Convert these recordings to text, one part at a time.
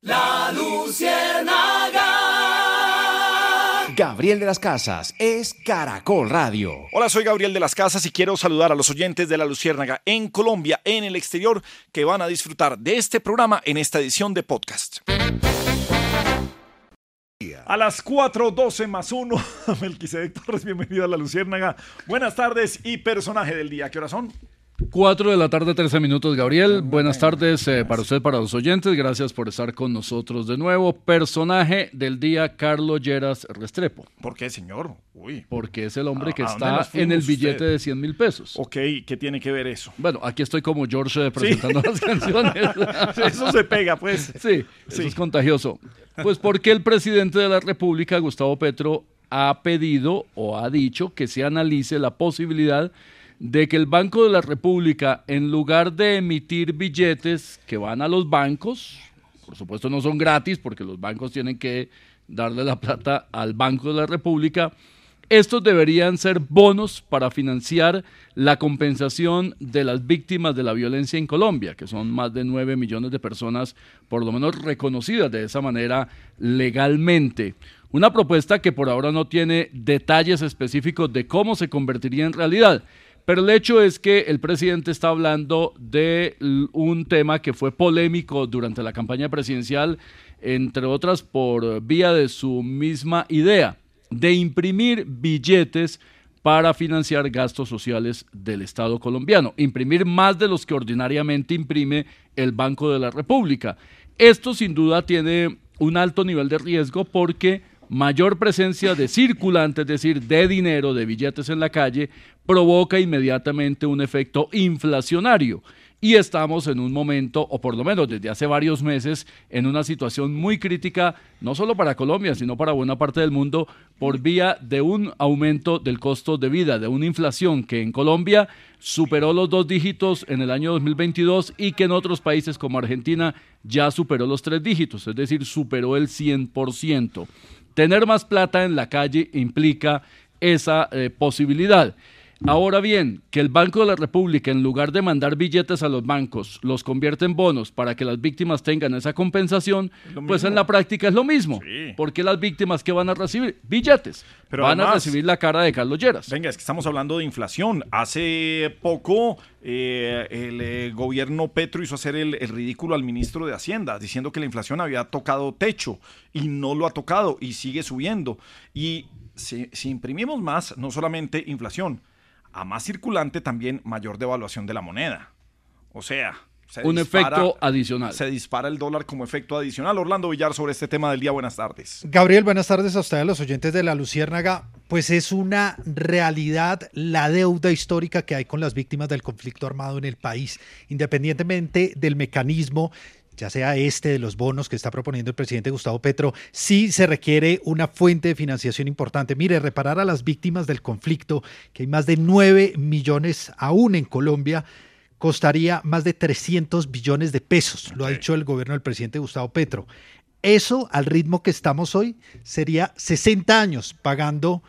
La Luciérnaga. Gabriel de las Casas es Caracol Radio. Hola, soy Gabriel de las Casas y quiero saludar a los oyentes de La Luciérnaga en Colombia, en el exterior, que van a disfrutar de este programa en esta edición de podcast. A las 4.12 más 1, Melquisedec Torres, bienvenido a La Luciérnaga. Buenas tardes y personaje del día. ¿Qué hora son? 4 de la tarde, 13 minutos, Gabriel. Buenas tardes eh, para usted, para los oyentes. Gracias por estar con nosotros de nuevo. Personaje del día, Carlos Lleras Restrepo. ¿Por qué, señor? Uy. Porque es el hombre ¿A- que está en el billete usted? de 100 mil pesos. Ok, ¿qué tiene que ver eso? Bueno, aquí estoy como George eh, presentando las canciones. Eso se pega, pues. Sí, eso Sí. es contagioso. Pues porque el presidente de la República, Gustavo Petro, ha pedido o ha dicho que se analice la posibilidad de que el Banco de la República, en lugar de emitir billetes que van a los bancos, por supuesto no son gratis porque los bancos tienen que darle la plata al Banco de la República, estos deberían ser bonos para financiar la compensación de las víctimas de la violencia en Colombia, que son más de 9 millones de personas, por lo menos reconocidas de esa manera legalmente. Una propuesta que por ahora no tiene detalles específicos de cómo se convertiría en realidad. Pero el hecho es que el presidente está hablando de un tema que fue polémico durante la campaña presidencial, entre otras por vía de su misma idea de imprimir billetes para financiar gastos sociales del Estado colombiano, imprimir más de los que ordinariamente imprime el Banco de la República. Esto sin duda tiene un alto nivel de riesgo porque mayor presencia de circulante, es decir, de dinero, de billetes en la calle, provoca inmediatamente un efecto inflacionario. Y estamos en un momento, o por lo menos desde hace varios meses, en una situación muy crítica, no solo para Colombia, sino para buena parte del mundo, por vía de un aumento del costo de vida, de una inflación que en Colombia superó los dos dígitos en el año 2022 y que en otros países como Argentina ya superó los tres dígitos, es decir, superó el 100%. Tener más plata en la calle implica esa eh, posibilidad. Ahora bien, que el Banco de la República, en lugar de mandar billetes a los bancos, los convierte en bonos para que las víctimas tengan esa compensación, pues en la práctica es lo mismo. Sí. Porque las víctimas que van a recibir billetes, Pero van a recibir la cara de Carlos Lleras. Venga, es que estamos hablando de inflación. Hace poco eh, el eh, gobierno Petro hizo hacer el, el ridículo al ministro de Hacienda, diciendo que la inflación había tocado techo y no lo ha tocado y sigue subiendo. Y si, si imprimimos más, no solamente inflación, a más circulante también mayor devaluación de la moneda. O sea, se Un efecto adicional. Se dispara el dólar como efecto adicional. Orlando Villar sobre este tema del día. Buenas tardes. Gabriel, buenas tardes a ustedes, los oyentes de la Luciérnaga. Pues es una realidad la deuda histórica que hay con las víctimas del conflicto armado en el país, independientemente del mecanismo ya sea este de los bonos que está proponiendo el presidente Gustavo Petro, sí se requiere una fuente de financiación importante. Mire, reparar a las víctimas del conflicto, que hay más de 9 millones aún en Colombia, costaría más de 300 billones de pesos, lo ha dicho el gobierno del presidente Gustavo Petro. Eso, al ritmo que estamos hoy, sería 60 años pagando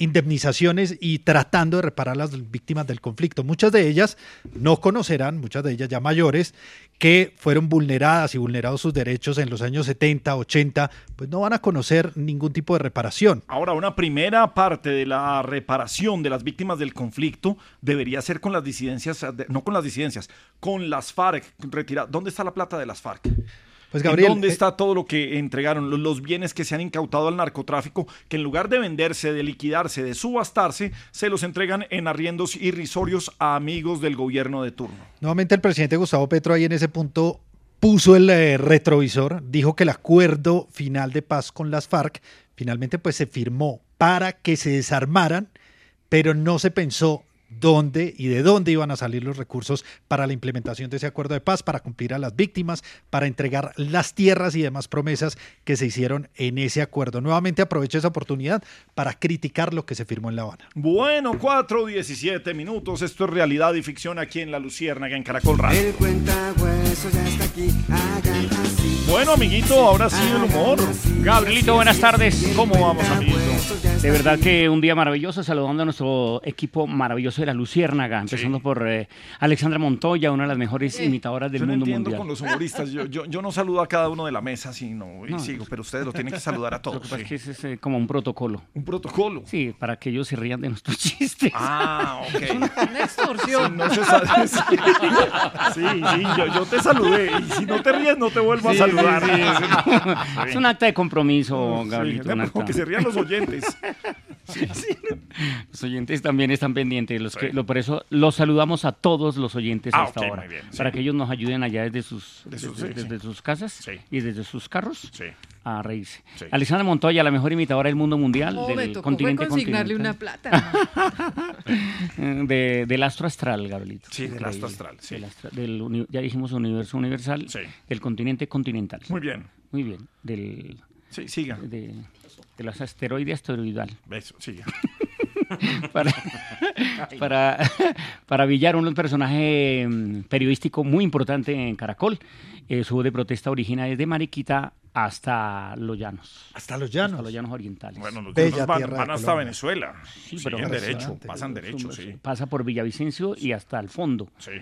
indemnizaciones y tratando de reparar las víctimas del conflicto. Muchas de ellas no conocerán, muchas de ellas ya mayores, que fueron vulneradas y vulnerados sus derechos en los años 70, 80, pues no van a conocer ningún tipo de reparación. Ahora, una primera parte de la reparación de las víctimas del conflicto debería ser con las disidencias, de- no con las disidencias, con las FARC. ¿Dónde está la plata de las FARC? Pues, Gabriel, ¿En dónde eh, está todo lo que entregaron? Los, los bienes que se han incautado al narcotráfico, que en lugar de venderse, de liquidarse, de subastarse, se los entregan en arriendos irrisorios a amigos del gobierno de turno. Nuevamente el presidente Gustavo Petro ahí en ese punto puso el eh, retrovisor, dijo que el acuerdo final de paz con las FARC finalmente pues se firmó para que se desarmaran, pero no se pensó dónde y de dónde iban a salir los recursos para la implementación de ese acuerdo de paz, para cumplir a las víctimas, para entregar las tierras y demás promesas que se hicieron en ese acuerdo. Nuevamente aprovecho esa oportunidad para criticar lo que se firmó en La Habana. Bueno, 4, 17 minutos. Esto es realidad y ficción aquí en La Luciérnaga, en Caracol Radio. El ya está aquí, hagan así. Bueno, amiguito, ahora sí el humor. Gabrielito, buenas tardes. ¿Cómo vamos, amiguito? De verdad que un día maravilloso, saludando a nuestro equipo maravilloso de la Luciérnaga, empezando por eh, Alexandra Montoya, una de las mejores imitadoras del Yo no mundo entiendo mundial. con los humoristas. Yo, yo, yo no saludo a cada uno de la mesa, sino y No. sigo, pero ustedes lo tienen que saludar a Lo todos. que pasa sí. es que ese es eh, como un protocolo. Un protocolo. Sí, para que ellos se rían de nuestros chistes. Ah, ok. Una extorsión. No se sabe. Sí, sí, sí, yo, yo te saludé. Y si no te ríes, no te vuelvo a saludar. Es un acta de compromiso, Sí, acta. que se rían los oyentes. Los oyentes también están pendientes. Los que, Sí. lo, por eso los saludamos a todos los oyentes Ah, a esta ok, hora. muy bien, sí. Para que ellos nos ayuden allá desde sus, De sus- desde, sí, desde sí. sus casas Sí. y desde sus carros Sí. a reírse. Sí. Alexandra Montoya, la mejor imitadora del mundo mundial, Oh, me del tocó fue continente consignarle una continental, plata. de- del astro astral, Gabrielito. Sí, del astro astral, sí. Del astra- del uni- ya dijimos universo universal, Sí. del continente continental. Muy bien. Muy bien. Del, Sí, siga. de, de los asteroides asteroidal. Eso, siga. para, para, para Villar, un personaje mm, periodístico muy importante en Caracol. Eh, su voz de protesta origina desde Mariquita hasta Los Llanos, Hasta los hasta llanos. los Llanos orientales. Bueno, los Bella llanos van, hasta Colombia. Venezuela. Sí, Sí, pero- derecho, pasan derecho, sí. Pasa por Villavicencio y hasta el fondo. Sí.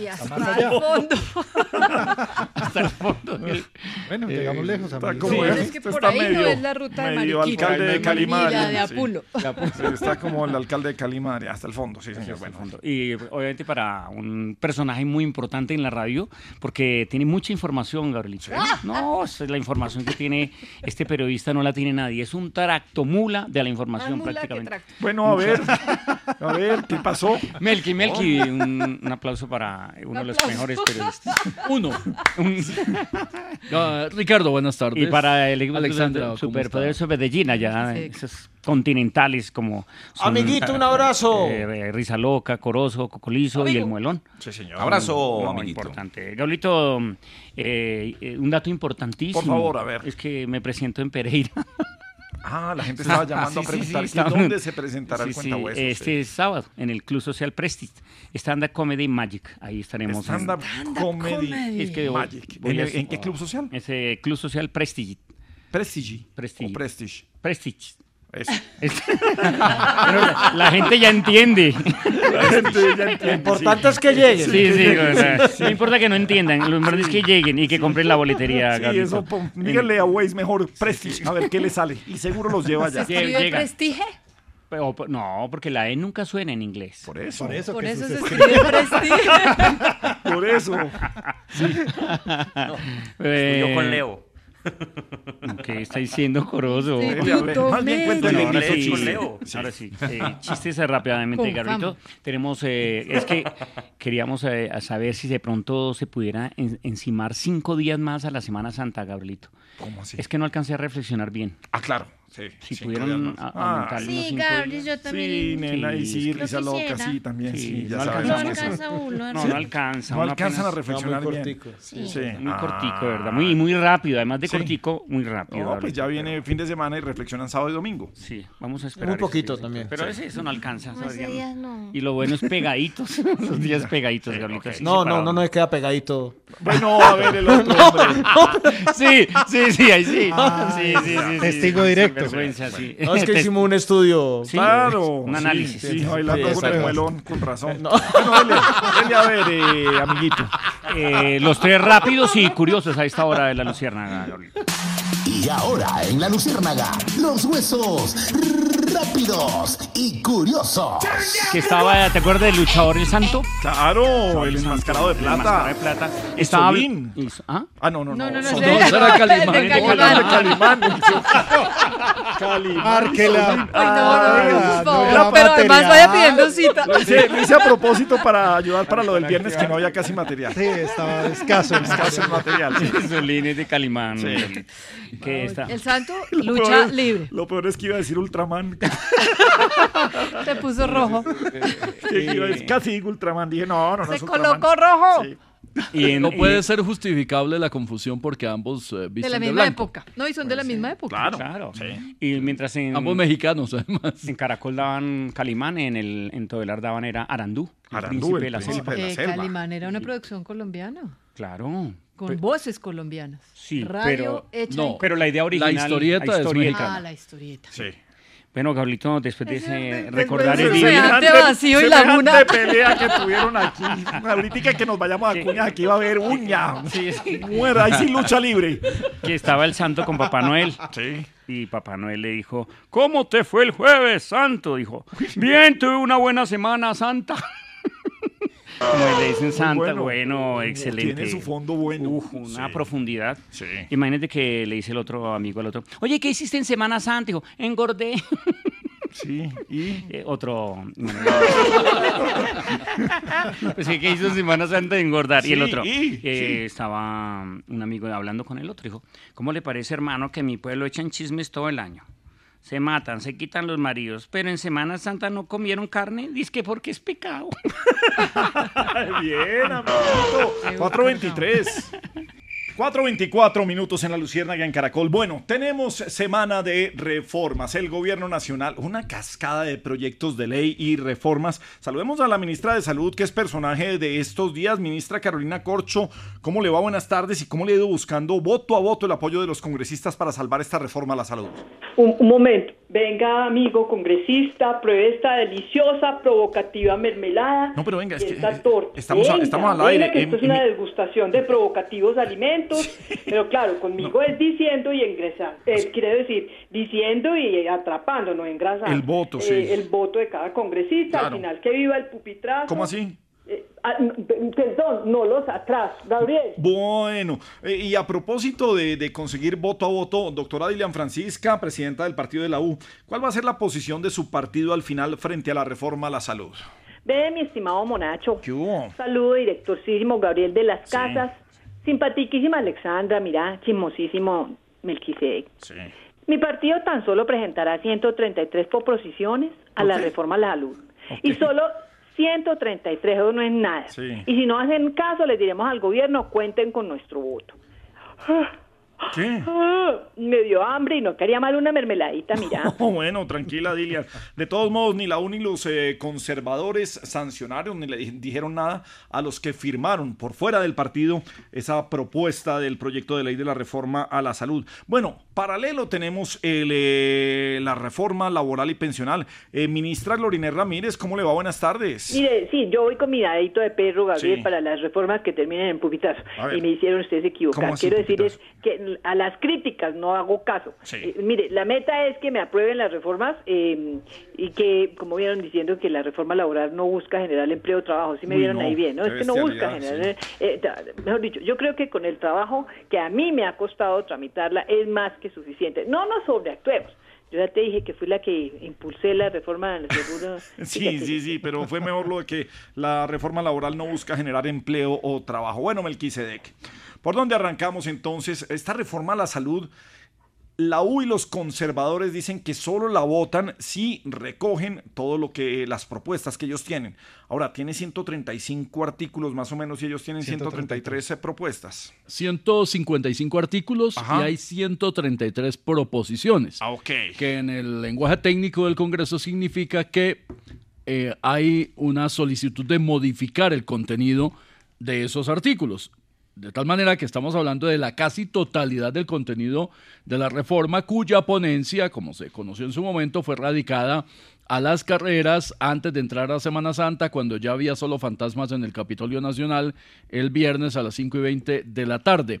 Y hasta más el fondo. Hasta el fondo. del- Bueno, llegamos lejos. Está como- Sí, es que está por ahí no medio- es la ruta de medio Mariquita. alcalde de Calimari, la de sí. Apulo. Sí, está como el alcalde de Calimari, hasta el fondo, sí, señor. Hasta Bueno, fondo. Y obviamente para un personaje muy importante en la radio, porque tiene mucha información, Gabrielito. No, esa es la información que tiene este periodista, no la tiene nadie. Es un tractomula de la información que prácticamente. Bueno, a ver, a ver, ¿qué pasó? Melqui, Melqui, un, un aplauso para uno de los aplauso. mejores periodistas. Uno. Un- Ah, Ricardo, buenas tardes. y para el equipo Alexandra, ¿cómo superpoderoso Medellín, allá, Sí. esos continentales como... son, Amiguito, un eh, abrazo. eh, Risa Loca, Corozo, Cocolizo y El Muelón. Sí, señor. Abrazo, No, amiguito. importante. Gablito, eh, eh, un dato importantísimo. Por favor, a ver. Es que me presento en Pereira. Ah, la gente estaba llamando Sí, a sí, sí, preguntar que estaba- dónde se presentará el Sí, sí, cuentahuesos. Este sábado en el Club Social Prestige. Stand-up Comedy Magic. Ahí estaremos. en- Stand-up comedy. Es que voy- Magic. voy ¿En, a- en qué club social? Ese Club Social Prestige. Prestige. Prestige. O Prestige. Prestige. Eso. La, gente ya entiende. La gente ya entiende, Lo importante sí. es que lleguen. Sí, sí, o sea, no importa que no entiendan, lo importante es que lleguen y que compren la boletería. Sí, eso, díganle a Waze mejor Prestige, a ver qué le sale. Y seguro los lleva. Sí, ¿Escribe llega. prestige? Pero, no, porque la E nunca suena en inglés. Por eso. Por eso, Por eso se escri- escribe prestige. Por eso. Eh, Yo con Leo. ¿Qué está diciendo Corozo? Sí, Vete a ver, Puto Más bien medio. cuéntale Bueno, ahora inglés sí, ahora sí. Eh, chistes rápidamente, fama. Tenemos, eh, es que queríamos eh, saber si de pronto se pudiera en- encimar cinco días más a la Semana Santa, Gabrielito. ¿Cómo así? Es que no alcancé a reflexionar bien. Ah, claro. Sí. Si pudieran a- Ah, aumentar Sí, cinco Gabriel, yo también. Sí, nena, y sí, Lo risa loca, sí, también, sí, Sí, ya no sabes. Alcanza uno. No, no alcanza. No alcanzan a reflexionar muy bien. cortico. Sí. Muy cortico, Ah. ¿verdad? Muy, muy rápido, además de Sí. cortico, muy rápido. No, pues ya viene fin de semana y reflexionan sábado y domingo. Sí, vamos a esperar. Muy poquito también. Pero Sí. ese, eso no alcanza. Y lo bueno es pegaditos, los días pegaditos, Gabrielito. así No, no, no, no, queda pegadito. Bueno, a ver el otro hombre. Sí, sí, sí, ahí sí. Ah, sí, sí, sí, testigo directo. Vergüenza, sí. No, es que hicimos un estudio. Sí, Claro. un análisis. Sí, sí, bailando Sí, con el muelón, con razón. Bueno, dele, dele a ver, eh, amiguito. Eh, los tres rápidos y curiosos a esta hora de la Luciérnaga. Y ahora en la Luciérnaga, los huesos rápidos y curiosos. Que estaba, ¿te acuerdas del luchador El Santo? Claro, el enmascarado de plata. enmascarado de plata. Estaba Solín. ¿Ah? Ah, no, no, no. No, no, no, dos. era- Calimán. de No, Calimán. de Calimán. Calimán. Márquela. Ay, no, no, no, por Ah, favor. Pero además material. vaya pidiendo cita. Lo hice, lo hice a propósito para ayudar para lo del viernes que no había casi material. Sí, estaba escaso. Escaso el material. sí. Solín es de Calimán. Sí. Que está. El santo Lo lucha libre. Lo peor es que iba a decir Ultraman. Se puso rojo. Decir- casi Ultraman. Dije, no, no, no Se es colocó rojo. Sí. Y en- No y- puede ser justificable la confusión porque ambos eh, De la misma época. No, y son de la misma época. Claro. Claro. Sí. Y mientras en, Ambos mexicanos, además. en Caracol daban Calimán, en el en Todelar daban era Arandú, el Arandú, príncipe el de la príncipe. selva. de la Eh, selva. Calimán era una producción colombiana. Claro. Con voces colombianas. Sí, Radio pero- hecha no, en- Pero la idea original. historieta la es historieta. mexicana. Ah, la historieta. Sí. Bueno, Gabrielito, después de ese recordar el día. Semejante vacío y laguna. pelea que tuvieron aquí. Ahorita que nos vayamos a cuñas, aquí va a haber uña. Sí, sí. Muera, ahí sí lucha libre. que estaba el santo con Papá Noel. Sí. Y Papá Noel le dijo, ¿cómo te fue el jueves, santo? Dijo, bien, tuve una buena semana, santa. Como le dicen santa, bueno. bueno, excelente. Tiene su fondo bueno. Uf, una Sí. profundidad. Sí. Imagínate que le dice el otro amigo al otro, oye, ¿qué hiciste en Semana Santa? Dijo, engordé. Sí, y Eh, otro. pues sí, ¿qué hizo en Semana Santa de engordar? y el otro. y- eh, sí. Estaba un amigo hablando con el otro. Dijo, ¿cómo le parece, hermano, que en mi pueblo echan chismes todo el año? Se matan, se quitan los maridos, pero en Semana Santa no comieron carne, dice que porque es pecado. bien, amiguito. 423. 4.24 minutos en la Luciérnaga en Caracol. Bueno, tenemos semana de reformas. El gobierno nacional, una cascada de proyectos de ley y reformas. Saludemos a la ministra de Salud, que es personaje de estos días. Ministra Carolina Corcho, ¿cómo le va? Buenas tardes y cómo le ha ido buscando voto a voto el apoyo de los congresistas para salvar esta reforma a la salud. Un, un momento. Venga, amigo congresista, pruebe esta deliciosa, provocativa mermelada. No, pero venga, es que, esta eh, torta. estamos a- Venga, estamos al venga, aire, que esto es una em- degustación de provocativos alimentos. Pero claro, conmigo es diciendo y ingresando. Eh, quiere decir, diciendo y atrapando, no engrasando. El voto, Eh, sí. El voto de cada congresista. Claro. Al final, que viva el pupitrazo. ¿Cómo así? Eh, ah, perdón, no los atrás, Gabriel. Bueno, eh, y a propósito de, de conseguir voto a voto, doctora Dilian Francisca, presidenta del partido de la U, ¿cuál va a ser la posición de su partido al final frente a la reforma a la salud? Ve, mi estimado Monacho. ¿Qué hubo? Saludo directorcísimo Gabriel de las Sí. Simpatiquísima Alexandra, mira, chismosísimo Melquisedec. Sí. Mi partido tan solo presentará 133 proposiciones a la reforma a la salud. Y solo 133, eso no es nada. Sí. Y si no hacen caso, les diremos al gobierno, cuenten con nuestro voto. ¿Qué? Me dio hambre y no quería mal una mermeladita, mira. Oh, bueno, tranquila, Dilian. De todos modos, ni la U ni los eh, conservadores sancionaron ni le di- dijeron nada a los que firmaron por fuera del partido esa propuesta del proyecto de ley de la reforma a la salud. Bueno, paralelo tenemos el, eh, la reforma laboral y pensional. Eh, ministra Gloriner Ramírez, ¿cómo le va? Buenas tardes. Mire, sí, yo voy con mi dadito de perro, Gabriel, Sí. para las reformas que terminen en pupitazo. Ver. Y me hicieron ustedes equivocar. ¿Cómo así, Quiero decir es que a las críticas no hago caso. Sí. Eh, mire, la meta es que me aprueben las reformas eh, y que, como vieron diciendo, que la reforma laboral no busca generar empleo o trabajo. Sí me Uy, vieron no, ahí bien, ¿no? Es que no busca generar... eh, mejor dicho, yo creo que con el trabajo que a mí me ha costado tramitarla es más que suficiente. No nos sobreactuemos. Yo ya te dije que fui la que impulsé la reforma de la seguro. Sí, sí, sí, pero fue mejor lo de que la reforma laboral no busca generar empleo o trabajo. Bueno, Melquisedec, ¿por dónde arrancamos entonces? Esta reforma a la salud, la U y los conservadores dicen que solo la votan si recogen todo lo que las propuestas que ellos tienen. Ahora, tiene 135 artículos más o menos y ellos tienen 133 propuestas. 155 artículos Ajá. y hay 133 proposiciones. Ah, ok. Que en el lenguaje técnico del Congreso significa que eh, hay una solicitud de modificar el contenido de esos artículos. De tal manera que estamos hablando de la casi totalidad del contenido de la reforma cuya ponencia, como se conoció en su momento, fue radicada a las carreras antes de entrar a Semana Santa, cuando ya había solo fantasmas en el Capitolio Nacional el viernes a las 5 y 20 de la tarde.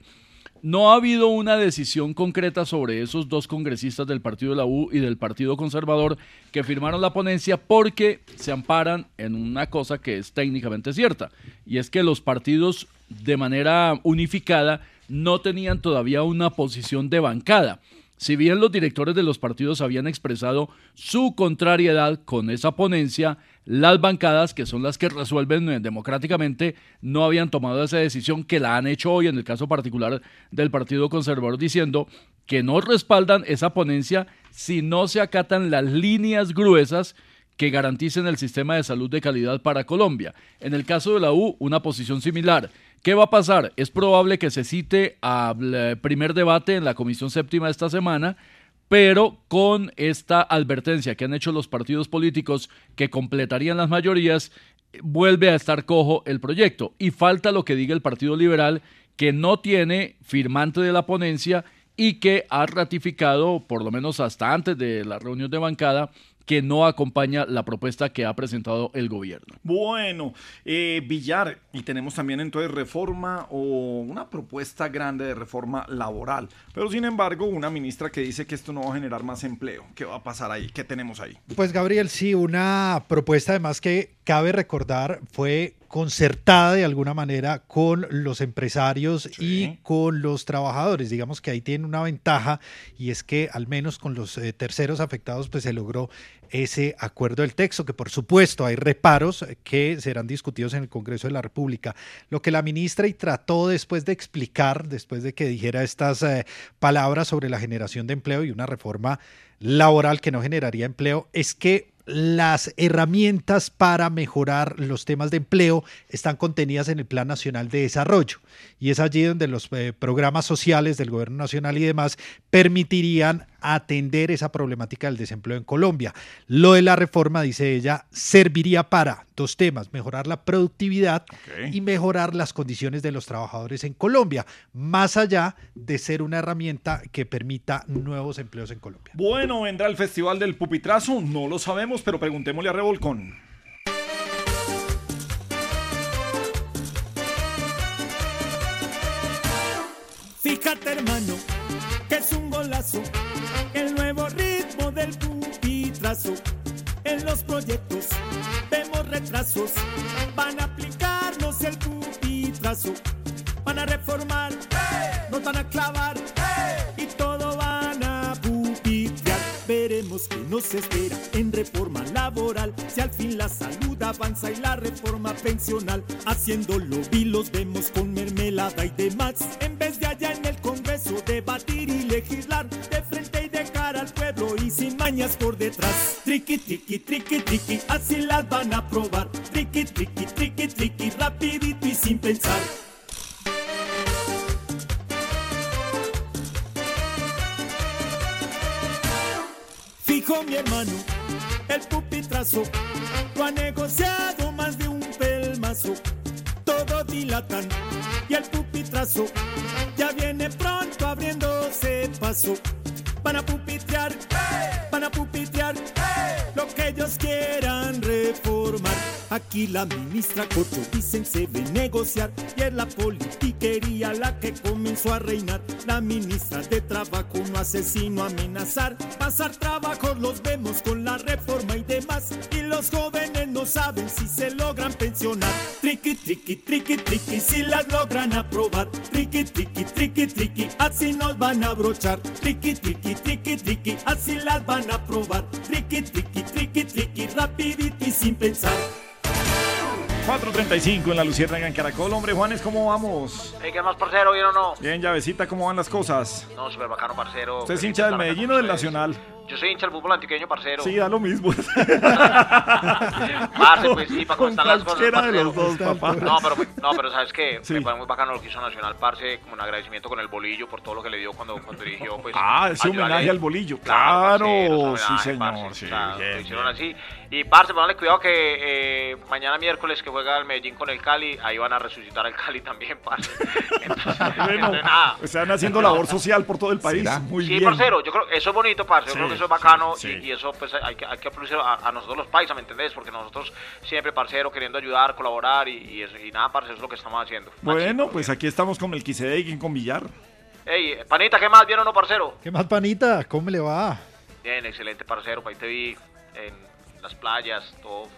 No ha habido una decisión concreta sobre esos dos congresistas del Partido de la U y del Partido Conservador que firmaron la ponencia porque se amparan en una cosa que es técnicamente cierta, y es que los partidos de manera unificada no tenían todavía una posición de bancada. Si bien los directores de los partidos habían expresado su contrariedad con esa ponencia, las bancadas, que son las que resuelven eh, democráticamente, no habían tomado esa decisión que la han hecho hoy en el caso particular del Partido Conservador diciendo que no respaldan esa ponencia si no se acatan las líneas gruesas que garanticen el sistema de salud de calidad para Colombia. En el caso de la U, una posición similar. ¿Qué va a pasar? Es probable que se cite al primer debate en la Comisión Séptima esta semana, pero con esta advertencia que han hecho los partidos políticos que completarían las mayorías, vuelve a estar cojo el proyecto. Y falta lo que diga el Partido Liberal, que no tiene firmante de la ponencia y que ha ratificado, por lo menos hasta antes de la reunión de bancada, que no acompaña la propuesta que ha presentado el gobierno. Bueno, eh, Villar, y tenemos también entonces reforma o una propuesta grande de reforma laboral, pero sin embargo una ministra que dice que esto no va a generar más empleo. ¿Qué va a pasar ahí? ¿Qué tenemos ahí? Pues Gabriel, sí, una propuesta además que cabe recordar fue concertada de alguna manera con los empresarios y con los trabajadores. Digamos que ahí tiene una ventaja y es que al menos con los eh, terceros afectados pues se logró ese acuerdo del texto, que por supuesto hay reparos que serán discutidos en el Congreso de la República. Lo que la ministra y trató después de explicar, después de que dijera estas eh, palabras sobre la generación de empleo y una reforma laboral que no generaría empleo, es que las herramientas para mejorar los temas de empleo están contenidas en el Plan Nacional de Desarrollo. Y es allí donde los eh, programas sociales del Gobierno Nacional y demás permitirían atender esa problemática del desempleo en Colombia. Lo de la reforma, dice ella, serviría para dos temas, mejorar la productividad y mejorar las condiciones de los trabajadores en Colombia, más allá de ser una herramienta que permita nuevos empleos en Colombia. Bueno, vendrá el Festival del Pupitrazo, no lo sabemos, pero preguntémosle a Revolcón. Fíjate hermano, que es un golazo, el nuevo ritmo del pupitrazo. En los proyectos vemos retrasos, van a aplicarnos el pupitrazo. Van a reformar, nos van a clavar y todo van a pupitrear. Veremos qué nos espera en reforma laboral. Si al fin la salud avanza y la reforma pensional, haciéndolo vi los vemos con mermelada y demás. En vez de allá en el Congreso debatir y legislar por detrás. Triqui, triqui, triqui, triqui, así las van a probar. Triqui, triqui, triqui, triqui, rapidito y sin pensar. Fijo mi hermano, el pupitrazo lo ha negociado más de un pelmazo. Todo dilatan y el pupitrazo ya viene pronto abriéndose paso. Aquí la ministra Corcho dicen se ve negociar y es la politiquería la que comenzó a reinar. La ministra de Trabajo no hace sino amenazar. Pasar trabajos los vemos con la reforma y demás. Y los jóvenes no saben si se logran pensionar. Triqui, triqui, triqui, triqui, si las logran aprobar. Triqui, triqui, triqui, triqui, así nos van a brochar. Triqui, triqui, triqui, triqui, así las van a aprobar. Triqui, triqui, triqui, triqui, rapidito sin pensar. 4.35 en la Luciérnaga en Caracol. Hombre, Juanes, ¿cómo vamos? Hey, ¿Qué más, parcero? ¿Bien o no? Bien, llavecita, ¿cómo van las cosas? No, súper bacano, parcero. ¿Usted es hincha del Medellín o del Nacional? Yo soy hincha del fútbol antioqueño, parcero. Sí, da lo mismo. Parce, pues sí, para cómo están las cosas, de los dos, papá. No, pero, no, pero ¿sabes qué? Sí. Me parece muy bacano lo que hizo Nacional, parce, como un agradecimiento con el bolillo por todo lo que le dio cuando, cuando dirigió, pues. Ah, ese homenaje al bolillo. Claro, sí, señor. Sí, parce, o sea, bien, lo hicieron así. Y, parce, ponle cuidado que eh, mañana miércoles que juega el Medellín con el Cali, ahí van a resucitar al Cali también, parce. Entonces, Bueno, entonces, nada. están haciendo labor social por todo el país. Muy sí, bien. parcero, yo creo que eso es bonito, parce, yo Sí, creo que eso es bacano sí, y- sí. Y, eso pues hay que, hay que aplaudirlo a, a nosotros los paisas, ¿me entendés? Porque nosotros siempre, parcero, queriendo ayudar, colaborar y, y, eso- y nada, parce, eso es lo que estamos haciendo. Bueno, pues aquí estamos con Melquisedec y con Villar. Ey, panita, ¿qué más? ¿Bien o no, parcero? ¿Qué más, panita? ¿Cómo le va? Bien, excelente, parcero. Ahí te vi en las playas, todo,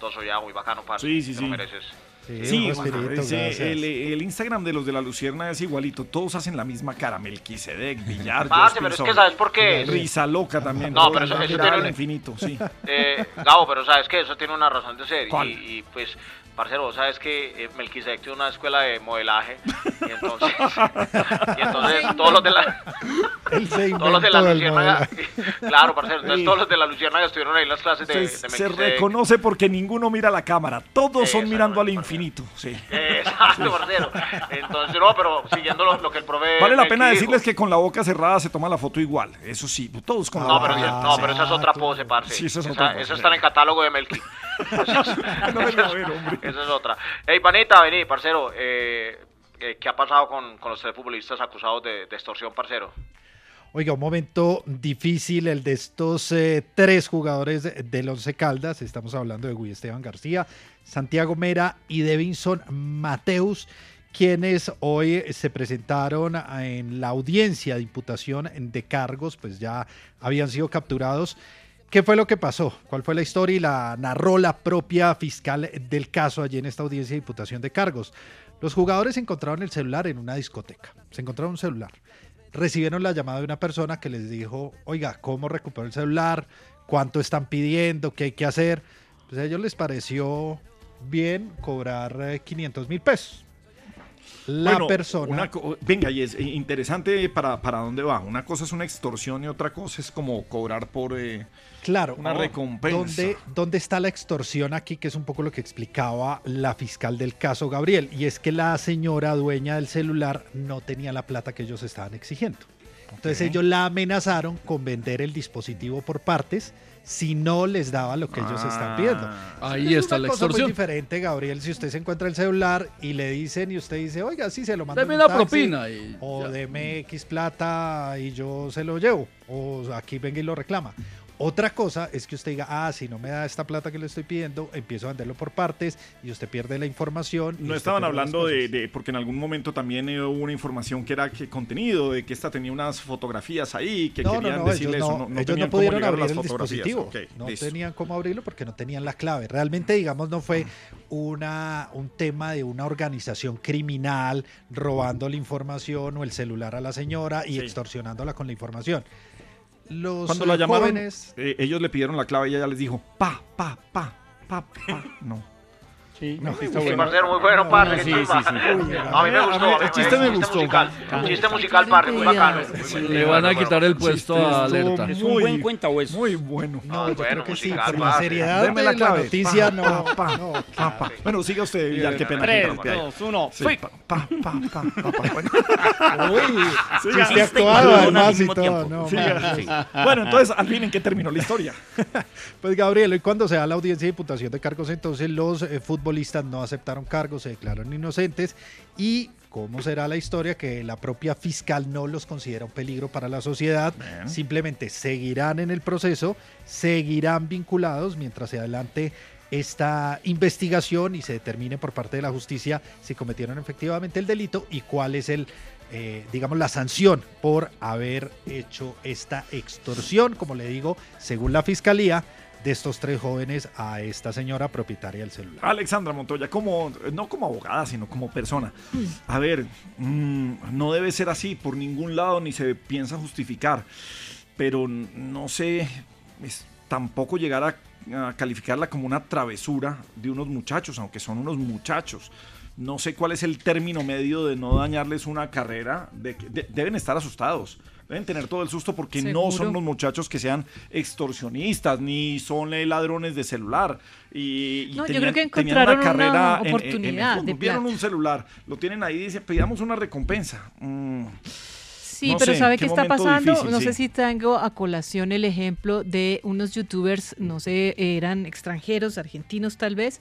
todo soñado, muy bacano, parce. Sí, sí, Te sí. lo mereces. Sí, ese- gracias. el, el Instagram de los de la Lucierna es igualito. Todos hacen la misma cara. Melquisedec, Villar, Parce, pero es que. ¿sabes por qué? Risa loca también. No, pero eso- eso tiene un- infinito, sí. Eh, Gabo, pero sabes que eso tiene una razón de ser. ¿Cuál? Y, y, pues, parcero, vos sabes que eh, Melquisedec tiene una escuela de modelaje. Y entonces, y entonces todos los de la. Todos los de la Luciérnaga. Claro, parcero. Entonces Sí. todos los de la Luciérnaga estuvieron ahí en las clases de, Se, de se reconoce porque ninguno mira la cámara. Todos son mirando al infinito. Sí. Exacto, parcero. Entonces, no, pero siguiendo lo, lo que el profe. Vale la pena dijo. decirles que con la boca cerrada se toma la foto igual. Eso sí, todos con la No, boca pero, abierta, no, pero esa es otra pose, parce. Sí, esa es esa, otra pose. esa está en el catálogo de Melqui. No me la veo, hombre. Esa es otra. Ey, panita, vení, parcero. Eh, eh, ¿Qué ha pasado con, los tres futbolistas acusados de, extorsión, parcero? Oiga, un momento difícil el de estos eh, tres jugadores de- del Once Caldas. Estamos hablando de Guy Esteban García, Santiago Mera y Devinson Mateus, quienes hoy se presentaron en la audiencia de imputación de cargos, pues ya habían sido capturados. ¿Qué fue lo que pasó? ¿Cuál fue la historia? Y la narró la propia fiscal del caso allí en esta audiencia de imputación de cargos. Los jugadores encontraron el celular en una discoteca. Se encontraron un celular recibieron la llamada de una persona que les dijo, oiga, ¿cómo recupero el celular? ¿Cuánto están pidiendo? ¿Qué hay que hacer? Pues a ellos les pareció bien cobrar eh, 500 mil pesos. La Bueno, persona... una venga, y es eh, interesante para, para dónde va. Una cosa es una extorsión y otra cosa es como cobrar por eh, Claro, una recompensa. ¿dónde, ¿Dónde está la extorsión aquí? Que es un poco lo que explicaba la fiscal del caso Gabriel. Y es que la señora dueña del celular no tenía la plata que ellos estaban exigiendo. Entonces ellos la amenazaron con vender el dispositivo por partes si no les daba lo que ellos están pidiendo. Ah. Ahí Es está una la cosa muy extorsión. diferente, Gabriel, si usted se encuentra el celular y le dicen y usted dice, oiga, sí, se lo mando Deme en un la taxi, propina y o ya. deme X plata y yo se lo llevo, o aquí venga y lo reclama. Otra cosa es que usted diga, ah, si no me da esta plata que le estoy pidiendo, empiezo a venderlo por partes y usted pierde la información. No estaban hablando de, de- porque en algún momento también eh, hubo una información que era que contenido, de que esta tenía unas fotografías ahí, que No, no, querían no, ellos decirle no, eso, no, no ellos tenían no cómo pudieron abrir las el dispositivo. No listo. tenían cómo abrirlo porque no tenían la clave. Realmente, digamos, no fue una, un tema de una organización criminal robando la información o el celular a la señora y Sí. extorsionándola con la información. Los Cuando la llamaron, jóvenes eh, ellos le pidieron la clave y ella les dijo, pa, pa, pa, pa, pa. No. Sí, No, sí, sí, está Sí, bueno. parcero, muy bueno, parce. qué sí, chimba. sí, sí. A mí me gustó. el chiste me gustó. musical. Un chiste musical, parce, muy bacano. Le van a quitar el puesto a Alerta. ¿Es un buen cuenta o es? Muy bueno. No, yo creo que sí, por la seriedad Deme de la clave. noticia, no. Bueno, siga usted, Villar, qué pena. que Tres, interrumpí ahí. dos, uno, Sí, fui. pa, pa, pa, Uy, chiste actuado además y todo. Bueno, entonces, al fin, ¿en qué terminó la historia? Pues Gabriel, hoy cuando se da la audiencia de imputación de cargos, entonces los eh, futbolistas no aceptaron cargos, se declararon inocentes y cómo será la historia que la propia fiscal no los considera un peligro para la sociedad, Bien. simplemente seguirán en el proceso, seguirán vinculados mientras se adelante esta investigación y se determine por parte de la justicia si cometieron efectivamente el delito y cuál es el eh, digamos, la sanción por haber hecho esta extorsión, como le digo, según la fiscalía, de estos tres jóvenes a esta señora propietaria del celular. Alexandra Montoya, como, no como abogada, sino como persona. A ver, mm, no debe ser así por ningún lado, ni se piensa justificar. Pero no sé, tampoco llegar a, calificarla como una travesura de unos muchachos, aunque son unos muchachos. No sé cuál es el término medio de no dañarles una carrera. deben estar asustados. Deben tener todo el susto porque no son unos muchachos que sean extorsionistas ni son eh, ladrones de celular. Y, y No, yo tenían- creo que tenían encontraron una carrera en- en- en. Vieron un celular, lo tienen ahí y dicen, pedíamos una recompensa. Mm, Sí, No pero sé, ¿sabe qué qué está pasando? difícil, no sí. sé si tengo a colación el ejemplo de unos youtubers, no sé, eran extranjeros, argentinos tal vez,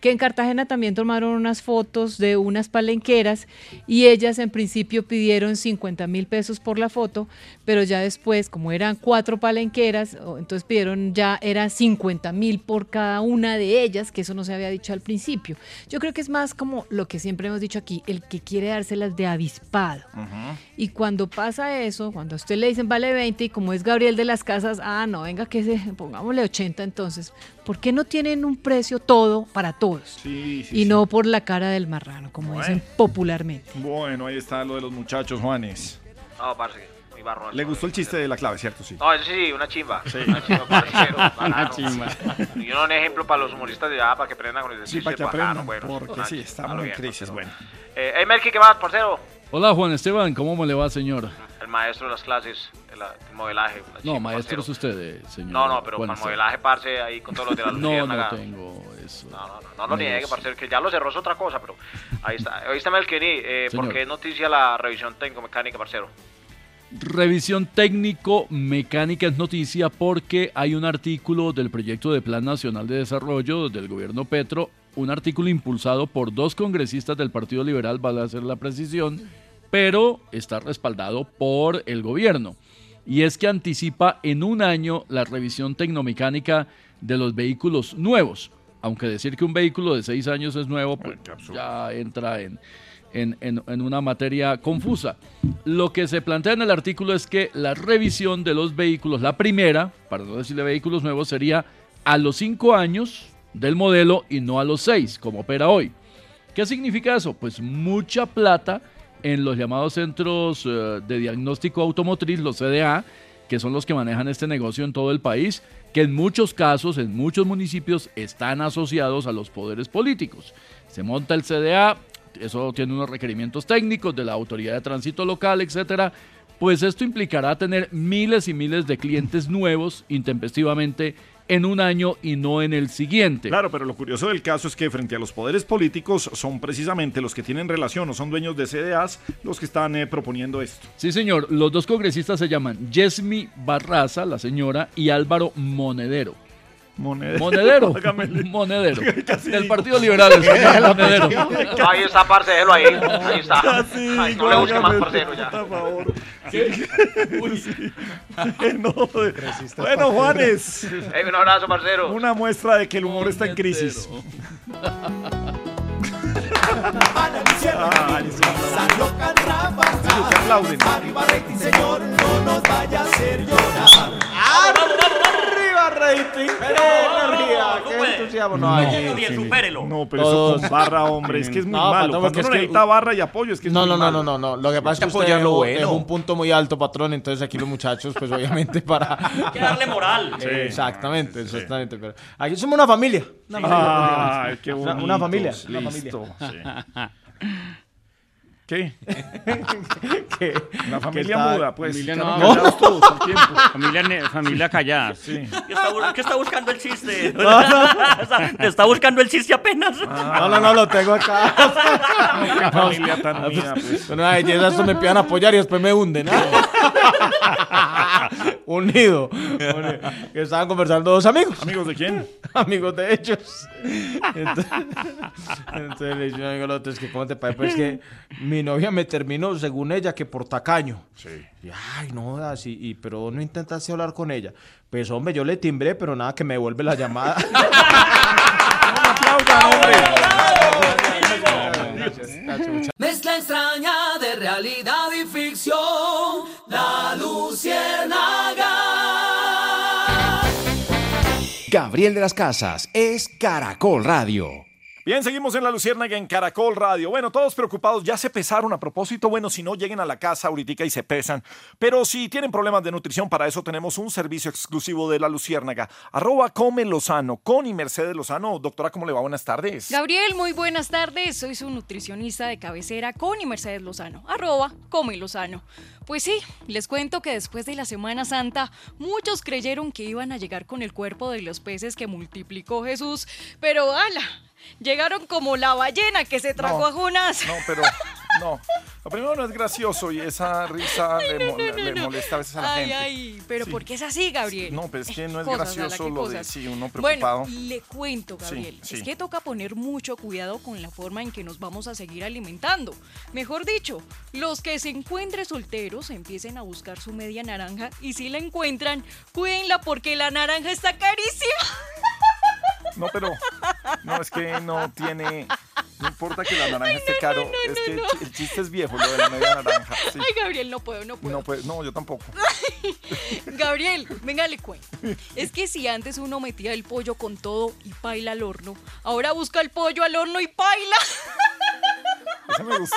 que en Cartagena también tomaron unas fotos de unas palenqueras y ellas en principio pidieron 50 mil pesos por la foto, pero ya después, como eran cuatro palenqueras, entonces pidieron ya era 50 mil por cada una de ellas, que eso no se había dicho al principio. Yo creo que es más como lo que siempre hemos dicho aquí, el que quiere dárselas de avispado. Y cuando pasa eso, cuando a usted le dicen vale 20 y como es Gabriel de las Casas, ah, no, venga que se, pongámosle 80 entonces, ¿por qué no tienen un precio todo para todos? Sí, sí, y sí. no por la cara del marrano, como Bueno. dicen popularmente. Bueno, ahí está lo de los muchachos, Juanes. No, parce, muy barro. Le gustó el chiste de la clave, ¿cierto? Sí. No, eso sí, una chimba. Una chimba, parcero, bacano. chimba. Y un ejemplo para los humoristas de allá, para que aprendan con el Sí, para que aprendan, bueno, porque una- sí, estamos en crisis, bueno. Eh, hey, Melky, ¿qué más, parcero? Hola Juan Esteban, ¿cómo me le va, señor? El maestro de las clases, el, el modelaje. una No, chimba, maestro parcero. es usted, eh, señor. No, no, pero Juan para el modelaje, parce, ahí con todos los de la No, no tengo eso. No, no, no, no lo niegue, parcero, que ya lo cerró es otra cosa, pero ahí está. Oíste, Melky, eh, ¿por qué noticia la revisión técnico-mecánica, parcero? Revisión técnico mecánica es noticia porque hay un artículo del proyecto de Plan Nacional de Desarrollo del gobierno Petro, un artículo impulsado por dos congresistas del Partido Liberal, vale hacer la precisión, pero está respaldado por el gobierno. Y es que anticipa en un año la revisión tecnomecánica de los vehículos nuevos. Aunque decir que un vehículo de seis años es nuevo, pues ya entra en, en, en- en una materia confusa. Lo que se plantea en el artículo es que la revisión de los vehículos, la primera, para no decirle vehículos nuevos, sería a los cinco años del modelo y no a los seis, como opera hoy. ¿Qué significa eso? Pues mucha plata en los llamados centros eh, de diagnóstico automotriz, los CDA, que son los que manejan este negocio en todo el país, que en muchos casos, en muchos municipios, están asociados a los poderes políticos. Se monta el CDA, eso tiene unos requerimientos técnicos de la autoridad de tránsito local, etcétera. Pues esto implicará tener miles y miles de clientes nuevos intempestivamente en un año y no en el siguiente. Claro, pero lo curioso del caso es que frente a los poderes políticos son precisamente los que tienen relación o son dueños de CDAs los que están eh, proponiendo esto. Sí, señor. Los dos congresistas se llaman Yesmi Barraza, la señora, y Álvaro Monedero. Monedero. Monedero. Monedero. Casi Del. Partido Liberal, La Monedero. Ahí está, parce, déjelo ahí. Ahí está. Casi no le busque más, parcero, ya. Por favor. Sí. Bueno, bueno, Juanes. Hey, un abrazo, parcero. Una muestra de que el humor está en crisis. Ah. Arriba rating, señor, no nos vaya a hacer llorar. ¡Arriba, rating! ¡Arriba! ¡Qué entusiasmo! No, aquí- No, pero eso con barra, hombre, es que es muy No, malo. patrón, Cuando porque uno es que- necesita barra y apoyo, es que es No, muy no, no, malo. no, no, no. Lo que pasa es que Hay usted apoyar lo dejó, bueno. dejó un punto muy alto, patrón. Entonces aquí los muchachos, pues obviamente para... Hay que darle moral. Sí, exactamente, exactamente. Pero aquí somos una familia. Una Sí. familia. Ay, qué Una- Una familia. Una listo, familia. ¿Qué? ¿Qué? La familia está- muda, pues. Familia no. todos tiempo. Familia, ne- familia callada. Sí. ¿Qué está, bu- qué está buscando el chiste? No, no. O sea, Te está buscando el chiste apenas. No, no, no, lo tengo acá. Qué familia tan unida, pues. Una belleza, esto me pidan apoyar y después me hunden. ¿ah? Unido. Unido. Que estaban conversando dos amigos. ¿Amigos de quién? Amigos de ellos. Entonces, entonces le dice un amigo al otro, es que cómo te parece, pues que mi novia me terminó, según ella, que por tacaño. Sí. Y, ay, no, jodas, y, pero no intentaste hablar con ella. Pues hombre, yo le timbré, pero nada que me devuelve la llamada. Mezcla extraña realidad y ficción. La Luciérnaga. Gabriel de las Casas es Caracol Radio. Bien, seguimos en la Luciérnaga en Caracol Radio. Bueno, todos preocupados, ya se pesaron a propósito. Bueno, si no, lleguen a la casa ahorita y se pesan. Pero si tienen problemas de nutrición, para eso tenemos un servicio exclusivo de la Luciérnaga. Arroba Come Lozano, con y Mercedes Lozano. Doctora, ¿cómo le va? Buenas tardes. Gabriel, muy buenas tardes. Soy su nutricionista de cabecera, Connie Mercedes Lozano. Arroba Come Lozano. Pues sí, les cuento que después de la Semana Santa, muchos creyeron que iban a llegar con el cuerpo de los peces que multiplicó Jesús. Pero ala, llegaron como la ballena que se tragó No, a Jonás. No, pero No, lo primero no es gracioso y esa risa le, mo- le molesta a veces a la ay, gente. ay, pero Sí. ¿por qué es así, Gabriel? No, pero es que no es Cosas, gracioso lo de sí, uno preocupado. Bueno, le cuento, Gabriel. Sí, Es sí. que toca poner mucho cuidado con la forma en que nos vamos a seguir alimentando. Mejor dicho, los que se encuentren solteros empiecen a buscar su media naranja y si la encuentran, cuídenla porque la naranja está carísima. No, pero no es que no tiene. No importa que la naranja esté caro, es que el chi- el chiste es viejo, lo de la media naranja. sí. Ay, Gabriel, no puedo, no puedo. No, pues, no, yo tampoco. Gabriel, venga, le cuento. Es que si antes uno metía el pollo con todo y paila al horno, ahora busca el pollo al horno y paila. Ese me gustó.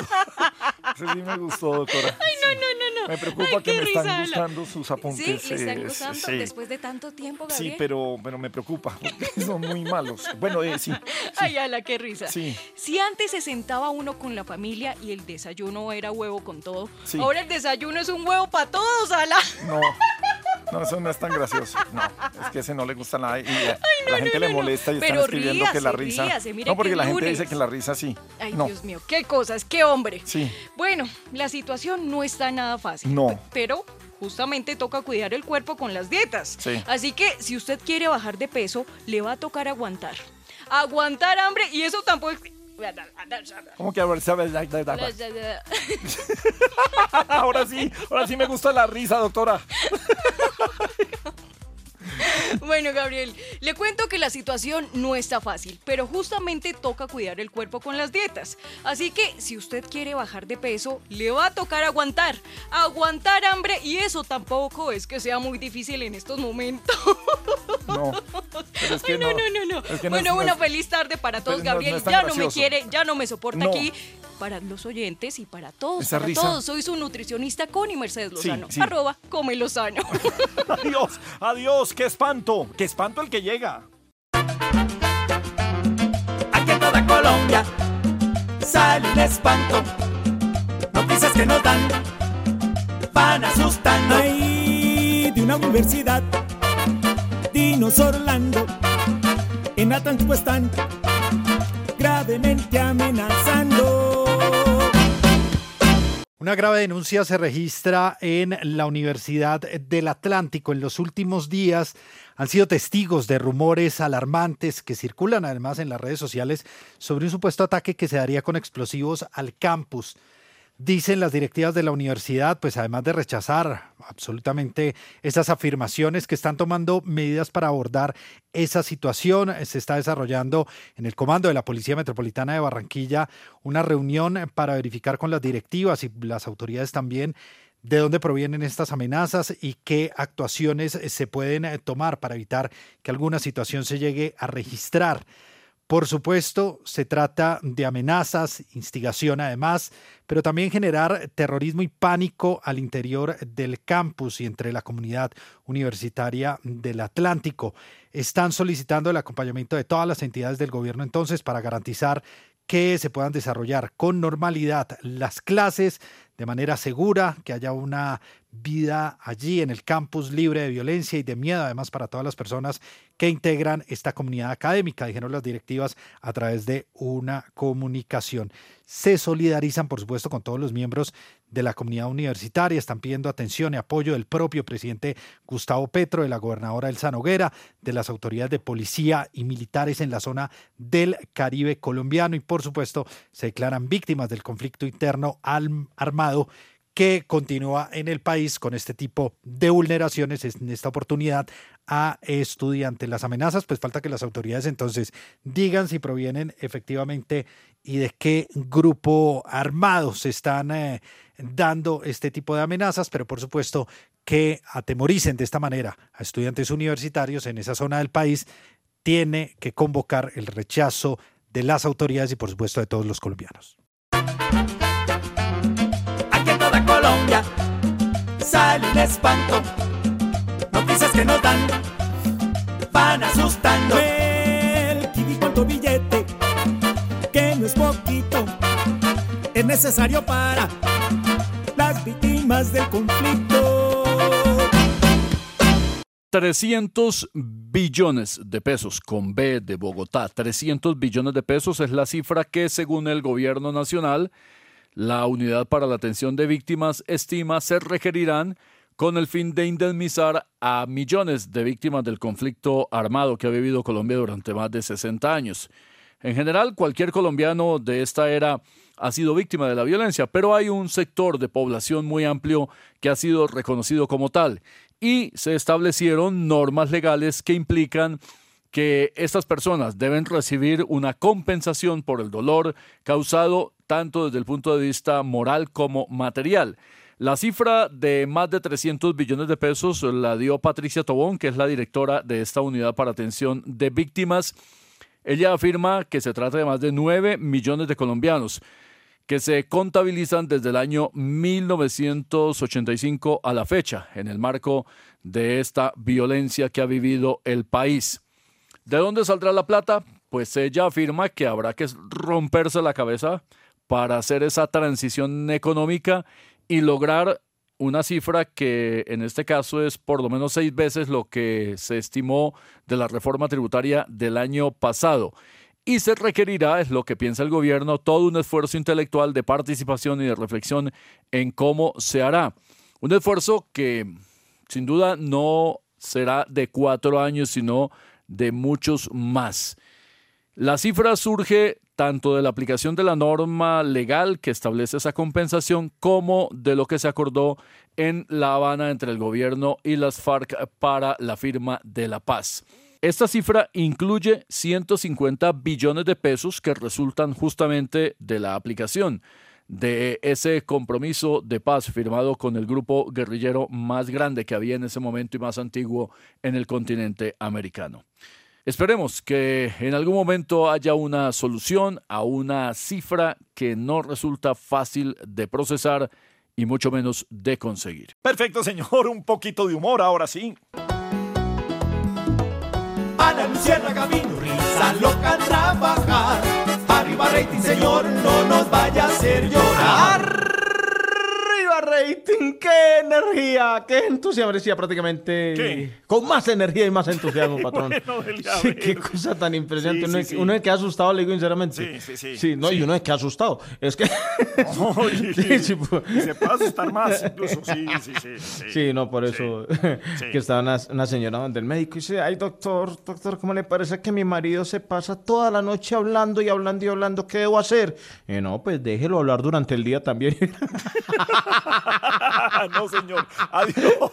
Ese sí me gustó, doctora. Ay, no, no, no, no. Me preocupa Ay, que me están gustando sus apuntes. Sí, le están eh, gustando sí. después de tanto tiempo, Gabriel. Sí, pero, pero me preocupa, porque son muy malos. Bueno, eh, sí. Ay, ala, qué risa. Sí. Si antes se sentaba uno con la familia y el desayuno era huevo con todo, Sí. ahora el desayuno es un huevo para todos, ala. No, no, eso no es tan gracioso. No, es que ese no le gusta nada y a la gente le molesta y están Pero escribiendo que la risa. ríase, no, porque que la gente dice que la risa sí. Ay, no, Dios mío, qué cosas, qué hombre. sí, Bueno, la situación no está nada fácil. No. Pero justamente toca cuidar el cuerpo con las dietas. Sí. Así que si usted quiere bajar de peso, le va a tocar aguantar. Aguantar hambre y eso tampoco es... ¿Cómo que ahora sí, ahora sí me gusta la risa, doctora. Bueno, Gabriel, le cuento que la situación no está fácil, pero justamente toca cuidar el cuerpo con las dietas. Así que si usted quiere bajar de peso, le va a tocar aguantar. Aguantar hambre y eso tampoco es que sea muy difícil en estos momentos. No, pero es que Ay, no, no. no, no, es que no bueno, es- una feliz tarde para todos, Gabriel. ya no me quiere, ya no me soporta aquí. Para los oyentes y para todos, Esa para risa. todos. Soy su nutricionista Connie Mercedes Sí, Lozano. sí. Arroba, come Lozano. Adiós, adiós, qué espanto, qué espanto el que llega. Aquí en toda Colombia sale un espanto. Noticias que nos dan, van asustando. Ay, de una universidad, Dinos Orlando, en Atlántico están gravemente amenazando. Una grave denuncia se registra en la Universidad del Atlántico. En los últimos días han sido testigos de rumores alarmantes que circulan además en las redes sociales sobre un supuesto ataque que se daría con explosivos al campus. Dicen las directivas de la universidad, pues además de rechazar absolutamente esas afirmaciones que están tomando medidas para abordar esa situación, se está desarrollando en el comando de la Policía Metropolitana de Barranquilla una reunión para verificar con las directivas y las autoridades también de dónde provienen estas amenazas y qué actuaciones se pueden eh, tomar para evitar que alguna situación se llegue a registrar. Por supuesto, se trata de amenazas, instigación además, pero también generar terrorismo y pánico al interior del campus y entre la comunidad universitaria del Atlántico. Están solicitando el acompañamiento de todas las entidades del gobierno entonces para garantizar que se puedan desarrollar con normalidad las clases de manera segura, que haya una vida allí en el campus libre de violencia y de miedo, además para todas las personas que integran esta comunidad académica, dijeron las directivas a través de una comunicación. Se solidarizan, por supuesto, con todos los miembros de la comunidad universitaria, están pidiendo atención y apoyo del propio presidente Gustavo Petro, de la gobernadora Elsa Noguera, de las autoridades de policía y militares en la zona del Caribe colombiano y, por supuesto, se declaran víctimas del conflicto interno armado que continúa en el país con este tipo de vulneraciones en esta oportunidad a estudiantes. Las amenazas, pues falta que las autoridades entonces digan si provienen efectivamente y de qué grupo armado se están eh, dando este tipo de amenazas, pero por supuesto que atemoricen de esta manera a estudiantes universitarios en esa zona del país tiene que convocar el rechazo de las autoridades y por supuesto de todos los colombianos. Colombia sale un espanto. Noticias que nos dan, van asustando. El kiwi cuánto billete, que no es poquito, es necesario para las víctimas del conflicto. 300 billones de pesos, con B de Bogotá. 300 billones de pesos es la cifra que, según el gobierno nacional, La unidad para la atención de víctimas estima se requerirán con el fin de indemnizar a millones de víctimas del conflicto armado que ha vivido Colombia durante más de 60 años. En general, cualquier colombiano de esta era ha sido víctima de la violencia, pero hay un sector de población muy amplio que ha sido reconocido como tal y se establecieron normas legales que implican que estas personas deben recibir una compensación por el dolor causado tanto desde el punto de vista moral como material. La cifra de más de 300 billones de pesos la dio Patricia Tobón, que es la directora de esta unidad para atención de víctimas. Ella afirma que se trata de más de 9 millones de colombianos que se contabilizan desde el año 1985 a la fecha, en el marco de esta violencia que ha vivido el país. ¿De dónde saldrá la plata? Pues ella afirma que habrá que romperse la cabeza para hacer esa transición económica y lograr una cifra que en este caso es por lo menos seis veces lo que se estimó de la reforma tributaria del año pasado. Y se requerirá, es lo que piensa el gobierno, todo un esfuerzo intelectual de participación y de reflexión en cómo se hará. Un esfuerzo que sin duda no será de cuatro años, sino de muchos más. La cifra surge tanto de la aplicación de la norma legal que establece esa compensación como de lo que se acordó en La Habana entre el gobierno y las FARC para la firma de la paz. Esta cifra incluye 150 billones de pesos que resultan justamente de la aplicación de ese compromiso de paz firmado con el grupo guerrillero más grande que había en ese momento y más antiguo en el continente americano. Esperemos que en algún momento haya una solución a una cifra que no resulta fácil de procesar y mucho menos de conseguir. Perfecto, señor. Un poquito de humor ahora sí. Ana risa loca trabajar. Arriba rating, señor, no nos vaya a hacer llorar. ¡Arriba rating! ¡Qué energía! ¡Qué entusiasmo! Decía prácticamente ¿Qué? con más energía y más entusiasmo, patrón. Bueno, del sí, qué cosa tan impresionante. Sí, uno, sí, es- sí. uno es que ha asustado, le digo sinceramente. Sí, sí, sí. Sí, no, y uno es que ha asustado. Es que. Pues. y se puede asustar más incluso. Sí, sí, sí. Sí, Sí, no, por eso que estaba una, una señora donde el médico y dice, ay doctor, doctor, ¿cómo le parece que mi marido se pasa toda la noche hablando y hablando y hablando? ¿Qué debo hacer? Y no, pues déjelo hablar durante el día también. no, señor. Adiós.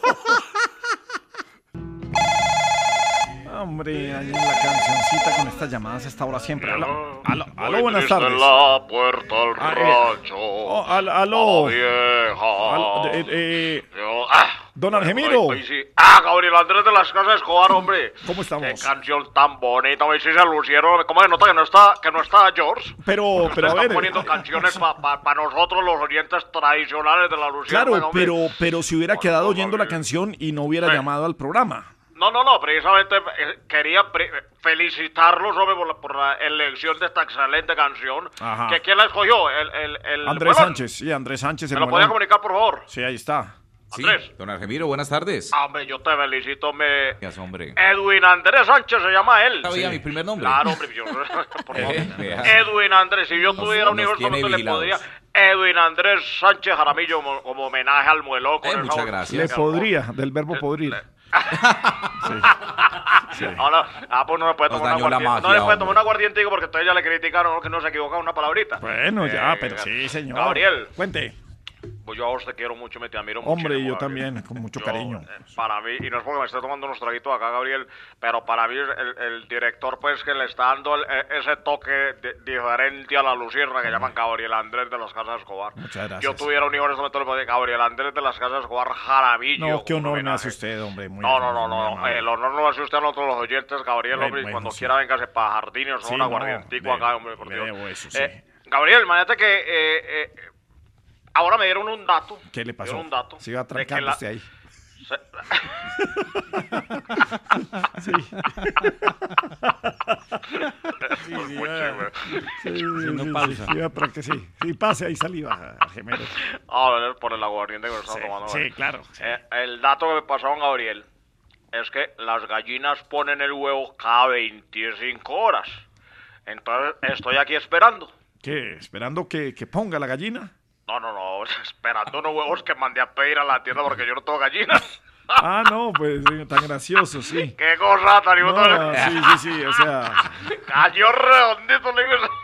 Hombre, ahí en la cancioncita con estas llamadas a esta hora siempre. Aló, aló, aló, buenas tardes. la puerta al Ah, eh, rancho. oh, al- aló. Vieja. Eh, eh, Yo- ah, Don Argemiro. sí. Ah, Gabriel Andrés de las Casas Escobar, hombre. ¿Cómo Qué estamos? canción tan bonita, ver si se lucieron. ¿Cómo se nota que no está, que no está George? Pero, pero a Están ver. poniendo canciones para nosotros, los oyentes tradicionales de la Luciana. Claro, pero, pero si hubiera quedado oyendo la canción y no hubiera llamado al programa. No, no, no, precisamente eh, quería pre- felicitarlos hombre, por la, por la elección de esta excelente canción. Ajá. ¿Que ¿Quién la escogió? El, el, el Andrés. Sánchez, sí, Andrés Sánchez. ¿Me lo podía comunicar, por favor? Sí, ahí está. Andrés. Don Argemiro, buenas tardes. Ah, Hombre, yo te felicito, me... Gracias, hombre. Edwin Andrés Sánchez se llama él. ¿Sabía mi primer nombre? Claro, hombre, yo... por favor. Eh. Edwin Andrés, si yo tuviera un solo tiene te le podría... Edwin Andrés Sánchez Jaramillo como, como homenaje al Eh, esa muchas gracias. Le podría, del verbo podrir. No, no, ah, pues no le puede tomar un dañó la aguardiente. no magia, le puede tomar un aguardientico porque entonces ya le criticaron que no se equivoca una palabrita. Bueno, ya, Eh, pero sí, señor. Gabriel, Cuente. Pues yo a vos te quiero mucho, me te admiro mucho. Hombre, yo también, con mucho cariño. eh, Para mí, y no es porque me esté tomando unos traguitos acá, Gabriel, pero para mí el, el director, pues, que le está dando el- e- ese toque de- diferente a la lucierna que llaman Gabriel Andrés de las Casas Escobar. Muchas gracias. Yo tuviera un hijo en este momento, le podría Gabriel Andrés de las Casas Escobar Jaramillo. No, qué honor me hace usted, hombre. Muy No, no, no, no. amable. El honor no lo hace usted a nosotros los oyentes, Gabriel, Bueno, hombre. y bueno, cuando sí. quiera, véngase para Jardines o Sí, un no, acá, hombre, por Dios. debo eso, sí. Eh, Gabriel, imagínate que eh, eh, ahora me dieron un dato. ¿Qué le me pasó? dieron un dato. Se iba trancando la- ahí. se- Sí. Sí, sí, sí, sí, pase ahí saliva, gemelo. Ah, bueno, es por el aguardiente que me estaba Sí, tomando. sí, claro, sí. Eh, el dato que me pasó con Gabriel es que las gallinas ponen el huevo cada 25 horas. Entonces estoy aquí esperando. ¿Qué? ¿Esperando que, que ponga la gallina? No, no, no, esperando unos huevos que mandé a pedir a la tienda porque yo no tengo gallinas. Ah, no, pues eh, tan gracioso, sí. Qué cosa tan No, sí, sí, sí, o sea, Cayó redondito,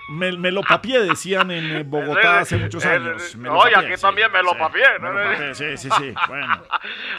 me, me lo papié, decían en eh, Bogotá hace muchos Eh, años. Me No, y aquí sí, también me lo sí, papié. me ¿no? lo papié, Sí, sí, sí, bueno.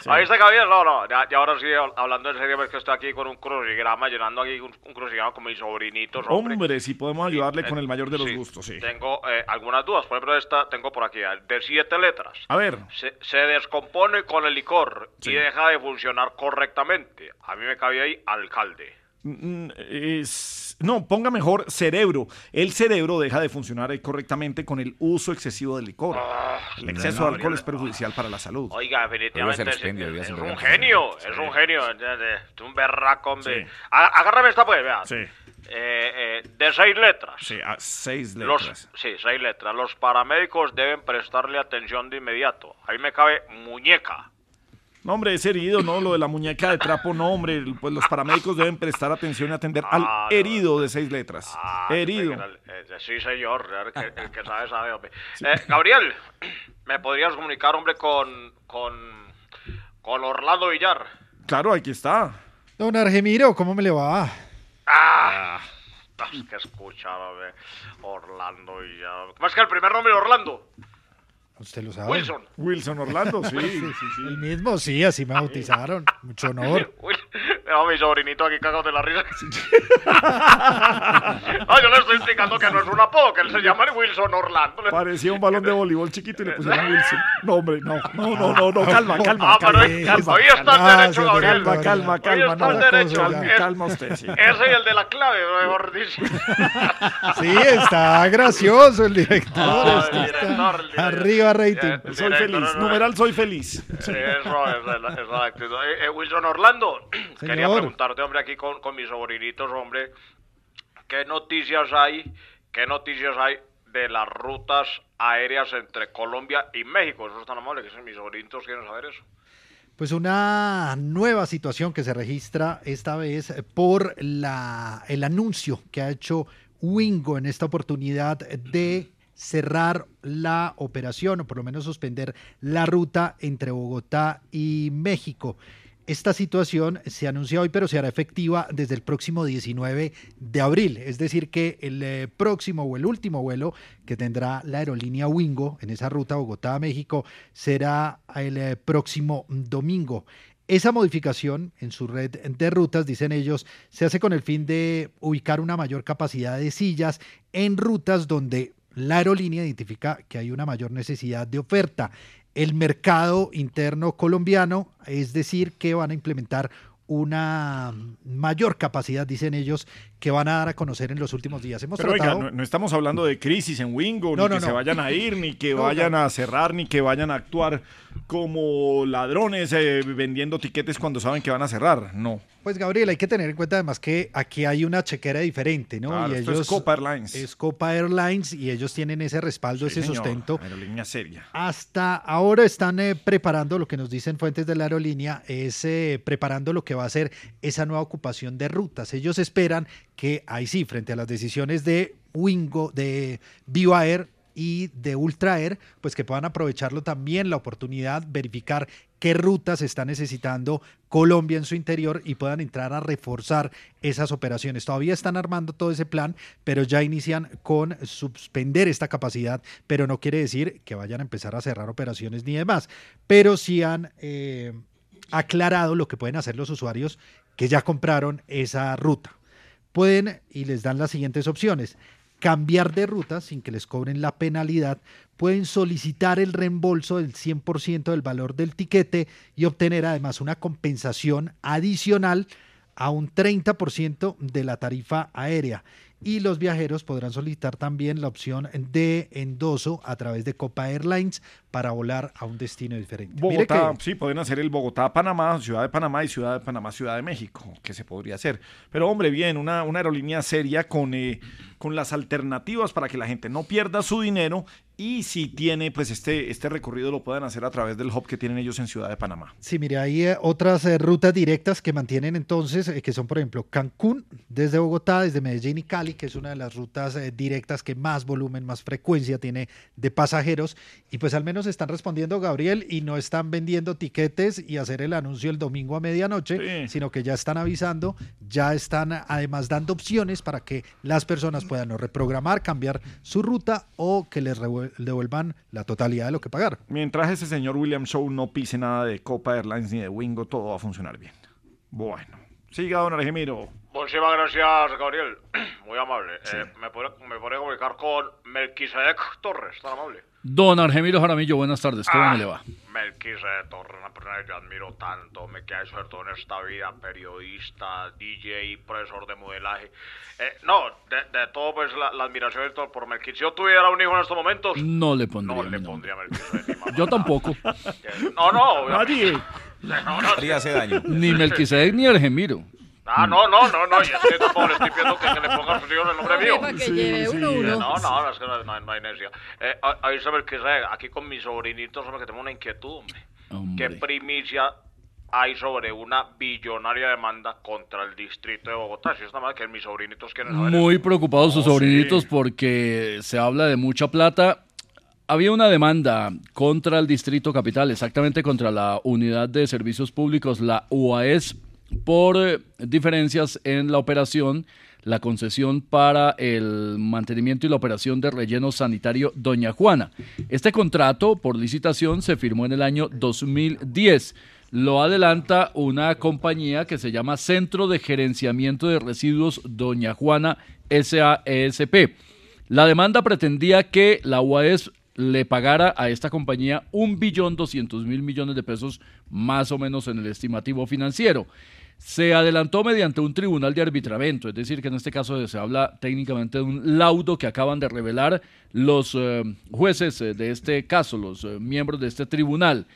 sí. Ahí está Gabriel, no, no, ya, ya ahora sí, hablando en serio, es que estoy aquí con un crucigrama, llenando aquí un, un crucigrama con mis sobrinitos, hombre. Hombre, si podemos ayudarle con el mayor de los gustos, sí. Tengo eh, algunas dudas, por ejemplo, esta tengo por aquí, eh, de siete letras. A ver, Se, se descompone con el licor y deja de funcionar correctamente. A mí me cabía ahí alcalde. mm, es- no, ponga mejor cerebro. El cerebro deja de funcionar eh, correctamente con el uso excesivo del licor. el exceso de alcohol es perjudicial para la salud. Oiga, definitivamente es, es se un genio, es un genio, es un berraco, hombre. Sí. Agárrame esta pues, vea. Sí. Eh, eh, de seis letras. Sí, a seis Los, letras. sí, seis letras. Los paramédicos deben prestarle atención de inmediato. Ahí me cabe muñeca. No, hombre, es herido, ¿no? Lo de la muñeca de trapo, no, hombre. Pues los paramédicos deben prestar atención y atender al Ah, no. herido de seis letras. Ah, herido. eh, sí, señor. El que, el que sabe, sabe, hombre. Eh, Gabriel, ¿me podrías comunicar, hombre, con, con, con Orlando Villar? Claro, aquí está. Don Argemiro, ¿cómo me le va? Ah, es que escuchar, hombre. Orlando Villar. ¿Cómo es que el primer nombre de Orlando? Usted lo sabe. Wilson. Wilson Orlando, sí, sí, sí. El mismo, sí, así me bautizaron. Mucho honor. A mi sobrinito aquí cagado de la risa. no, yo le estoy explicando que no es un apodo, que él se llama Wilson Orlando. Parecía un balón de voleibol chiquito y le pusieron Wilson. No, hombre, no, no, no, no, no, calma, calma. Ah, pero calma, hoy- calma, hoy está el calma, derecho, Gabriel. calma, calma, Hoy calma, está el no, derecho. calma, Es- calma usted, sí. Ese y el de la clave, mejor dicho. Sí, está gracioso el director. Ah, está- el director, el director. arriba rating. El Soy feliz, no, numeral soy feliz. Eso es, actitud. Eh, eh, Wilson Orlando, quería preguntarte, hombre, aquí con, con mis sobrinitos, hombre, ¿qué noticias hay, qué noticias hay de las rutas aéreas entre Colombia y México? Eso es tan amable que si mis sobrinitos quieren saber eso. Pues una nueva situación que se registra esta vez por la, el anuncio que ha hecho Wingo en esta oportunidad de cerrar la operación o por lo menos suspender la ruta entre Bogotá y México. Esta situación se anuncia hoy, pero se hará efectiva desde el próximo 19 de abril. Es decir, que el eh, próximo o el último vuelo que tendrá la aerolínea Wingo en esa ruta Bogotá-México será el eh, próximo domingo. Esa modificación en su red de rutas, dicen ellos, se hace con el fin de ubicar una mayor capacidad de sillas en rutas donde la aerolínea identifica que hay una mayor necesidad de oferta. El mercado interno colombiano, es decir, que van a implementar una mayor capacidad, dicen ellos, que van a dar a conocer en los últimos días. Hemos Pero oiga, tratado... no, no estamos hablando de crisis en Wingo, No, ni no, que se vayan a ir, ni que vayan a cerrar, ni que vayan a actuar como ladrones eh, vendiendo tiquetes cuando saben que van a cerrar. No. Pues Gabriel, hay que tener en cuenta además que aquí hay una chequera diferente, ¿no? Claro, y esto es Copa Airlines. Es Copa Airlines y ellos tienen ese respaldo, Sí, ese señor, sustento. Aerolínea seria. Hasta ahora están eh, preparando, lo que nos dicen fuentes de la aerolínea, es eh, preparando lo que va a ser esa nueva ocupación de rutas. Ellos esperan que ahí sí, frente a las decisiones de Wingo, de Viva Air y de Ultra Air, pues que puedan aprovecharlo también la oportunidad, verificar qué rutas está necesitando Colombia en su interior y puedan entrar a reforzar esas operaciones. Todavía están armando todo ese plan, pero ya inician con suspender esta capacidad, pero no quiere decir que vayan a empezar a cerrar operaciones ni demás, pero sí han eh, aclarado lo que pueden hacer los usuarios que ya compraron esa ruta. Pueden y les dan las siguientes opciones cambiar de ruta sin que les cobren la penalidad, pueden solicitar el reembolso del 100% del valor del tiquete y obtener además una compensación adicional a un 30% de la tarifa aérea. Y los viajeros podrán solicitar también la opción de endoso a través de Copa Airlines para volar a un destino diferente. Bogotá, que- sí, pueden hacer el Bogotá-Panamá, Ciudad de Panamá y Ciudad de Panamá, Ciudad de México, que se podría hacer. Pero hombre, bien, una, una aerolínea seria con, eh, con las alternativas para que la gente no pierda su dinero y si tiene, pues este, este recorrido lo pueden hacer a través del hub que tienen ellos en Ciudad de Panamá. Sí, mire, hay eh, otras eh, rutas directas que mantienen entonces, eh, que son por ejemplo Cancún, desde Bogotá, desde Medellín y Cali, que es una de las rutas directas que más volumen, más frecuencia tiene de pasajeros. Y pues al menos están respondiendo, Gabriel, y no están vendiendo tiquetes y hacer el anuncio el domingo a medianoche, sino que ya están avisando, ya están además dando opciones para que las personas puedan o reprogramar, cambiar su ruta o que les revuel- devuelvan la totalidad de lo que pagaron. Mientras ese señor William Show no pise nada de Copa Airlines ni de Wingo, todo va a funcionar bien. Bueno, siga, don Argemiro. Muchísimas gracias, Gabriel. Muy amable. Eh, ¿me, puede, ¿Me podría comunicar con Melquisedec Torres? ¿Tan amable? Don Argemiro Jaramillo, buenas tardes. ¿Cómo Ah. me le va? Melquisedec Torres, una persona que yo admiro tanto, me queda sobre todo en esta vida, periodista, DJ, profesor de modelaje. Eh, no, de, de todo, pues la, la admiración y todo por Melquisedec. Si yo tuviera un hijo en estos momentos, No le pondría. no le nombre. pondría Melquisedec. Yo tampoco. No, no, Nadie. No, no, Haría hace daño. Ni Melquisedec ni Argemiro. Ah, no, no, no, no, y es que tampoco le estoy pidiendo que, que le ponga hijos el nombre mío. que lleve uno, uno. No, no, no, es que no, no, no hay necesidad. Eh, a- ahí que sé, aquí con mis sobrinitos, hombre, que tengo una inquietud, hombre. ¿Qué primicia hay sobre una billonaria demanda contra el distrito de Bogotá? Si es nada más que mis sobrinitos quieren saber. Muy preocupados sus Oh, sobrinitos sí. porque se habla de mucha plata. Había una demanda contra el Distrito Capital, exactamente contra la Unidad de Servicios Públicos, la UAS, por eh, diferencias en la operación, la concesión para el mantenimiento y la operación de relleno sanitario Doña Juana. Este contrato por licitación se firmó en el año 2010. Lo adelanta una compañía que se llama Centro de Gerenciamiento de Residuos Doña Juana SAESP. La demanda pretendía que la UAS le pagara a esta compañía un billón doscientos mil millones de pesos, más o menos en el estimativo financiero. Se adelantó mediante un tribunal de arbitramiento, es decir, que en este caso se habla técnicamente de un laudo que acaban de revelar los eh, jueces eh, de este caso, los eh, miembros de este tribunal.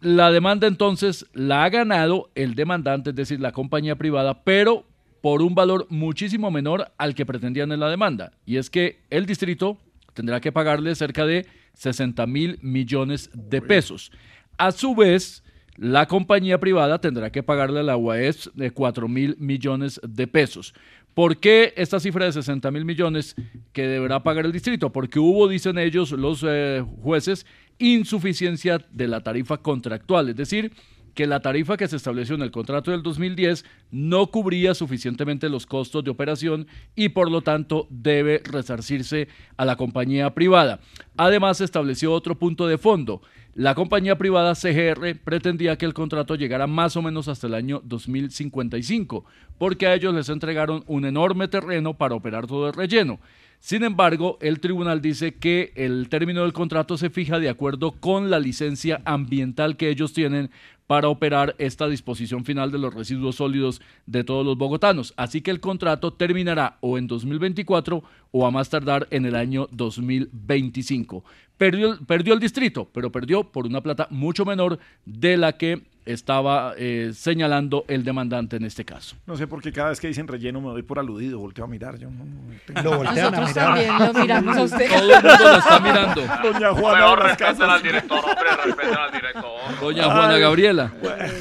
La demanda entonces la ha ganado el demandante, es decir, la compañía privada, pero por un valor muchísimo menor al que pretendían en la demanda. Y es que el distrito tendrá que pagarle cerca de 60 mil millones de pesos. A su vez, la compañía privada tendrá que pagarle a la UAS de 4 mil millones de pesos. ¿Por qué esta cifra de 60 mil millones que deberá pagar el distrito? Porque hubo, dicen ellos, los eh, jueces, insuficiencia de la tarifa contractual, es decir, que la tarifa que se estableció en el contrato del 2010 no cubría suficientemente los costos de operación y por lo tanto debe resarcirse a la compañía privada. Además, se estableció otro punto de fondo. La compañía privada CGR pretendía que el contrato llegara más o menos hasta el año 2055, porque a ellos les entregaron un enorme terreno para operar todo el relleno. Sin embargo, el tribunal dice que el término del contrato se fija de acuerdo con la licencia ambiental que ellos tienen para operar esta disposición final de los residuos sólidos de todos los bogotanos. Así que el contrato terminará o en 2024 o a más tardar en el año 2025. Perdió, perdió el distrito, pero perdió por una plata mucho menor de la que estaba eh, señalando el demandante en este caso. No sé por qué cada vez que dicen relleno me doy por aludido, volteo a mirar. Yo no, no tengo- Lo voltean a Nosotros mirar. también lo miramos a usted. Todo el mundo lo está mirando. Doña Juana respeten al director, hombre, respeten al director. Doña Juana Ay. Gabriela.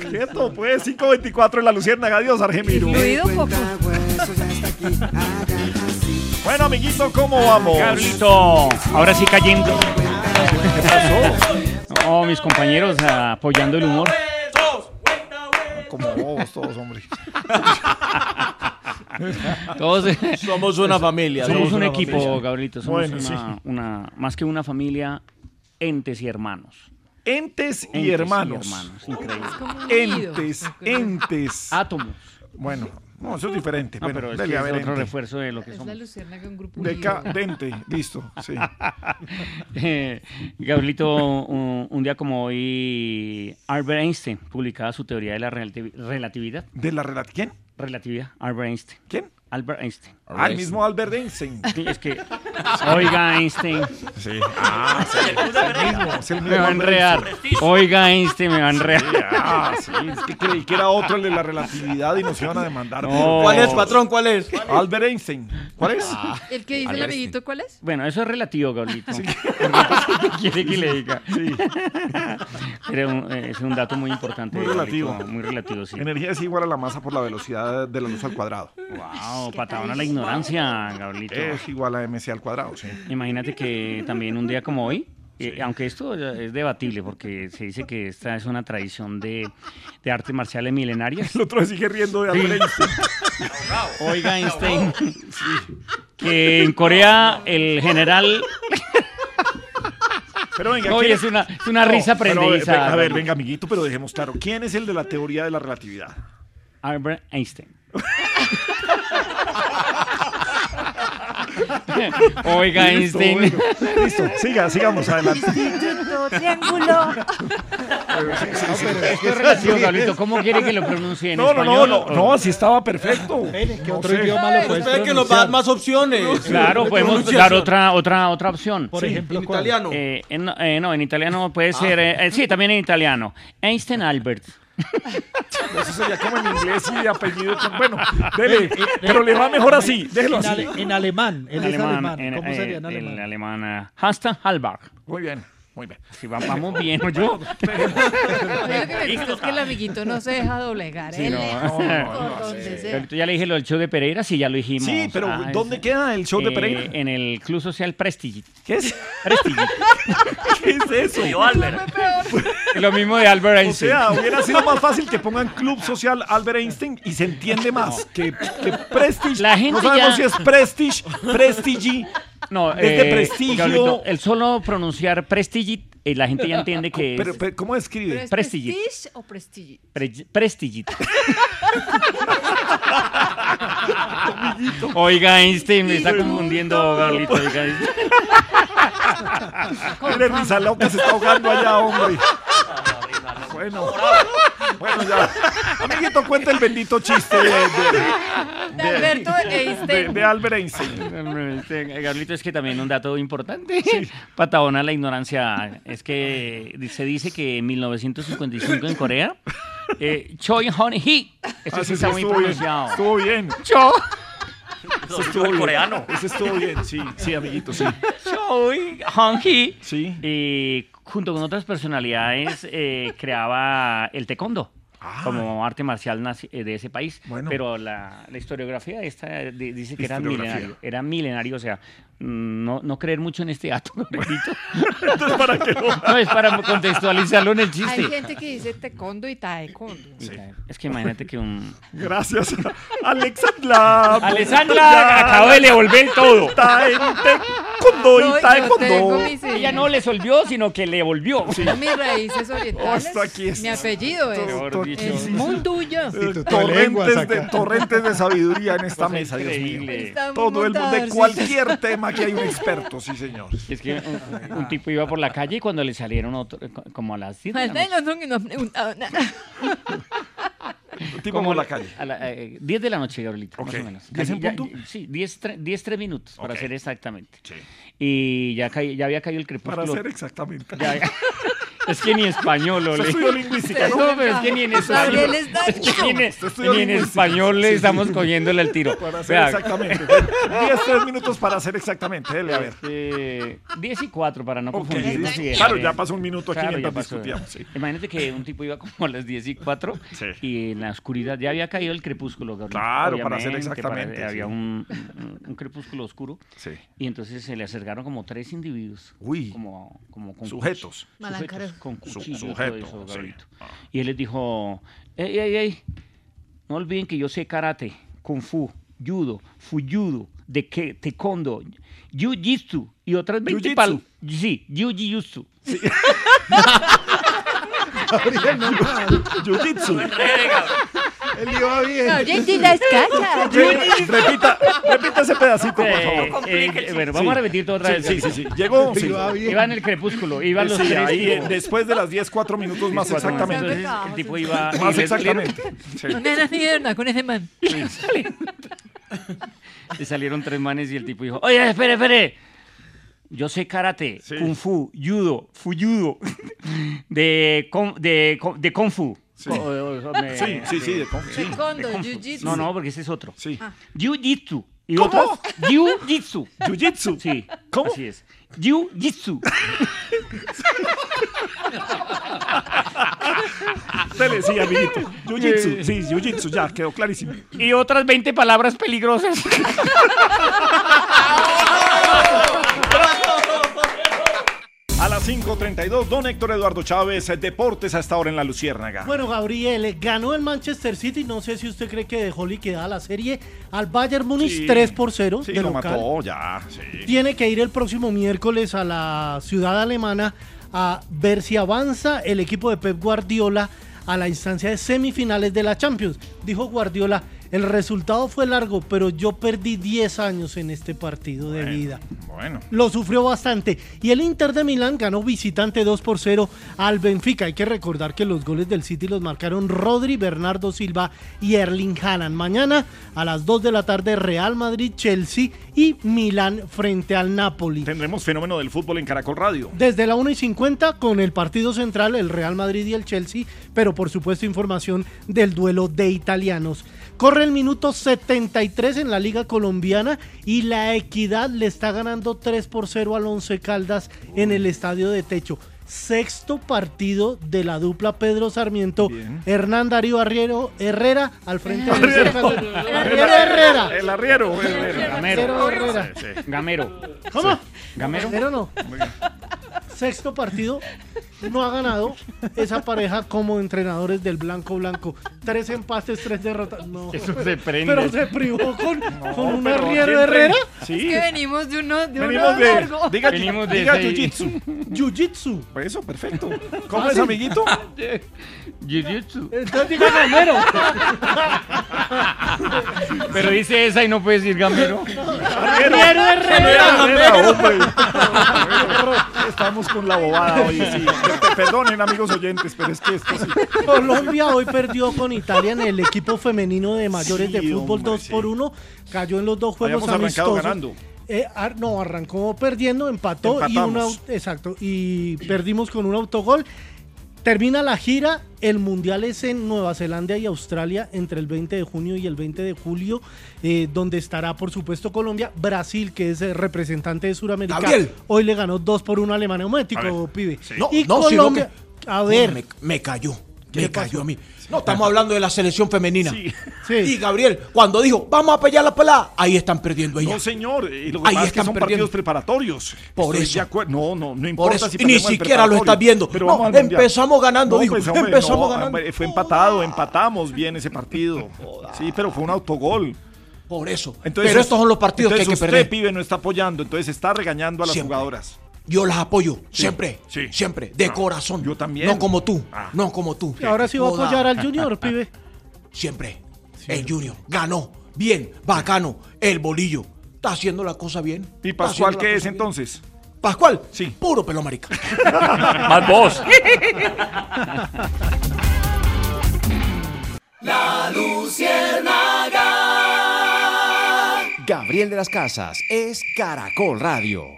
Quieto, pues, 5.24 en la Luciérnaga. Adiós, Argemiro. Incluido un poco. Bueno, amiguito, ¿cómo vamos? Carlito, ahora sí cayendo. ¿Qué pasó? No, mis compañeros apoyando el humor. Como bobos todos, hombre. Todos Somos una familia. somos un una equipo, familia. Gabrielito. Somos Bueno, una, sí. una- más que una familia, entes y hermanos. Entes y Entes hermanos. hermanos, increíble. Entes, entes. Átomos. Bueno, no, eso es diferente. No, Bueno, pero es, dele que a es ver, otro ente. refuerzo de lo que Es la somos. luciérnaga un grupo unido. Decadente, listo, sí. Eh, Gabrielito, un, un día como hoy, Albert Einstein publicaba su teoría de la relati- relatividad. ¿De la relatividad? ¿Quién? Relatividad, Albert Einstein. ¿Quién? Albert Einstein. Ah, el mismo Albert Einstein. Sí, es que, oiga Einstein, Sí. Ah, sí. Es el mismo, es el mismo me va a enredar. Oiga Einstein, me va a Sí, enredar. ah, sí, es que creí que era otro el de la relatividad y nos iban a demandar. No. ¿Cuál es, patrón? ¿Cuál es? Albert Einstein. ¿Cuál es? ¿El que dice el amiguito cuál es? Bueno, eso es relativo, Gaulito. Porque, ¿Qué quiere que le diga? Pero un- eh, es un dato muy importante. Muy Gaulito, relativo. Muy relativo, sí. Energía es igual a la masa por la velocidad de la luz al cuadrado. Wow, patadona la ignorancia, Gaulito. Es igual a mc al cuadrado, sí. Imagínate que también un día como hoy, eh, aunque esto es debatible porque se dice que esta es una tradición de, de artes marciales milenarias. El otro sigue riendo de Albert Einstein. Oiga, Einstein, que en Corea el general... Pero venga, Oye, ¿quién- es una, es una No, risa venga, a ver, venga, amiguito, pero dejemos claro. ¿Quién es el de la teoría de la relatividad? Albert Einstein. Oiga, Listo, Einstein. bueno. Listo, siga, sigamos adelante. Instituto Triángulo. Es relativo, Gablito. ¿Cómo quiere que lo pronuncie en No, no, no, español? no, no, así estaba perfecto. ¿Qué No otro sé. idioma lo puedes Espera que nos dan más opciones. Claro, podemos dar otra, otra, otra opción. Por ejemplo, En ¿cuál? italiano. Eh, en- eh, no, en italiano puede ser. eh, eh, sí, también en italiano. Einstein Albert. Eso sería como en inglés y apellido. Bueno, dele, pero le va mejor así. Déjelo En, así. en alemán. Es alemán. en- ¿Cómo eh, sería en alemán? alemán. eh, Halbach. Muy bien, muy bien. Va- vamos bien, ¿o yo? Es que el amiguito no se deja doblegar. Sí, Él no, no, no, sea. Ahorita ya le dije lo del show de Pereira, sí, ya lo dijimos. Sí, pero Ah, ¿dónde es- queda el show de eh, Pereira? En el Club Social Prestige. ¿Qué es? Prestige. ¿Qué es eso? Yo, Albert. lo mismo de Albert O Einstein. sea, hubiera sido más fácil que pongan Club Social Albert Einstein y se entiende más que, que Prestige. La gente no sabemos ya- si es Prestige, Prestige. No, Es de eh, prestigio. Gabrielito, el solo pronunciar Prestige, eh, la gente ya entiende que Pero, es pero, ¿cómo ¿Pero escribe? es Prestige. prestige o prestige? pre- Prestige. Oiga, Einstein, me está confundiendo, Gabrielito. oiga, Einstein. Mire, risa loca se está ahogando allá, hombre. Bueno, bueno, ya. Amiguito, cuenta el bendito chiste de, de- De Alberto Einstein. de Albert Einstein. Gabrielito, es que también un dato importante, patadona la ignorancia, es que se dice que en 1955 en Corea, eh, Choi Hon-hee, eso Ah, sí está muy estuvo bien, pronunciado. Estuvo bien. Cho, dijo el bien. coreano. Ese estuvo bien, sí, sí, amiguito, sí. Choi Hon-hee, Sí. y junto con otras personalidades eh, creaba el taekwondo. Como arte marcial eh, de ese país. Bueno. Pero la, la historiografía esta eh, di- dice que era milenario. Era milenario, o sea, mm, no, no creer mucho en este dato. Entonces, ¿para qué no? No, es para contextualizarlo en el Hay chiste. gente que dice taekwondo y taekwondo. Es que imagínate que un... Gracias. Alexandra. Alessandra acabó de devolver todo. Taekwondo y taekwondo. Ella no le solvió, sino que le volvió. tengo mis raíces orientales. Hasta aquí Mi apellido es, dicho. es muy lenguas Torrentes de, torrentes de sabiduría en esta mesa, Dios mío. Todo el mundo, de cualquier tema que hay un experto, sí, señor. Es que un, un tipo iba por la calle y cuando le salieron otro, como a las 10 de la Al noche, menos no nos preguntaron nada. Tipo por la calle. a la, eh, 10 de la noche, Gabrielito, Ok. más o menos. ¿Diez en Ya- punto? sí, 10, tre- 10, 3 minutos, para Ok. ser exactamente. Sí. Y ya, ya había caído el crepúsculo. Para ser exactamente. Ya- es que ni español, Ole. estudió lingüística, ¿no? No, pero es que ni en español. Es que ni en, ni en español le Sí, sí. estamos cogiéndole el tiro. Para ser exactamente. 10, 3 minutos para ser exactamente. Dele, a ver. eh, 10 y 4 para no confundirnos. sí. sí, Claro, ya pasó un minuto aquí claro, mientras discutíamos. Sí. Imagínate que un tipo iba como a las 10 y 4 Sí. y en la oscuridad ya había caído el crepúsculo. Gabriel, Claro, para ser exactamente, para- había sí. un, un- un crepúsculo oscuro Sí. y entonces se le acercaron como tres individuos. Uy. Como, como con Sujetos. sujetos, con Su- cuchillos, sujeto, todo eso, sí. Ah. Y él les dijo, ey, ey, ey, no olviden que yo sé karate, kung fu, judo, fuyudo, de que, taekwondo, jiu-jitsu y otras 20 Jiu-jitsu. pal... Sí, jiu-jitsu. Más. Jiu-jitsu. Él iba bien. Oye, y las cachas. Repita, repita ese pedacito, por Eh, favor. el eh, bueno, vamos Sí. a repetir todo otra Sí, vez. sí, sí, sí. Llegó. Sí. Iba bien. Iba en el crepúsculo, iban los Sí, tres. ahí, eh, después de las 10, 4 minutos más cuatro exactamente. minutos, entonces, el tipo iba... Más exactamente. Sí. No me ni de nada con ese man. Le salieron, le salieron tres manes y el tipo dijo, oye, espere, espere. Yo sé karate, Sí. kung fu, judo, fuyudo, de, de, de kung fu. O- me- Sí, sí, sí, de con- sí. Jiu-jitsu. No, no, porque ese es otro. Sí. Jiu-jitsu Y ¿Cómo? otras, Jiu-Jitsu. Jiu-Jitsu. Sí. ¿Cómo? Así es. Jiu-Jitsu. Dele, sí, amiguito. Jiu-Jitsu. Sí, Jiu-Jitsu, ya, quedó clarísimo. Y otras 20 palabras peligrosas. Las 5.32, don Héctor Eduardo Chávez, Deportes hasta ahora en la Luciérnaga. Bueno, Gabriel, ganó el Manchester City. No sé si usted cree que dejó liquidada la serie al Bayern Múnich Sí. 3 por 0 Sí, de lo local. mató, ya, sí. Tiene que ir el próximo miércoles a la ciudad alemana a ver si avanza el equipo de Pep Guardiola a la instancia de semifinales de la Champions. Dijo Guardiola, el resultado fue largo, pero yo perdí 10 años en este partido de vida. Bueno. Lo sufrió bastante. Y el Inter de Milán ganó visitante 2 por 0 al Benfica. Hay que recordar que los goles del City los marcaron Rodri, Bernardo Silva y Erling Haaland. Mañana a las 2 de la tarde Real Madrid, Chelsea y Milán frente al Napoli. Tendremos fenómeno del fútbol en Caracol Radio. Desde la 1 y 50 con el partido central, el Real Madrid y el Chelsea, pero por supuesto información del duelo de italianos. Corre el minuto 73 en la Liga Colombiana y la Equidad le está ganando 3 por 0 al Once Caldas en el Estadio de Techo. Sexto partido de la dupla Pedro Sarmiento, Hernán Darío Arriero Herrera al frente. Arriero Herrera. El arriero. Herrera. Gamero. Gamero. ¿Cómo? Gamero. Gamero no. Sexto partido, no ha ganado esa pareja como entrenadores del Blanco Blanco. Tres empates, tres derrotas. No. Eso se prende. Pero se privó con, con un arriero Herrera. Sí. Es que venimos de uno, de uno Venimos de. largo. Diga, Venimos de diga Jiu-Jitsu. Jiu-Jitsu. Eso, perfecto. ¿Cómo Ah, es, sí. amiguito? Jiu-Jitsu. Entonces diga Gamero. Pero dice esa y no puede decir Gamero. Arriero Herrera. Herrera, hombre. Estamos con la bobada hoy, sí. Pe- Perdonen, amigos oyentes, pero es que esto sí. Colombia hoy perdió con Italia en el equipo femenino de mayores Sí, de fútbol hombre, 2 sí. por 1. Cayó en los dos juegos Habíamos arrancado amistosos. ganando. Eh, ar- no, arrancó perdiendo, empató y un Empatamos. au- exacto y perdimos con un autogol. Termina la gira, el mundial es en Nueva Zelanda y Australia entre el 20 de junio y el 20 de julio, eh, donde estará por supuesto Colombia, Brasil que es el representante de Sudamérica. Gabriel. Hoy le ganó 2 por 1 a Alemania, un momentico, pibe. No, y no, sino Colombia, que- a ver, Me, me cayó. ¿Qué Me cayó a mí. No, estamos hablando de la selección femenina. Sí. Y Gabriel, cuando dijo, vamos a pelear la pelada, ahí están perdiendo No, ellas. señor. Y lo que Ahí pasa es que están son perdiendo. partidos preparatorios. Por Estoy eso. No, no, no Por importa eso, si y ni siquiera lo estás viendo. Pero No, empezamos ganando, dijo. pues, hombre, Empezamos no, ganando. Fue empatado, empatamos bien ese partido. Sí, pero fue un autogol. Por eso. Entonces, Pero estos son los partidos que hay que usted, perder. pibe, no está apoyando, entonces está regañando a las Siempre. jugadoras. Yo las apoyo, Sí, siempre, sí. siempre, de Ah, corazón. yo también. No como tú, Ah. no como tú. y ahora sí va a apoyar al Junior, pibe. Siempre. El Junior ganó, bien, bacano. El bolillo está haciendo la cosa bien. ¿Y Pascual qué es bien. entonces? Pascual, Sí. puro pelo marica. Más vos. La Luciérnaga. Gabriel de las Casas es Caracol Radio.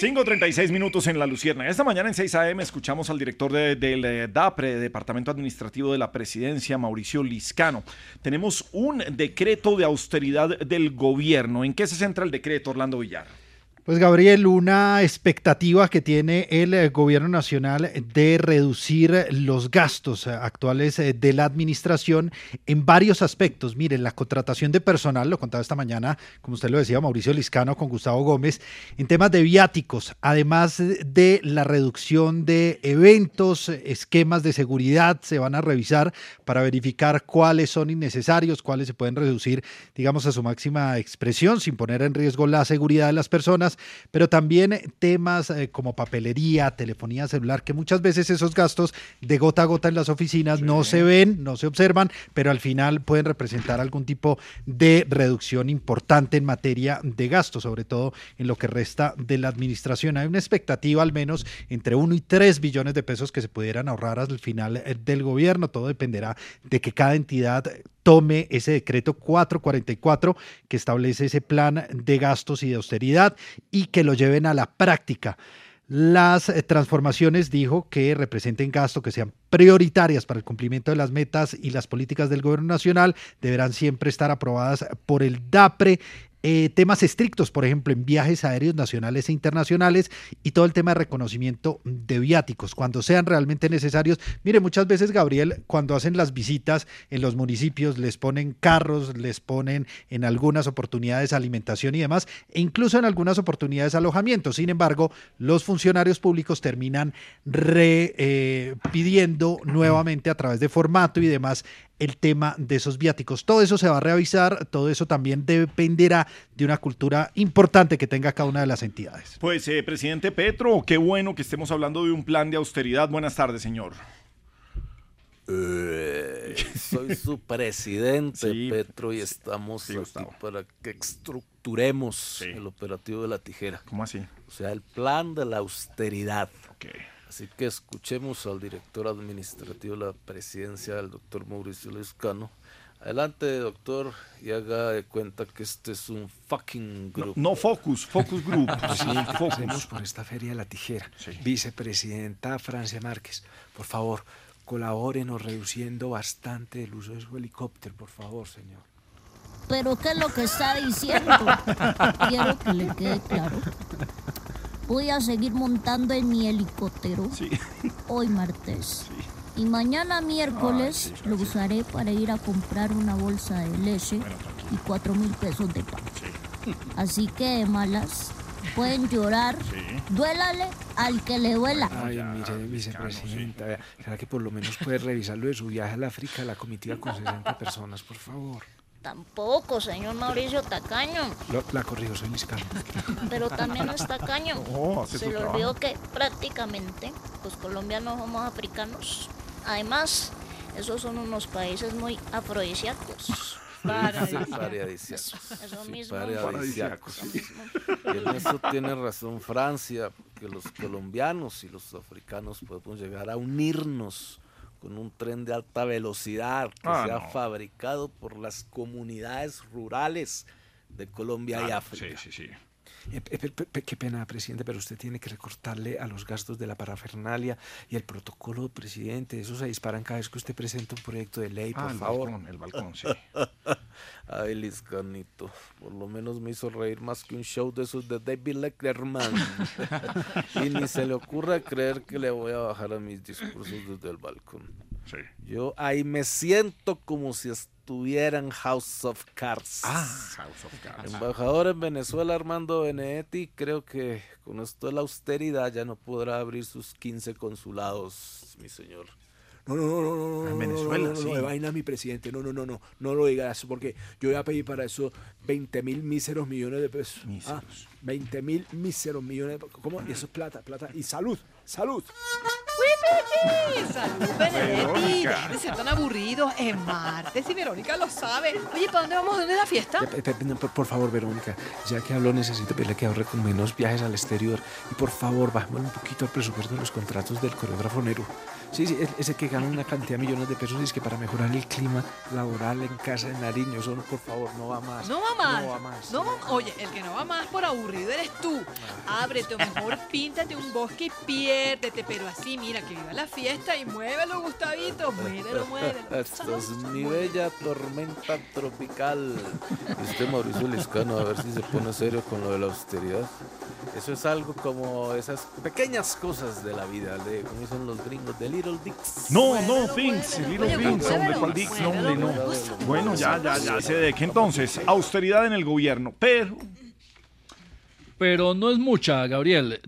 5.36 minutos en La Lucierna. Esta mañana en 6 a.m. escuchamos al director de- del eh, DAPRE, Departamento Administrativo de la Presidencia, Mauricio Liscano. Tenemos un decreto de austeridad del gobierno. ¿En qué se centra el decreto, Orlando Villar? Pues Gabriel, una expectativa que tiene el eh, gobierno nacional de reducir los gastos eh, actuales eh, de la administración en varios aspectos. Miren, la contratación de personal, lo contaba esta mañana, como usted lo decía, Mauricio Liscano con Gustavo Gómez, en temas de viáticos, además de la reducción de eventos, esquemas de seguridad, se van a revisar para verificar cuáles son innecesarios, cuáles se pueden reducir, digamos, a su máxima expresión sin poner en riesgo la seguridad de las personas pero también temas eh, como papelería, telefonía celular, que muchas veces esos gastos de gota a gota en las oficinas no se ven, no se observan, pero al final pueden representar algún tipo de reducción importante en materia de gastos, sobre todo en lo que resta de la administración. Hay una expectativa al menos entre 1 y 3 billones de pesos que se pudieran ahorrar al final eh, del gobierno. Todo dependerá de que cada entidad tome ese decreto 444 que establece ese plan de gastos y de austeridad y que lo lleven a la práctica. Las eh, transformaciones dijo que representen gasto que sean prioritarias para el cumplimiento de las metas y las políticas del gobierno nacional deberán siempre estar aprobadas por el DAPRE eh, temas estrictos, por ejemplo, en viajes aéreos nacionales e internacionales y todo el tema de reconocimiento de viáticos, cuando sean realmente necesarios. Mire, muchas veces, Gabriel, cuando hacen las visitas en los municipios, les ponen carros, les ponen en algunas oportunidades alimentación y demás, e incluso en algunas oportunidades alojamiento. Sin embargo, los funcionarios públicos terminan re, eh, pidiendo nuevamente a través de formato y demás el tema de esos viáticos. Todo eso se va a revisar, todo eso también dependerá de una cultura importante que tenga cada una de las entidades. Pues, eh, presidente Petro, qué bueno que estemos hablando de un plan de austeridad. Buenas tardes, señor. Eh, soy su presidente, Sí, Petro, y estamos aquí para que estructuremos el operativo de la tijera. ¿Cómo así? O sea, el plan de la austeridad. Así que escuchemos al director administrativo de la presidencia, el doctor Mauricio Lescano. Adelante, doctor, y haga de cuenta que este es un fucking group. no focus, focus group. Sí, focus. por esta feria de la tijera. Vicepresidenta Francia Márquez, por favor, colabórenos reduciendo bastante el uso de su helicóptero, por favor, señor. Pero ¿qué es lo que está diciendo? Quiero que le quede claro. Voy a seguir montando en mi helicóptero. Hoy martes. Y mañana miércoles lo usaré para ir a comprar una bolsa de leche y cuatro mil pesos de pan. Así que de malas, pueden llorar, duélale al que le duela. Ay, mire, vicepresidenta, vea, ¿será que por lo menos puede revisar lo de su viaje al África, la comitiva con 60 personas, por favor? Tampoco, señor Mauricio Tacaño. Lo- la corrijo, soy Liscano. Pero también es tacaño. Oh, Se le trabajo. olvidó que prácticamente los colombianos somos africanos. Además, esos son unos países muy afrodisíacos. Paradisíacos. Eso Sí, mismo. paradisíacos. En eso tiene razón Francia, que los colombianos y los africanos podemos llegar a unirnos con un tren de alta velocidad que Ah, sea no. fabricado por las comunidades rurales de Colombia y Ah, África. Sí, sí, sí. Eh, eh, qué pena, presidente, pero usted tiene que recortarle a los gastos de la parafernalia y el protocolo, presidente. Esos se disparan cada vez que usted presenta un proyecto de ley, por Ah, el favor. balcón, el balcón, sí. Ay, Liscanito, por lo menos me hizo reír más que un show de esos de David Letterman. y ni se le ocurra creer que le voy a bajar a mis discursos desde el balcón. Yo ahí me siento como si estuviera en House of Cards. Ah, House of Cards. Embajador en Venezuela, Armando Benedetti, creo que con esto de la austeridad ya no podrá abrir sus 15 consulados, mi señor. No, no, no, no, no, no, En no, Venezuela, no, no, no, sí. de vaina, mi presidente. No, no, no, no, no lo digas, porque yo voy a pedir para eso 20 mil míseros millones de pesos. Ah, 20 mil míseros millones de pesos. ¿Cómo? Y eso es plata, plata. Y salud, salud. ¡Wipichi! ¡Salud, Benedetti! De ser tan aburridos. Es martes y Verónica lo sabe. Oye, ¿para dónde vamos? ¿Dónde es la fiesta? Pe- pe- pe- no, Por, por favor, Verónica, ya que habló, necesito pedirle que ahorre con menos viajes al exterior. Y por favor, bajemos un poquito el presupuesto de los contratos del coreógrafo Nero. Sí, sí, es- ese que gana una cantidad de millones de pesos y es que para mejorar el clima laboral en casa de Nariño, eso no, por favor, no va más. No va más. No va más. No va- Oye, el que no va más por aburrido eres tú. Ábrete o mejor píntate un bosque y piérdete. Pero así, mira, que viva la fiesta y muévelo, Gustavito. Muévelo, muévelo. Esto es mi bella tormenta tropical. Y usted, Mauricio Liscano, a ver si se pone serio con lo de la austeridad. Eso es algo como esas pequeñas cosas de la vida, de como dicen los gringos, de Little Dicks. No, no, Things, Little Things, hombre, ¿cuál Dicks? No, hombre, no. Bueno, ya, ya, ya sé de qué entonces. Austeridad en el gobierno, pero Pero no es mucha, Gabriel.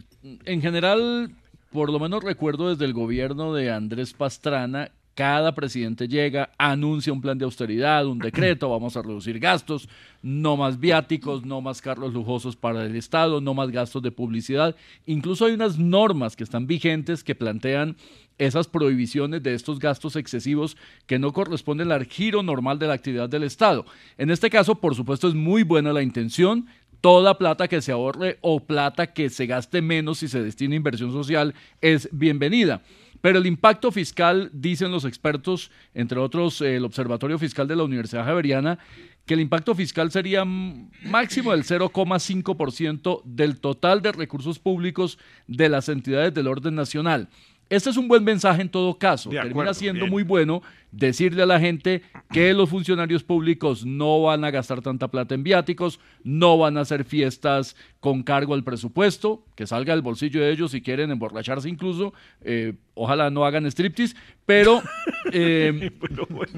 En general, por lo menos recuerdo desde el gobierno de Andrés Pastrana, cada presidente llega, anuncia un plan de austeridad, un decreto, vamos a reducir gastos, no más viáticos, no más carros lujosos para el Estado, no más gastos de publicidad. Incluso hay unas normas que están vigentes que plantean esas prohibiciones de estos gastos excesivos que no corresponden al giro normal de la actividad del Estado. En este caso, por supuesto, es muy buena la intención. Toda plata que se ahorre o plata que se gaste menos si se destina a inversión social es bienvenida. Pero el impacto fiscal, dicen los expertos, entre otros eh, el Observatorio Fiscal de la Universidad Javeriana, que el impacto fiscal sería máximo del 0,5% del total de recursos públicos de las entidades del orden nacional. Este es un buen mensaje en todo caso. De Termina acuerdo, siendo bien. muy bueno decirle a la gente que los funcionarios públicos no van a gastar tanta plata en viáticos, no van a hacer fiestas con cargo al presupuesto, que salga del bolsillo de ellos si quieren emborracharse incluso. eh, ojalá no hagan striptease, pero, eh,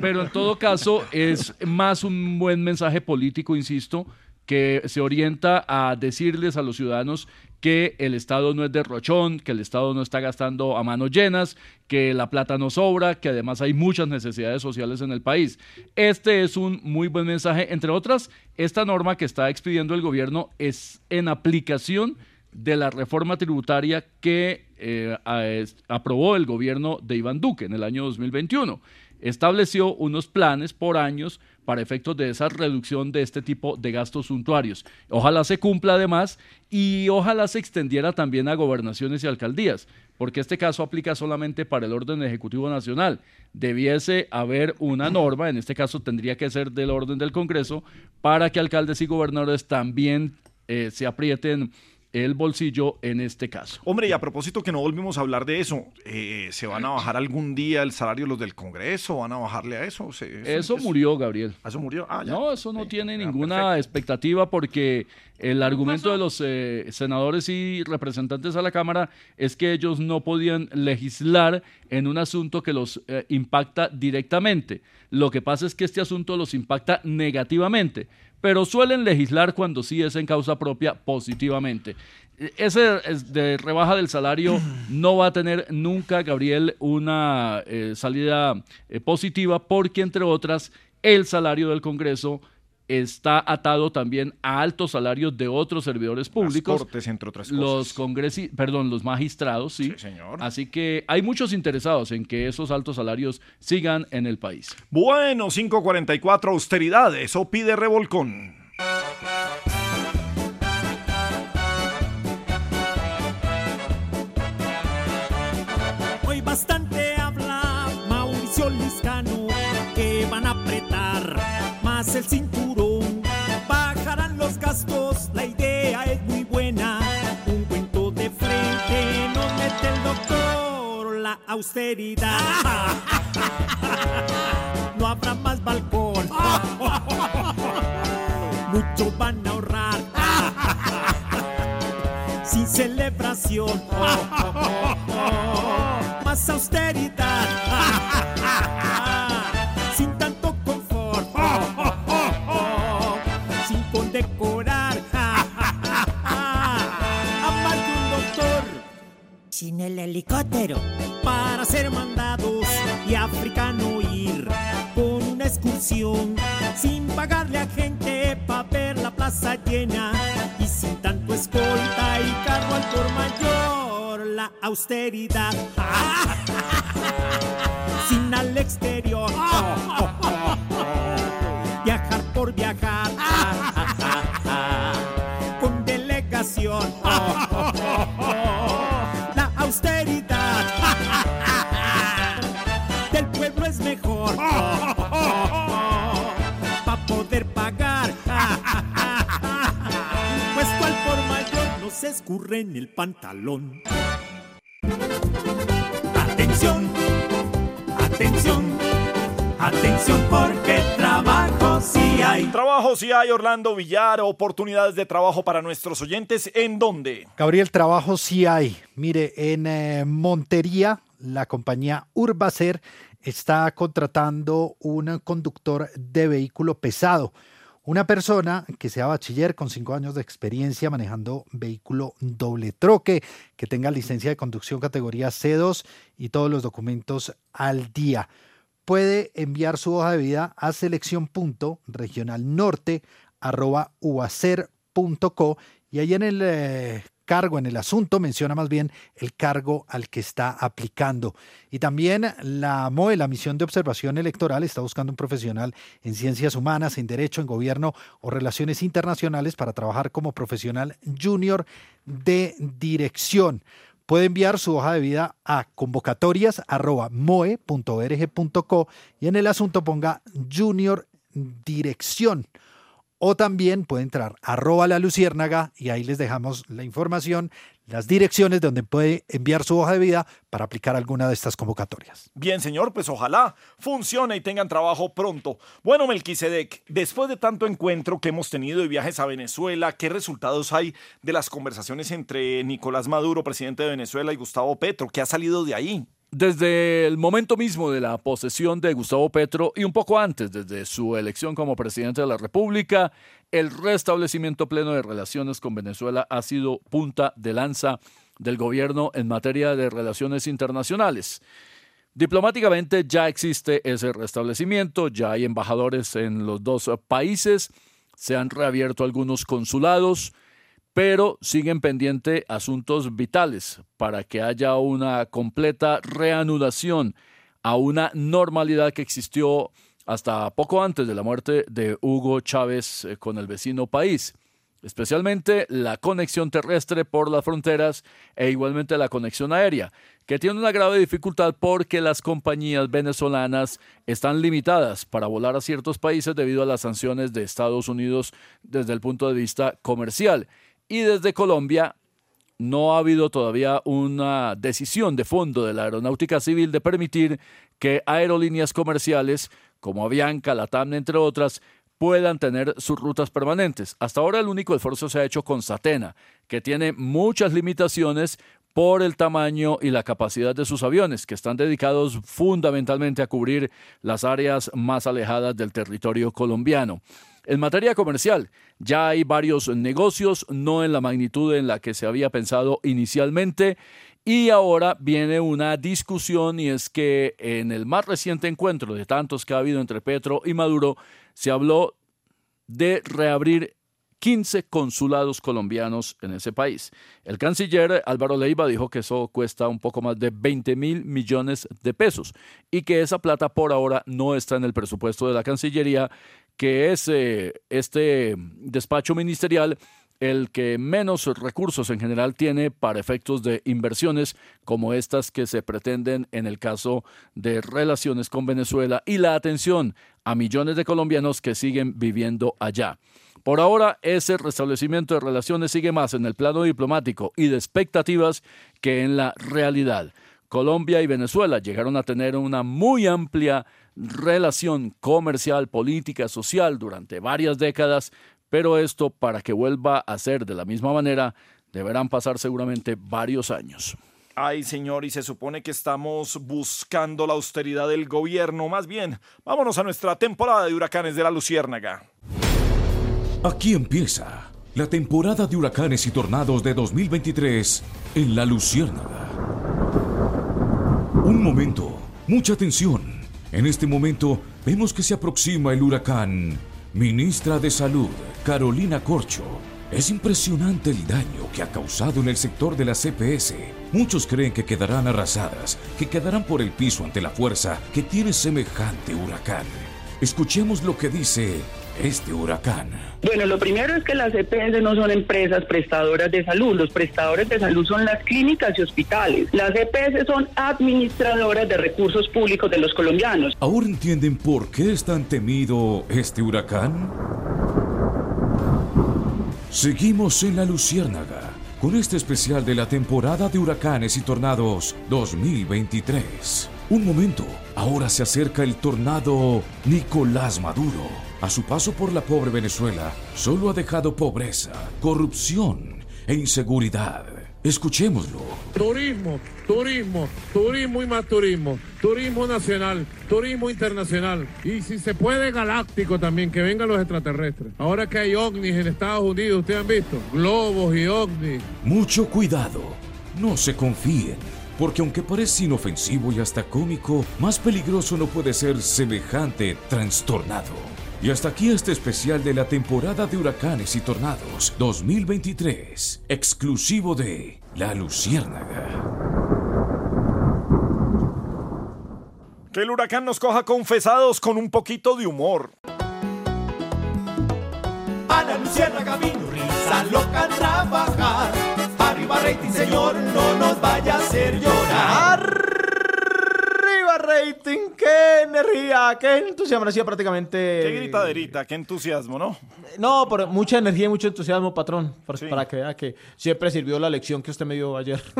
pero en todo caso es más un buen mensaje político, insisto, que se orienta a decirles a los ciudadanos que el Estado no es derrochón, que el Estado no está gastando a manos llenas, que la plata no sobra, que además hay muchas necesidades sociales en el país. Este es un muy buen mensaje. Entre otras, esta norma que está expidiendo el gobierno es en aplicación de la reforma tributaria que eh, aprobó el gobierno de Iván Duque en el año 2021. Estableció unos planes por años para efectos de esa reducción de este tipo de gastos suntuarios. Ojalá se cumpla además y ojalá se extendiera también a gobernaciones y alcaldías, porque este caso aplica solamente para el orden ejecutivo nacional. Debiese haber una norma, en este caso tendría que ser del orden del Congreso, para que alcaldes y gobernadores también eh, se aprieten el bolsillo en este caso. Hombre, y a propósito que no volvimos a hablar de eso, eh, ¿se van a bajar algún día el salario los del Congreso? ¿Van a bajarle a eso? Se- Eso murió, Gabriel. Eso murió. Ah, ya. No, eso no tiene ninguna expectativa porque el argumento de los eh, senadores y representantes a la Cámara es que ellos no podían legislar en un asunto que los eh, impacta directamente. Lo que pasa es que este asunto los impacta negativamente, pero suelen legislar cuando sí es en causa propia positivamente. Ese es de rebaja del salario no va a tener nunca, Gabriel, una eh, salida eh, positiva porque, entre otras, el salario del Congreso está atado también a altos salarios de otros servidores públicos. cortes, entre otras Los congresi perdón, los magistrados, sí. Así que hay muchos interesados en que esos altos salarios sigan en el país. Bueno, 544, austeridad, eso pide revolcón. Hoy bastante austeridad. No habrá más balcón. Mucho van a ahorrar. Sin celebración. Más austeridad. Sin el helicóptero. Para ser mandados y africano ir con una excursión. Sin pagarle a gente para ver la plaza llena. Y sin tanto escolta y cargo al por mayor. La austeridad. Sin al exterior. Viajar por viajar. Con delegación. Austeridad del pueblo es mejor para poder pagar. Puesto al por mayor no se escurre en el pantalón. Atención, atención, atención porque. Trabajo si hay, Orlando Villar, oportunidades de trabajo para nuestros oyentes. ¿En dónde? Gabriel, trabajo sí hay. Mire, en eh, Montería, la compañía Urbacer está contratando un conductor de vehículo pesado. Una persona que sea bachiller con cinco años de experiencia manejando vehículo doble troque, que tenga licencia de conducción categoría C2 y todos los documentos al día. Puede enviar su hoja de vida a selección.regionalnorte.uacer.co y ahí en el eh, cargo, en el asunto, menciona más bien el cargo al que está aplicando. Y también la MOE, la Misión de Observación Electoral, está buscando un profesional en ciencias humanas, en derecho, en gobierno o relaciones internacionales para trabajar como profesional junior de dirección. Puede enviar su hoja de vida a convocatorias.moe.org.co y en el asunto ponga junior dirección o también puede entrar arroba la luciérnaga y ahí les dejamos la información, las direcciones donde puede enviar su hoja de vida para aplicar alguna de estas convocatorias. Bien, señor, pues ojalá funcione y tengan trabajo pronto. Bueno, Melquisedec, después de tanto encuentro que hemos tenido y viajes a Venezuela, ¿qué resultados hay de las conversaciones entre Nicolás Maduro, presidente de Venezuela, y Gustavo Petro? ¿Qué ha salido de ahí? Desde el momento mismo de la posesión de Gustavo Petro y un poco antes, desde su elección como presidente de la República, el restablecimiento pleno de relaciones con Venezuela ha sido punta de lanza del gobierno en materia de relaciones internacionales. Diplomáticamente ya existe ese restablecimiento, ya hay embajadores en los dos países, se han reabierto algunos consulados, pero siguen pendientes asuntos vitales para que haya una completa reanudación a una normalidad que existió hasta poco antes de la muerte de Hugo Chávez eh, con el vecino país, especialmente la conexión terrestre por las fronteras e igualmente la conexión aérea, que tiene una grave dificultad porque las compañías venezolanas están limitadas para volar a ciertos países debido a las sanciones de Estados Unidos desde el punto de vista comercial y desde Colombia no ha habido todavía una decisión de fondo de la aeronáutica civil de permitir que aerolíneas comerciales como Avianca, Latam, entre otras, puedan tener sus rutas permanentes. Hasta ahora el único esfuerzo se ha hecho con Satena, que tiene muchas limitaciones por el tamaño y la capacidad de sus aviones, que están dedicados fundamentalmente a cubrir las áreas más alejadas del territorio colombiano. En materia comercial, ya hay varios negocios, no en la magnitud en la que se había pensado inicialmente, y ahora viene una discusión y es que en el más reciente encuentro de tantos que ha habido entre Petro y Maduro, se habló de reabrir 15 consulados colombianos en ese país. El canciller Álvaro Leiva dijo que eso cuesta un poco más de 20 mil millones de pesos y que esa plata por ahora no está en el presupuesto de la Cancillería que es eh, este despacho ministerial el que menos recursos en general tiene para efectos de inversiones como estas que se pretenden en el caso de relaciones con Venezuela y la atención a millones de colombianos que siguen viviendo allá. Por ahora, ese restablecimiento de relaciones sigue más en el plano diplomático y de expectativas que en la realidad. Colombia y Venezuela llegaron a tener una muy amplia relación comercial, política, social durante varias décadas, pero esto para que vuelva a ser de la misma manera deberán pasar seguramente varios años. Ay, señor, y se supone que estamos buscando la austeridad del gobierno. Más bien, vámonos a nuestra temporada de huracanes de la Luciérnaga. Aquí empieza la temporada de huracanes y tornados de 2023 en la Luciérnaga. Un momento, mucha atención. En este momento vemos que se aproxima el huracán. Ministra de Salud, Carolina Corcho. Es impresionante el daño que ha causado en el sector de la CPS. Muchos creen que quedarán arrasadas, que quedarán por el piso ante la fuerza que tiene semejante huracán. Escuchemos lo que dice este huracán. Bueno, lo primero es que las EPS no son empresas prestadoras de salud. Los prestadores de salud son las clínicas y hospitales. Las EPS son administradoras de recursos públicos de los colombianos. ¿Ahora entienden por qué es tan temido este huracán? Seguimos en la Luciérnaga con este especial de la temporada de huracanes y tornados 2023. Un momento, ahora se acerca el tornado Nicolás Maduro. A su paso por la pobre Venezuela, solo ha dejado pobreza, corrupción e inseguridad. Escuchémoslo. Turismo, turismo, turismo y más turismo. Turismo nacional, turismo internacional. Y si se puede, galáctico también, que vengan los extraterrestres. Ahora que hay ovnis en Estados Unidos, ¿ustedes han visto? Globos y ovnis. Mucho cuidado. No se confíen. Porque aunque parece inofensivo y hasta cómico, más peligroso no puede ser semejante trastornado. Y hasta aquí este especial de la temporada de huracanes y tornados 2023, exclusivo de La Luciérnaga. Que el huracán nos coja confesados con un poquito de humor. A la luciérnaga vino risa loca a trabajar. Arriba rating, señor, no nos vaya a hacer llorar. Rating, qué energía, qué entusiasmo. Hacía prácticamente. Qué gritaderita, qué entusiasmo, ¿no? No, pero mucha energía y mucho entusiasmo, patrón. Para, Sí. para que vea que siempre sirvió la lección que usted me dio ayer.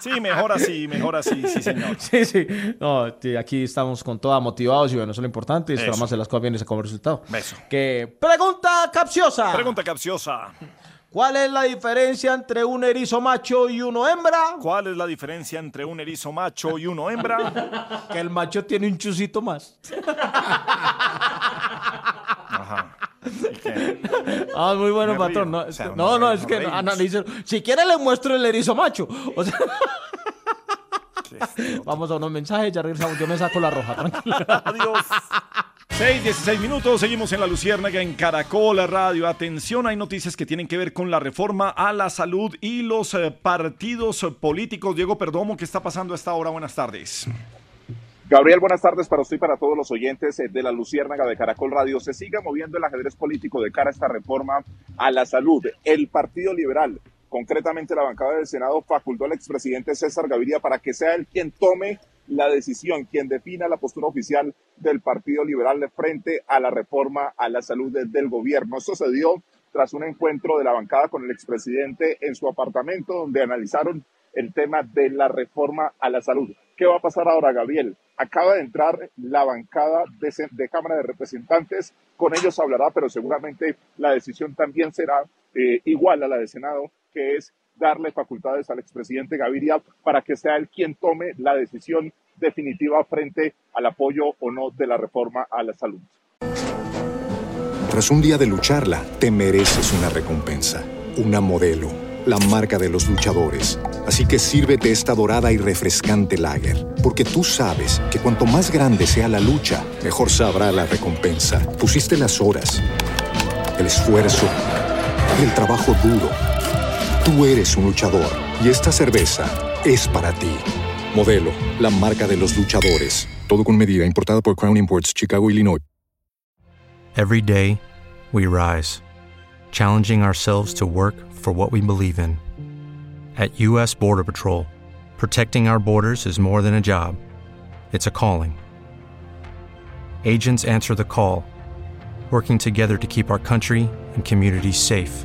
Sí, mejor así, mejor así, sí, señor. Sí, sí. No, aquí estamos con toda motivados y bueno, eso es lo importante. Y Eso. esperamos hacer las cosas bien y sacar un resultado. Beso. Que pregunta capciosa. Pregunta capciosa. ¿Cuál es la diferencia entre un erizo macho y uno hembra? ¿Cuál es la diferencia entre un erizo macho y uno hembra? Que el macho tiene un chusito más. Ajá. Ah, muy bueno, patrón. No, O sea, no no, no, re- es que analícelo. Si quiere le muestro el erizo macho. O sea, vamos a unos mensajes, ya regresamos. Yo me saco la roja, tranquilo. Adiós. 6, 16 minutos, seguimos en la Luciérnaga en Caracol Radio. Atención, hay noticias que tienen que ver con la reforma a la salud y los eh, partidos políticos. Diego Perdomo, ¿qué está pasando a esta hora? Buenas tardes. Gabriel, buenas tardes para usted y para todos los oyentes eh, de la Luciérnaga de Caracol Radio. Se sigue moviendo el ajedrez político de cara a esta reforma a la salud. El Partido Liberal, concretamente la bancada del Senado, facultó al expresidente César Gaviria para que sea él quien tome la decisión, quien defina la postura oficial del Partido Liberal frente a la reforma a la salud de- del gobierno. Esto se dio tras un encuentro de la bancada con el expresidente en su apartamento, donde analizaron el tema de la reforma a la salud. ¿Qué va a pasar ahora, Gabriel? Acaba de entrar la bancada de Cámara de Representantes, con ellos hablará, pero seguramente la decisión también será eh, igual a la de Senado, que es darle facultades al expresidente Gaviria para que sea él quien tome la decisión definitiva frente al apoyo o no de la reforma a la salud. Tras un día de lucharla, te mereces una recompensa, una modelo, la marca de los luchadores. Así que sírvete esta dorada y refrescante lager, porque tú sabes que cuanto más grande sea la lucha, mejor sabrá la recompensa. Pusiste las horas, el esfuerzo, el trabajo duro. Tú eres un luchador y esta cerveza es para ti. Modelo, la marca de los luchadores. Todo con medida, importada por Crown Imports, Chicago, Illinois. Every day, we rise, challenging ourselves to work for what we believe in. At U.S. Border Patrol, protecting our borders is more than a job, it's a calling. Agents answer the call, working together to keep our country and communities safe.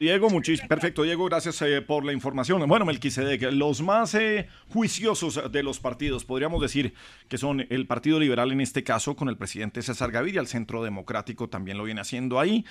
Diego, muchísimo. Perfecto, Diego, gracias eh, por la información. Bueno, Melquisedec, los más eh, juiciosos de los partidos, podríamos decir que son el Partido Liberal en este caso, con el presidente César Gaviria, el Centro Democrático también lo viene haciendo ahí.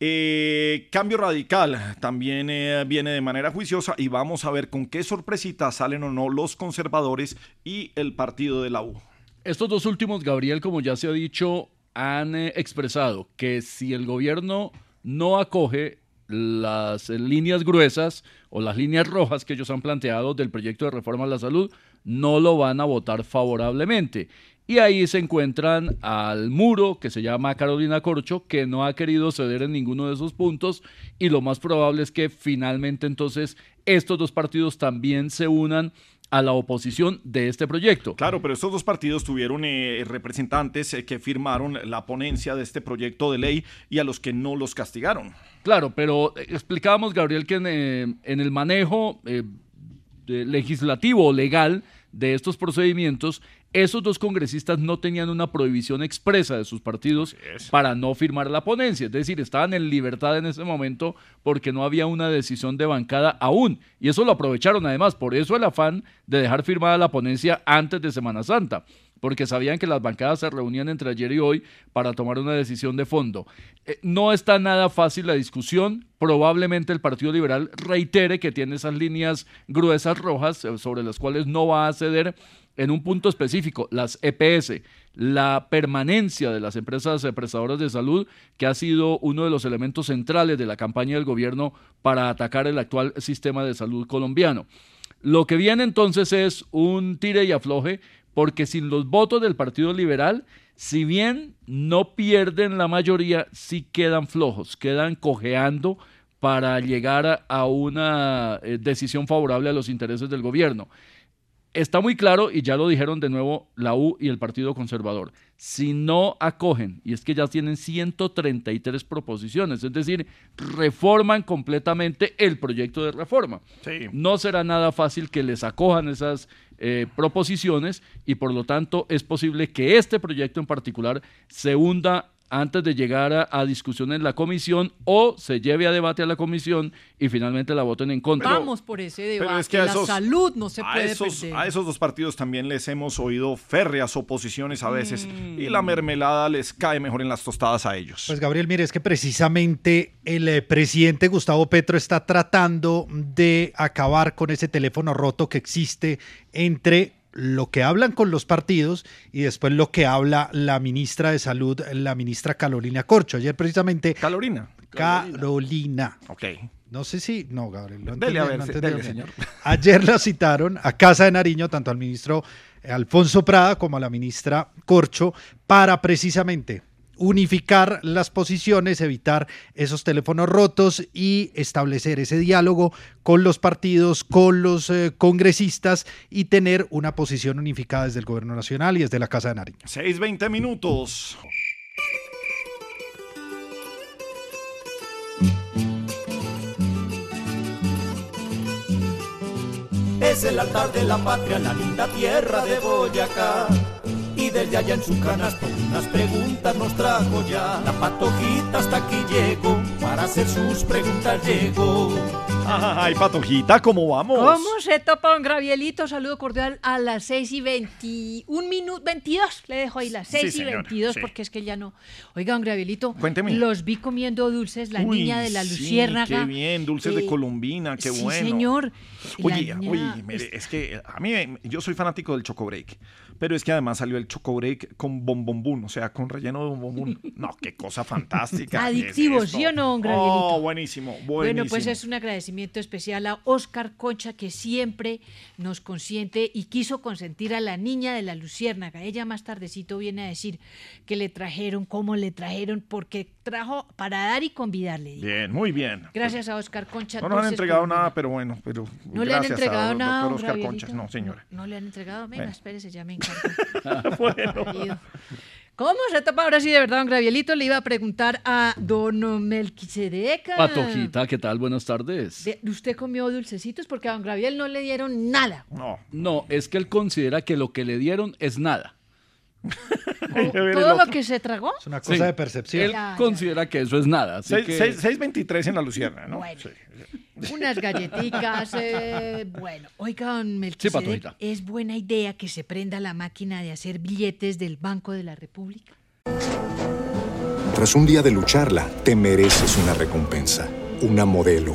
Eh, Cambio Radical también viene de manera juiciosa y vamos a ver con qué sorpresita salen o no los conservadores y el Partido de la U. Estos dos últimos, Gabriel, como ya se ha dicho, han expresado que si el gobierno no acoge las eh, líneas gruesas o las líneas rojas que ellos han planteado del proyecto de reforma a la salud, no lo van a votar favorablemente. Y ahí se encuentran al muro que se llama Carolina Corcho, que no ha querido ceder en ninguno de esos puntos y lo más probable es que finalmente entonces estos dos partidos también se unan a la oposición de este proyecto. Claro, pero estos dos partidos tuvieron eh, representantes eh, que firmaron la ponencia de este proyecto de ley y a los que no los castigaron. Claro, pero eh, explicábamos, Gabriel, que en, eh, en el manejo legislativo o legal de estos procedimientos, esos dos congresistas no tenían una prohibición expresa de sus partidos para no firmar la ponencia. Es decir, estaban en libertad en ese momento porque no había una decisión de bancada aún. Y eso lo aprovecharon además. Por eso el afán de dejar firmada la ponencia antes de Semana Santa porque sabían que las bancadas se reunían entre ayer y hoy para tomar una decisión de fondo. Eh, no está nada fácil la discusión. Probablemente el Partido Liberal reitere que tiene esas líneas gruesas rojas eh, sobre las cuales no va a ceder en un punto específico, las EPS, la permanencia de las empresas prestadoras de salud, que ha sido uno de los elementos centrales de la campaña del gobierno para atacar el actual sistema de salud colombiano. Lo que viene entonces es un tire y afloje, porque sin los votos del Partido Liberal, si bien no pierden la mayoría, sí quedan flojos, quedan cojeando para llegar a, a una eh, decisión favorable a los intereses del gobierno. Está muy claro, y ya lo dijeron de nuevo la U y el Partido Conservador, si no acogen, y es que ya tienen 133 proposiciones, es decir, reforman completamente el proyecto de reforma. No será nada fácil que les acojan esas eh, proposiciones y por lo tanto es posible que este proyecto en particular se hunda antes de llegar a, a, discusión en la comisión o se lleve a debate a la comisión y finalmente la voten en contra. Vamos por ese debate. Es que la salud no se puede a esos, perder. A esos dos partidos también les hemos oído férreas oposiciones a veces y la mermelada les cae mejor en las tostadas a ellos. Pues Gabriel, mire, es que precisamente el eh, presidente Gustavo Petro está tratando de acabar con ese teléfono roto que existe entre lo que hablan con los partidos y después lo que habla la ministra de Salud, la ministra Carolina Corcho. Ayer precisamente... Carolina. Carolina. Ok. No sé si... No, Gabriel. No dele, entendí, a ver, no dele, señor. Ayer la citaron a Casa de Nariño, tanto al ministro Alfonso Prada como a la ministra Corcho, para precisamente unificar las posiciones, evitar esos teléfonos rotos y establecer ese diálogo con los partidos, con los eh, congresistas y tener una posición unificada desde el gobierno nacional y desde la Casa de Nariño. 6.20 minutos. Es el altar de la patria, la linda tierra de Boyacá. Y desde allá en su canasto unas preguntas nos trajo ya. La patojita hasta aquí llegó, para hacer sus preguntas llegó. Ay, patojita, ¿cómo vamos? ¿Cómo se topa un gravielito? Saludo cordial a las 6 y 21 minutos, 22, le dejo ahí las 6 Sí, y señora, 22 sí. porque es que ya no. Oiga, un gravielito, Cuénteme. los vi comiendo dulces, la Uy, niña de la sí, luciérnaga. qué bien, dulces de Eh, Colombina, qué sí, bueno. señor. Oye, niña- oye, mire, es que a mí, me- yo soy fanático del Choco Break, pero es que además salió el Choco Break con bombombún, o sea, con relleno de bombombún. No, qué cosa fantástica. ¿qué es Adictivo? ¿sí o no, un gravielito? Oh, buenísimo, buenísimo. Bueno, pues es un agradecimiento especial a Oscar Concha, que siempre nos consiente y quiso consentir a la niña de la Luciérnaga. Ella más tardecito viene a decir que le trajeron, cómo le trajeron, porque trajo para dar y convidarle. Bien, muy bien. Gracias a Oscar Concha. No nos han entregado Colombina. nada, pero bueno, pero No le han entregado a nada, doctor Oscar? Concha. No, señora. No le han entregado. Venga, Bueno. espérese, ya me encanta. Querido. ¿Cómo se tapa ahora sí de verdad, don Gravielito? Le iba a preguntar a don Melquisedec. Patojita, ¿qué tal? Buenas tardes. De- ¿Usted comió dulcecitos? Porque a don Gabriel no le dieron nada. No. No, es que él considera que lo que le dieron es nada. ¿Todo lo que se tragó? Es una cosa Sí. de percepción. Él Ya, ya. considera que eso es nada. Así Seis- que... seis- 6.23 en la Lucierna, ¿no? Bueno. Sí. Unas galletitas. eh, bueno, oiga, don Melquisedec, Patojita. ¿es buena idea que se prenda la máquina de hacer billetes del Banco de la República? Tras un día de lucharla, te mereces una recompensa, una modelo,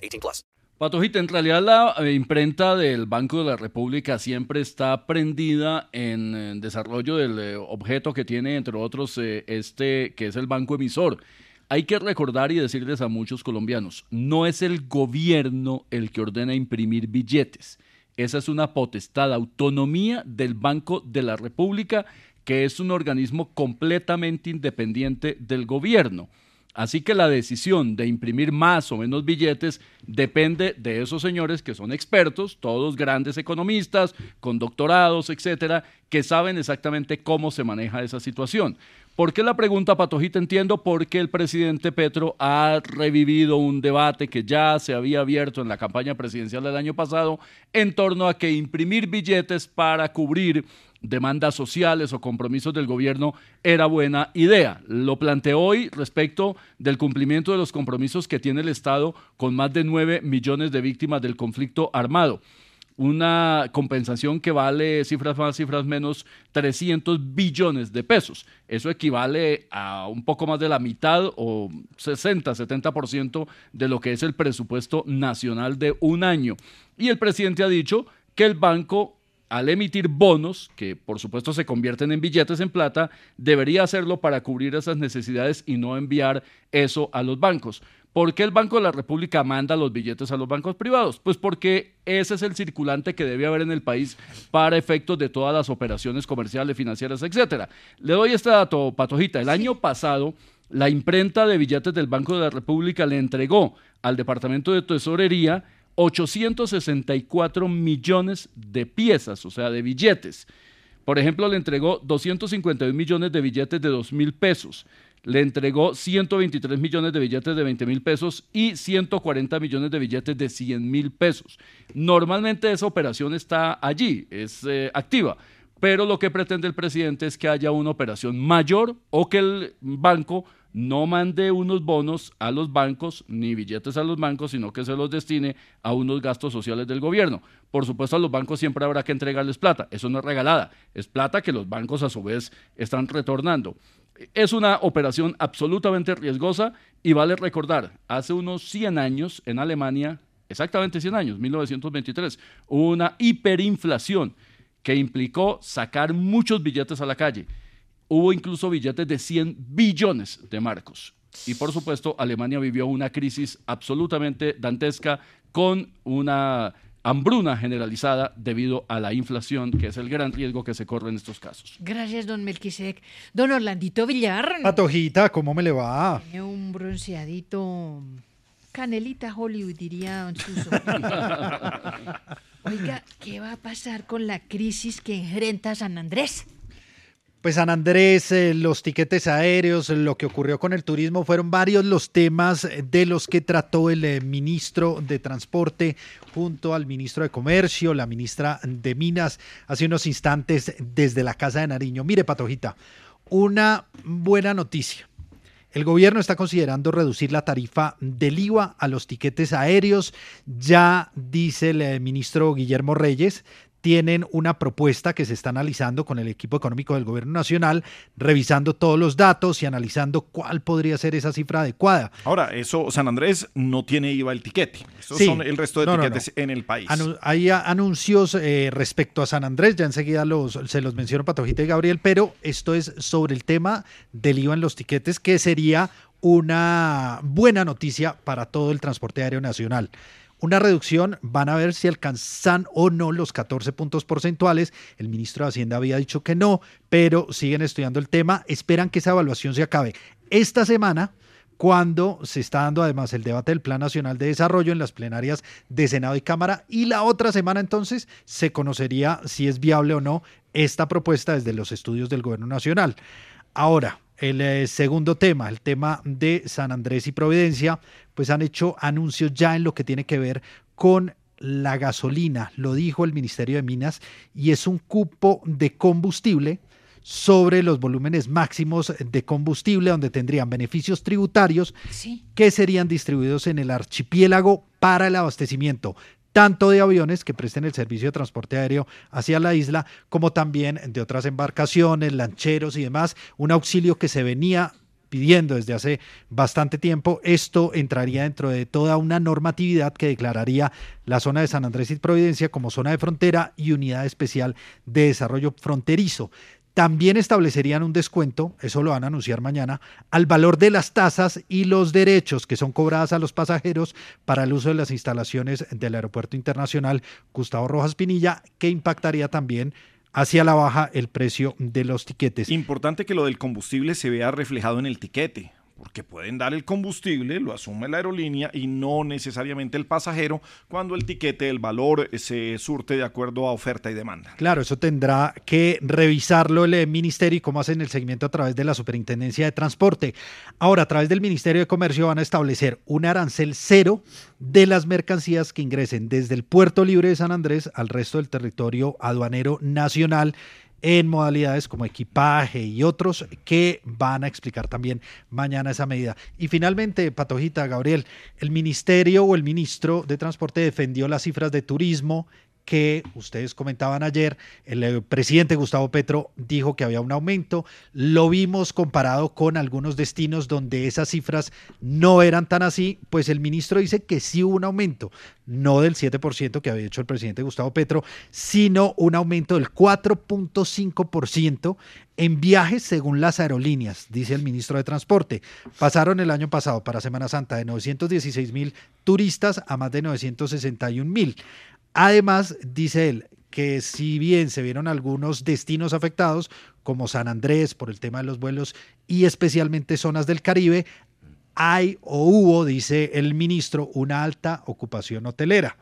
18 plus. Patojita, en realidad la eh, imprenta del Banco de la República siempre está prendida en, desarrollo del eh, objeto que tiene, entre otros, eh, este que es el banco emisor. Hay que recordar y decirles a muchos colombianos, no es el gobierno el que ordena imprimir billetes. Esa es una potestad, autonomía del Banco de la República, que es un organismo completamente independiente del gobierno. Así que la decisión de imprimir más o menos billetes depende de esos señores que son expertos, todos grandes economistas, con doctorados, etcétera, que saben exactamente cómo se maneja esa situación. ¿Por qué la pregunta, Patojita? Entiendo porque el presidente Petro ha revivido un debate que ya se había abierto en la campaña presidencial del año pasado en torno a que imprimir billetes para cubrir demandas sociales o compromisos del gobierno era buena idea. Lo planteó hoy respecto del cumplimiento de los compromisos que tiene el Estado con más de 9 millones de víctimas del conflicto armado una compensación que vale, cifras más, cifras menos, 300 billones de pesos. Eso equivale a un poco más de la mitad o 60, 70% de lo que es el presupuesto nacional de un año. Y el presidente ha dicho que el banco al emitir bonos, que por supuesto se convierten en billetes en plata, debería hacerlo para cubrir esas necesidades y no enviar eso a los bancos. ¿Por qué el Banco de la República manda los billetes a los bancos privados? Pues porque ese es el circulante que debe haber en el país para efectos de todas las operaciones comerciales, financieras, etcétera. Le doy este dato, Patojita. El año pasado, la imprenta de billetes del Banco de la República le entregó al Departamento de Tesorería 864 millones de piezas, o sea, de billetes. Por ejemplo, le entregó 251 millones de billetes de 2 mil pesos le entregó 123 millones de billetes de 20 mil pesos y 140 millones de billetes de 100 mil pesos. Normalmente esa operación está allí, es eh, activa, pero lo que pretende el presidente es que haya una operación mayor o que el banco no mande unos bonos a los bancos ni billetes a los bancos, sino que se los destine a unos gastos sociales del gobierno. Por supuesto, a los bancos siempre habrá que entregarles plata. Eso no es regalada, es plata que los bancos a su vez están retornando. Es una operación absolutamente riesgosa y vale recordar, hace unos 100 años en Alemania, exactamente 100 años, 1923, hubo una hiperinflación que implicó sacar muchos billetes a la calle. Hubo incluso billetes de 100 billones de marcos. Y por supuesto, Alemania vivió una crisis absolutamente dantesca con una hambruna generalizada debido a la inflación, que es el gran riesgo que se corre en estos casos. Gracias, don Melquisec. Don Orlandito Villar. Patojita, ¿cómo me le va? Tiene un bronceadito canelita Hollywood, diría don Suso. Oiga, ¿qué va a pasar con la crisis que enfrenta San Andrés? Pues San Andrés, eh, los tiquetes aéreos, lo que ocurrió con el turismo, fueron varios los temas de los que trató el eh, ministro de Transporte junto al ministro de Comercio, la ministra de Minas, hace unos instantes desde la Casa de Nariño. Mire, Patojita, una buena noticia. El gobierno está considerando reducir la tarifa del IVA a los tiquetes aéreos. Ya dice el eh, ministro Guillermo Reyes, tienen una propuesta que se está analizando con el equipo económico del gobierno nacional, revisando todos los datos y analizando cuál podría ser esa cifra adecuada. Ahora, eso, San Andrés no tiene IVA el tiquete. Estos son el resto de tiquetes en el país. hay anuncios eh, respecto a San Andrés, ya enseguida los, se los menciono Patojita y Gabriel, pero esto es sobre el tema del IVA en los tiquetes, que sería una buena noticia para todo el transporte aéreo nacional una reducción, van a ver si alcanzan o no los 14 puntos porcentuales. El ministro de Hacienda había dicho que no, pero siguen estudiando el tema, esperan que esa evaluación se acabe esta semana cuando se está dando además el debate del Plan Nacional de Desarrollo en las plenarias de Senado y Cámara y la otra semana entonces se conocería si es viable o no esta propuesta desde los estudios del Gobierno Nacional. Ahora, el eh, segundo tema, el tema de San Andrés y Providencia, pues han hecho anuncios ya en lo que tiene que ver con la gasolina, lo dijo el Ministerio de Minas, y es un cupo de combustible sobre los volúmenes máximos de combustible, donde tendrían beneficios tributarios que serían distribuidos en el archipiélago para el abastecimiento tanto de aviones que presten el servicio de transporte aéreo hacia la isla, como también de otras embarcaciones, lancheros y demás, un auxilio que se venía pidiendo desde hace bastante tiempo. Esto entraría dentro de toda una normatividad que declararía la zona de San Andrés y Providencia como zona de frontera y unidad especial de desarrollo fronterizo. También establecerían un descuento, eso lo van a anunciar mañana, al valor de las tasas y los derechos que son cobradas a los pasajeros para el uso de las instalaciones del Aeropuerto Internacional Gustavo Rojas Pinilla, que impactaría también hacia la baja el precio de los tiquetes. Importante que lo del combustible se vea reflejado en el tiquete porque pueden dar el combustible, lo asume la aerolínea y no necesariamente el pasajero cuando el tiquete, el valor se surte de acuerdo a oferta y demanda. Claro, eso tendrá que revisarlo el eh, ministerio y cómo hacen el seguimiento a través de la Superintendencia de Transporte. Ahora, a través del Ministerio de Comercio van a establecer un arancel cero de las mercancías que ingresen desde el Puerto Libre de San Andrés al resto del territorio aduanero nacional en modalidades como equipaje y otros que van a explicar también mañana esa medida. Y finalmente, Patojita, Gabriel, el ministerio o el ministro de Transporte defendió las cifras de turismo que ustedes comentaban ayer, el eh, presidente Gustavo Petro dijo que había un aumento, lo vimos comparado con algunos destinos donde esas cifras no eran tan así, pues el ministro dice que sí hubo un aumento, no del 7% que había hecho el presidente Gustavo Petro, sino un aumento del 4.5% en viajes según las aerolíneas, dice el ministro de Transporte. Pasaron el año pasado para Semana Santa de 916 mil turistas a más de 961 mil. Además, dice él que si bien se vieron algunos destinos afectados, como San Andrés por el tema de los vuelos y especialmente zonas del Caribe, hay o hubo, dice el ministro, una alta ocupación hotelera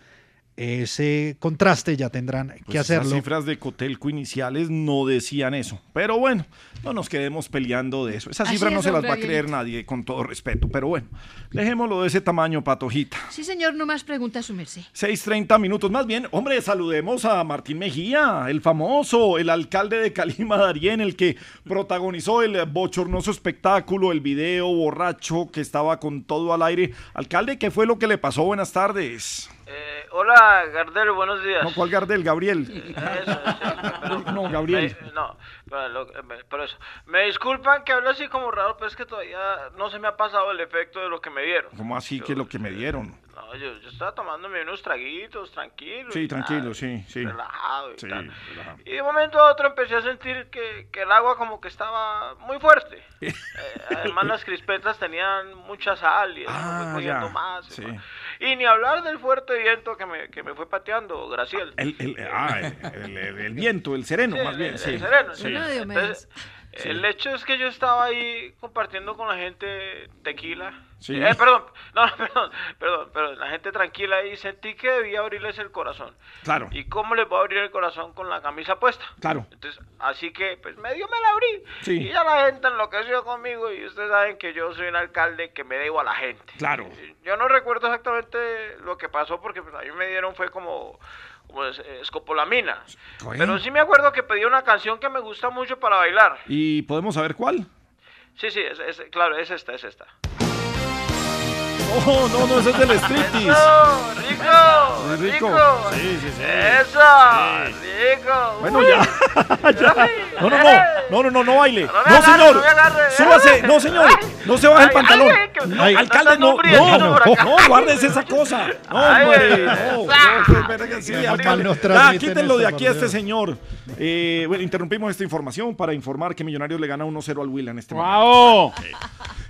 ese contraste ya tendrán que Pues hacerlo. Las cifras de Cotelco iniciales no decían eso. Pero bueno, no nos quedemos peleando de eso. Esas Así cifras no se las va a creer nadie, con todo respeto. Pero bueno, dejémoslo de ese tamaño, patojita. Sí, señor, no más preguntas, su merced. 6.30 minutos más bien. Hombre, saludemos a Martín Mejía, el famoso, el alcalde de Calima Darién, el que protagonizó el bochornoso espectáculo, el video borracho que estaba con todo al aire. Alcalde, ¿qué fue lo que le pasó? Buenas tardes. Eh, hola, Gardel, buenos días. No, ¿cuál Gardel? Gabriel. Eso, sí. No, Gabriel. Me- no, pero, pero eso. Me disculpan que hable así como raro, pero es que todavía no se me ha pasado el efecto de lo que me dieron. ¿Cómo así que lo que me dieron? No, yo, yo estaba tomándome unos traguitos, tranquilo. Sí, tranquilo, tal, sí, sí. Relajado y Sí, tal. relajado. Y de un momento a otro empecé a sentir que, que el agua como que estaba muy fuerte. Eh, además las crispetas tenían mucha sal y eso me Ah, ya, más. y sí. más. Y ni hablar del fuerte viento que me, que me fue pateando, Graciel. El, el- ah, el, el- el- el viento, el sereno, Sí, más bien. el- sí. el sereno, Sí. el El hecho es que yo estaba ahí compartiendo con la gente tequila. Sí. Eh, perdón, no, perdón, perdón, perdón, la gente tranquila y sentí que debía abrirles el corazón. Claro. ¿Y cómo les voy a abrir el corazón con la camisa puesta? Claro. Entonces, así que, pues medio me la abrí. Sí. Y ya la gente enloqueció conmigo y ustedes saben que yo soy un alcalde que me debo a la gente. Claro. Yo no recuerdo exactamente lo que pasó porque pues, a mí me dieron fue como, como es- escopolamina. Pero sí me acuerdo que pedí una canción que me gusta mucho para bailar. ¿Y podemos saber cuál? Sí, sí, es, es- claro, es esta, es esta. Oh, no, no, ese es del striptease. ¡Eso! ¡Rico! Rico. ¡Rico! Sí, sí, sí. ¡Eso! ¡Rico! Bueno, ya. ya. No, no, no. No, no, no, no baile. No, agarre, señor. Súbase. No, señor. No se baje el pantalón. alcalde, no. No, no, guárdese esa cosa. No, No, ay. no, sí, alcalde. quítenlo de aquí a este señor. Eh, bueno, interrumpimos esta información para informar que Millonarios le gana 1-0 al Willa en este momento.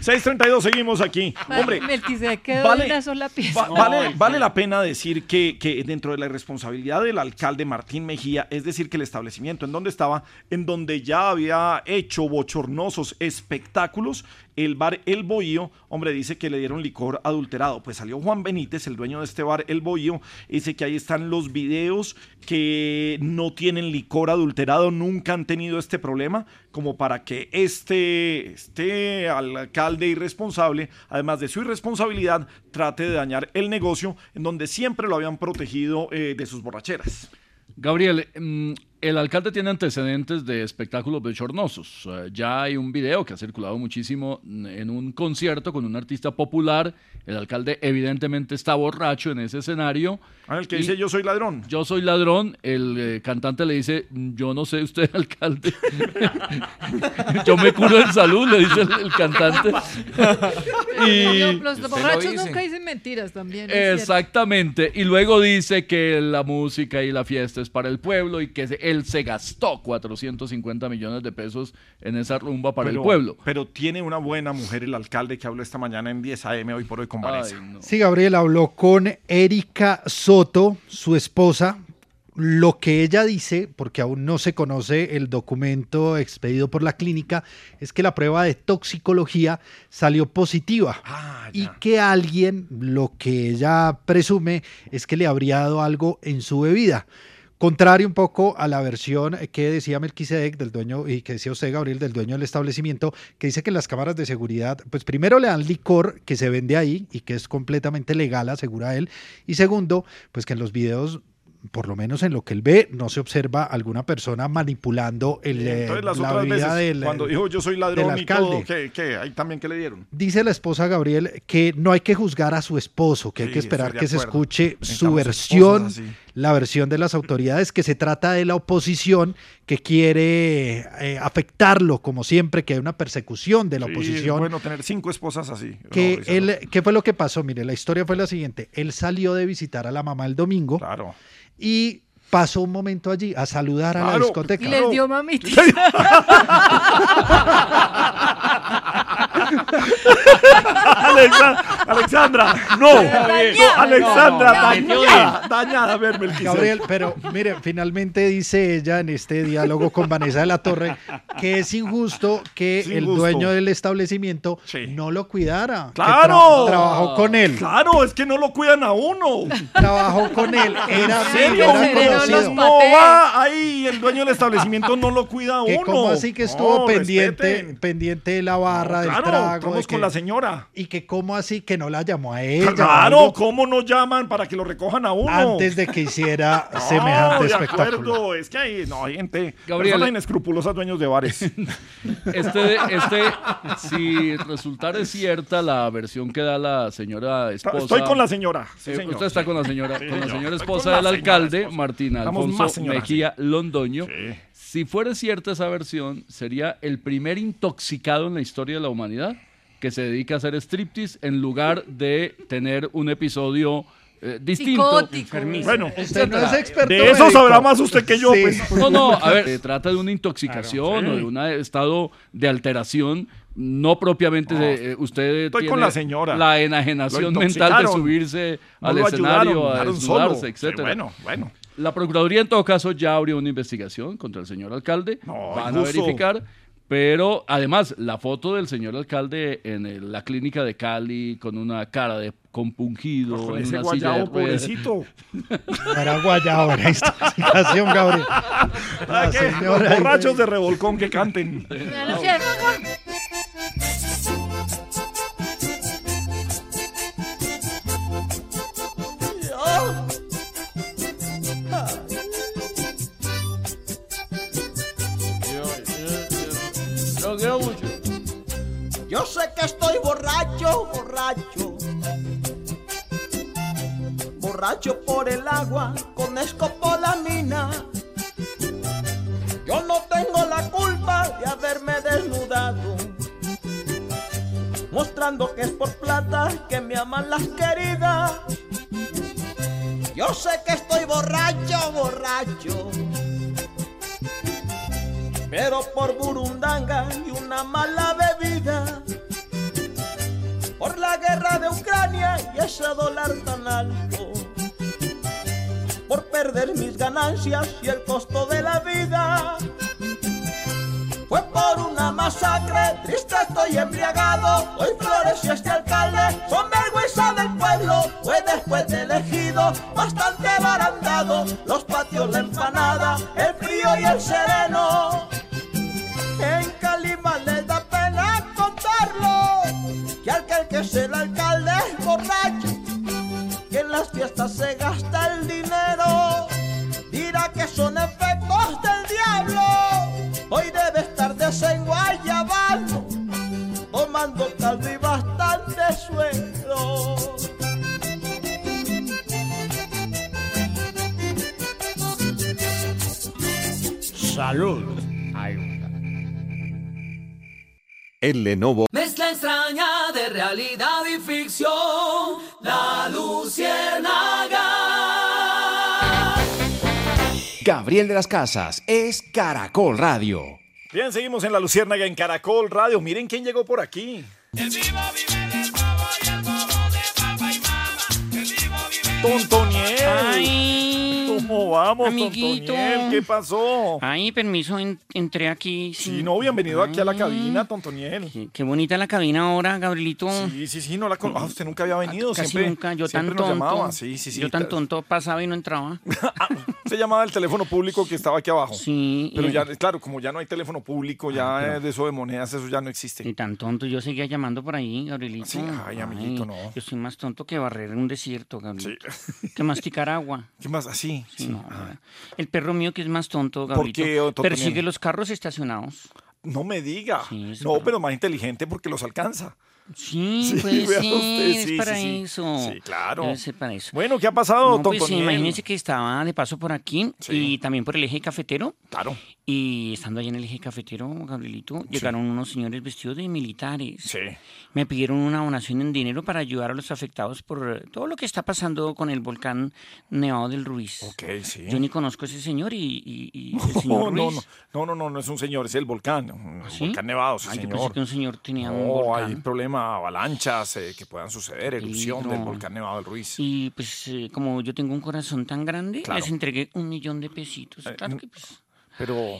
6.32, seguimos aquí. Hombre, Melquisedec quedó vale- de una sola pieza. Va- vale, vale la pena decir que, que dentro de la responsabilidad del alcalde Martín Mejía, es decir, que el establecimiento en donde estaba, en donde ya había hecho bochornosos espectáculos, el bar El Bohío, hombre, dice que le dieron licor adulterado. Pues salió Juan Benítez, el dueño de este bar El Bohío, dice que ahí están los videos que no tienen licor adulterado, nunca han tenido este problema, como para que este, este alcalde irresponsable, además de su irresponsabilidad, trate de dañar el negocio en donde siempre lo habían protegido eh, de sus borracheras. Gabriel, mm, el alcalde tiene antecedentes de espectáculos bochornosos. Eh, ya hay un video que ha circulado muchísimo mm, en un concierto con un artista popular. El alcalde evidentemente está borracho en ese escenario. Ah, el que dice yo soy ladrón. Yo soy ladrón. El eh, cantante le dice, yo no sé usted, alcalde. yo me curo en salud, le dice el, el cantante. y... Los borrachos nunca dicen mentiras también. Exactamente. Y luego dice que la música y la fiesta es para el pueblo y que se- él se gastó 450 millones de pesos en esa rumba para pero, el pueblo. Pero tiene una buena mujer el alcalde que habló esta mañana en 10 AM hoy por hoy con Vanessa. Sí, Gabriel habló con Erika Soto, su esposa, lo que ella dice, porque aún no se conoce el documento expedido por la clínica, es que la prueba de toxicología salió positiva y que alguien, lo que ella presume, es que le habría dado algo en su bebida. Contrario un poco a la versión que decía Melquisedec del dueño y que decía usted, Gabriel, del dueño del establecimiento, que dice que las cámaras de seguridad, pues primero le dan licor que se vende ahí y que es completamente legal, asegura él, y segundo, pues que en los videos por lo menos en lo que él ve, no se observa alguna persona manipulando el, eh, Entonces, las la otras bebida veces, del cuando dijo yo soy del ladrón y todo, alcalde. ¿qué, qué? Ahí también que le dieron. Dice la esposa Gabriel que no hay que juzgar a su esposo, que hay que esperar que se escuche su versión, esposas. La versión de las autoridades, que se trata de la oposición que quiere eh, afectarlo, como siempre, que hay una persecución de la Sí, oposición. es bueno tener cinco esposas así. que No, él, ¿Qué fue lo que pasó? Mire, la historia fue la siguiente. Él salió de visitar a la mamá el domingo y pasó un momento allí a saludar a la Claro, discoteca. Y les dio mamita. Alexa- Alexandra, no, no, Alexandra, No, no, dañada, dañada, a ver. Gabriel, pero mire, finalmente dice ella en este diálogo con Vanessa de la Torre que es injusto que Es el dueño del establecimiento no lo cuidara. ¡Claro! tra- trabajó con él. Claro, es que no lo cuidan a uno. Trabajó con él. Era, ¿En serio? era conocido. no va ahí, el dueño del establecimiento no lo cuida a Que uno. como así que estuvo No, pendiente, respeten. pendiente de la barra, del claro, trago. estamos de con la señora. Y que como así que no la llamó a ella. Claro, ¿cómo no llaman para que lo recojan a uno? Antes de que hiciera semejante de espectáculo. acuerdo, es que hay, no, hay gente, Gabriel. personas inescrupulosas dueños de bares. Este, este, si resultara cierta la versión que da la señora esposa. Estoy con la señora, sí, Eh, señor. usted está con la señora, Sí, con la señor. señora esposa la del señora alcalde, esposa. Martina Estamos Alfonso Mejía Londoño. Si fuera cierta esa versión, sería el primer intoxicado en la historia de la humanidad que se dedica a hacer striptease en lugar de tener un episodio eh, distinto. Psicótico. Bueno, Usted no es experto de eso médico. sabrá más usted que yo. Sí. pues. No, no, a ver, se trata de una intoxicación Claro, o de un estado de alteración, no propiamente No, de, eh, usted estoy tiene con la señora. la enajenación mental de subirse No al escenario, ayudaron, a desnudarse. Pero bueno, bueno. La Procuraduría en todo caso ya abrió una investigación contra el señor alcalde, van a verificar, pero además la foto del señor alcalde en el- la clínica de Cali con una cara de compungido, Con en ese una silla de guayabo, ruedas. pobrecito. Era guayabo, era intoxicación, Gabriel. Los borrachos de revolcón que canten. Yo sé que estoy borracho, borracho. Borracho por el agua con escopolamina. Yo no tengo la culpa de haberme desnudado. Mostrando que es por plata que me aman las queridas. Yo sé que estoy borracho, borracho. Pero por burundanga y una mala bebida. Por la guerra de Ucrania y ese dólar tan alto. Por perder mis ganancias y el costo de la vida. Fue por una masacre, triste estoy embriagado. Hoy flores y este alcalde son vergüenza del pueblo. Fue después de elegido, bastante barandado. Los patios, la empanada, el frío y el sereno. En Calima les da pena contarlo. Que aquel que es el alcalde es borracho. Que en las fiestas se gasta el dinero. Dirá que son efectos Salud. El Lenovo Mezcla extraña de realidad y ficción. La Luciérnaga. Gabriel de las Casas es Caracol Radio. Bien, seguimos en la Luciérnaga en Caracol Radio. Miren quién llegó por aquí. Tontoniel. ¿Cómo vamos, Amiguito. Tontoniel? ¿Qué pasó? Ay, permiso, en- entré aquí. Sí, no, bienvenido aquí a la Ay, cabina, Tontoniel. Qué, qué bonita la cabina ahora, Gabrielito. Sí, sí, sí, no la con... ah, usted nunca había venido, Casi siempre, nunca, yo tan siempre nos tonto. llamaba. Sí, sí, sí. Yo tan tonto pasaba y no entraba. Se llamaba el teléfono público que estaba aquí abajo. Sí. Pero y- ya, claro, como ya no hay teléfono público, ya Ah, eh, de eso de monedas, eso ya no existe. Y tan tonto, yo seguía llamando por ahí, Gabrielito. Sí, ay, amiguito, no. Yo soy más tonto que barrer un desierto, Gabrielito. Que masticar agua. ¿Qué más? Así. Sí, no, El perro mío que es más tonto, ¿Por Gabrielito. qué, Otto persigue los carros estacionados. No me diga. es no, para- pero más inteligente porque los alcanza. Sí, puede vea ser, usted, es sí, para sí, sí. eso. Sí, claro. Debe ser para eso. Bueno, ¿qué ha pasado, No, pues imagínense que estaba de paso por aquí y también por el eje cafetero. Claro. Y estando allá en el eje cafetero, Gabrielito, llegaron unos señores vestidos de militares. Sí. Me pidieron una donación en dinero para ayudar a los afectados por eh, todo lo que está pasando con el volcán Nevado del Ruiz. Ok, sí. Yo ni conozco a ese señor y, y- y el No, señor no, Ruiz. no, no, no, no, no es un señor, es el volcán, un ¿Sí? volcán nevado, sí, Ay, yo señor. pensé que un señor tenía un No, volcán. hay problema, avalanchas eh, que puedan suceder, erupción del volcán nevado del Ruiz. Y pues eh, como yo tengo un corazón tan grande, Claro. les entregué un millón de pesitos. Eh, Claro que pues, Pero,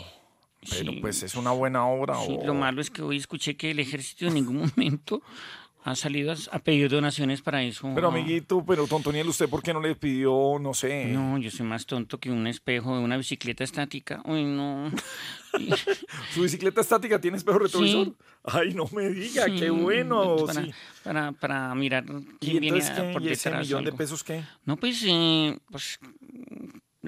pero Sí. pues es una buena obra. sí, o- lo malo es que hoy escuché que el ejército en ningún momento ha salido a, pedir donaciones para eso. Pero amiguito, pero Tontoniel, ¿usted por qué no le pidió, no sé? No, yo soy más tonto que un espejo de una bicicleta estática. Uy, no. ¿Su bicicleta estática tiene espejo retrovisor? Sí. Ay, no me diga, qué bueno. Para, sí. para, para mirar ¿Y quién viene qué? por ¿Y ese detrás. millón de pesos qué? No, pues, eh, pues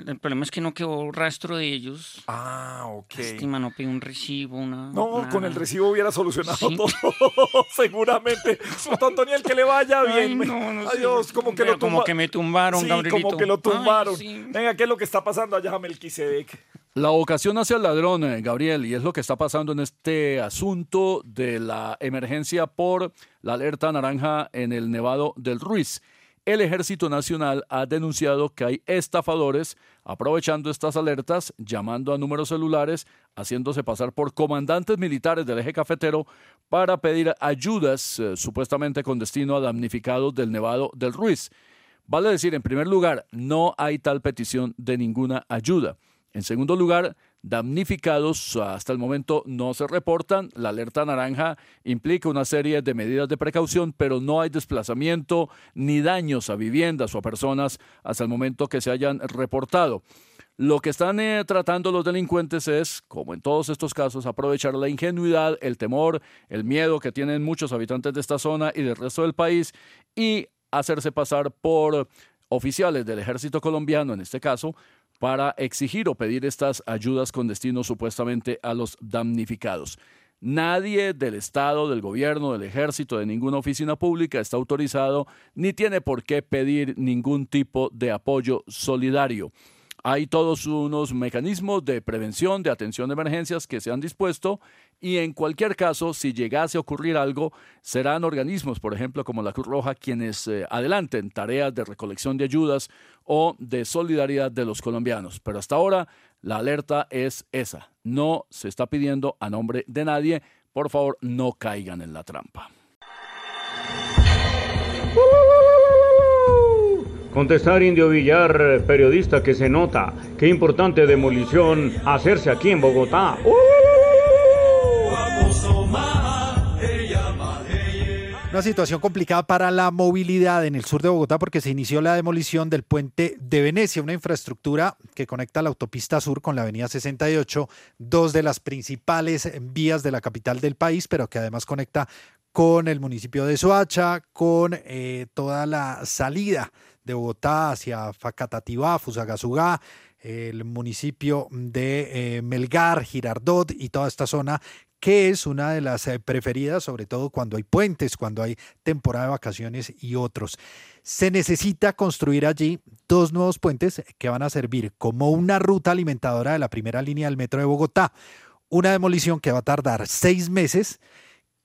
el problema es que no quedó rastro de ellos. Ah, ok. Lástima, no pedí un recibo, una. No, nada. con el recibo hubiera solucionado Sí. todo, seguramente. Tontoniel, que le vaya Ay, bien. no, no sé. Adiós, como que lo como tumba- que me tumbaron, Sí, Gabrielito. como que lo Ay, tumbaron. sí. Venga, ¿qué es lo que está pasando allá, Melquisedec? La vocación hacia el ladrón, eh, Gabriel, y es lo que está pasando en este asunto de la emergencia por la alerta naranja en el Nevado del Ruiz. El Ejército Nacional ha denunciado que hay estafadores aprovechando estas alertas, llamando a números celulares, haciéndose pasar por comandantes militares del eje cafetero para pedir ayudas, eh, supuestamente con destino a damnificados del Nevado del Ruiz. Vale decir, en primer lugar, no hay tal petición de ninguna ayuda. En segundo lugar, damnificados hasta el momento no se reportan. La alerta naranja implica una serie de medidas de precaución, pero no hay desplazamiento ni daños a viviendas o a personas hasta el momento que se hayan reportado. Lo que están eh, tratando los delincuentes es, como en todos estos casos, aprovechar la ingenuidad, el temor, el miedo que tienen muchos habitantes de esta zona y del resto del país y hacerse pasar por oficiales del ejército colombiano, en este caso, para exigir o pedir estas ayudas con destino supuestamente a los damnificados. Nadie del Estado, del gobierno, del ejército, de ninguna oficina pública está autorizado ni tiene por qué pedir ningún tipo de apoyo solidario. Hay todos unos mecanismos de prevención, de atención de emergencias que se han dispuesto y en cualquier caso, si llegase a ocurrir algo, serán organismos, por ejemplo, como la Cruz Roja, quienes eh, adelanten tareas de recolección de ayudas o de solidaridad de los colombianos. Pero hasta ahora la alerta es esa. No se está pidiendo a nombre de nadie. Por favor, no caigan en la trampa. Contestar Indio Villar, periodista que se nota. Qué importante demolición hacerse aquí en Bogotá. Una situación complicada para la movilidad en el sur de Bogotá porque se inició la demolición del puente de Venecia, una infraestructura que conecta la autopista sur con la avenida 68, dos de las principales vías de la capital del país, pero que además conecta con el municipio de Soacha, con eh, toda la salida de Bogotá hacia Facatativá, Fusagasugá, el municipio de eh, Melgar, Girardot y toda esta zona que es una de las eh, preferidas, sobre todo cuando hay puentes, cuando hay temporada de vacaciones y otros. Se necesita construir allí dos nuevos puentes que van a servir como una ruta alimentadora de la primera línea del metro de Bogotá. Una demolición que va a tardar seis meses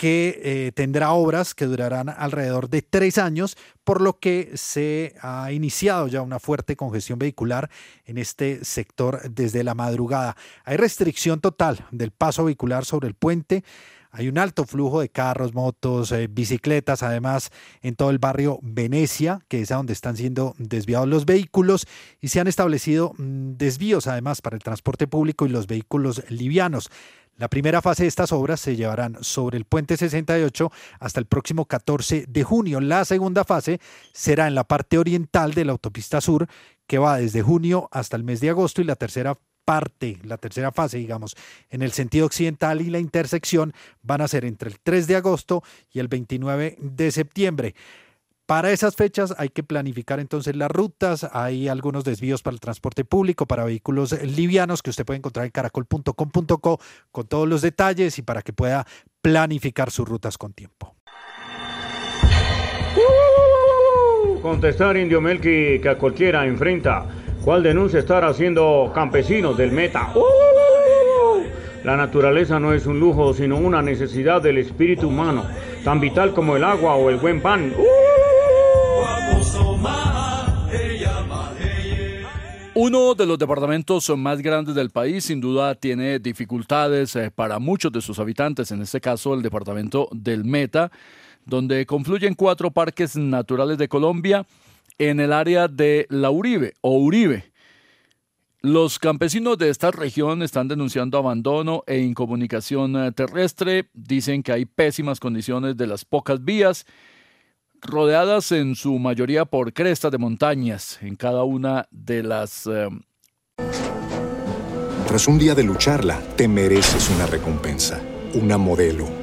que eh, tendrá obras que durarán alrededor de tres años, por lo que se ha iniciado ya una fuerte congestión vehicular en este sector desde la madrugada. Hay restricción total del paso vehicular sobre el puente. Hay un alto flujo de carros, motos, eh, bicicletas, además en todo el barrio Venecia, que es a donde están siendo desviados los vehículos y se han establecido mm, desvíos además para el transporte público y los vehículos livianos. La primera fase de estas obras se llevarán sobre el puente 68 hasta el próximo 14 de junio. La segunda fase será en la parte oriental de la autopista sur, que va desde junio hasta el mes de agosto, y la tercera parte, la tercera fase, digamos, en el sentido occidental y la intersección van a ser entre el 3 de agosto y el 29 de septiembre. Para esas fechas hay que planificar entonces las rutas, hay algunos desvíos para el transporte público, para vehículos livianos que usted puede encontrar en caracol.com.co con todos los detalles y para que pueda planificar sus rutas con tiempo. Contestar Indio Melqui que a cualquiera enfrenta. ¿Cuál denuncia estar haciendo campesinos del meta? La naturaleza no es un lujo, sino una necesidad del espíritu humano, tan vital como el agua o el buen pan. Uno de los departamentos más grandes del país sin duda tiene dificultades eh, para muchos de sus habitantes, en este caso el departamento del Meta, donde confluyen cuatro parques naturales de Colombia en el área de La Uribe o Uribe. Los campesinos de esta región están denunciando abandono e incomunicación eh, terrestre, dicen que hay pésimas condiciones de las pocas vías rodeadas en su mayoría por crestas de montañas en cada una de las... Eh, Tras un día de lucharla, te mereces una recompensa, una modelo,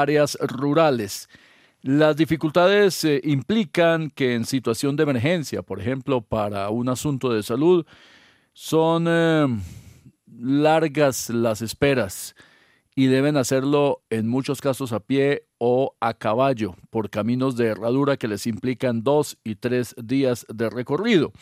Áreas rurales. Las dificultades eh, implican que en situación de emergencia, por ejemplo, para un asunto de salud, son eh, largas las esperas y deben hacerlo en muchos casos a pie o a caballo por caminos de herradura que les implican dos y tres días de recorrido.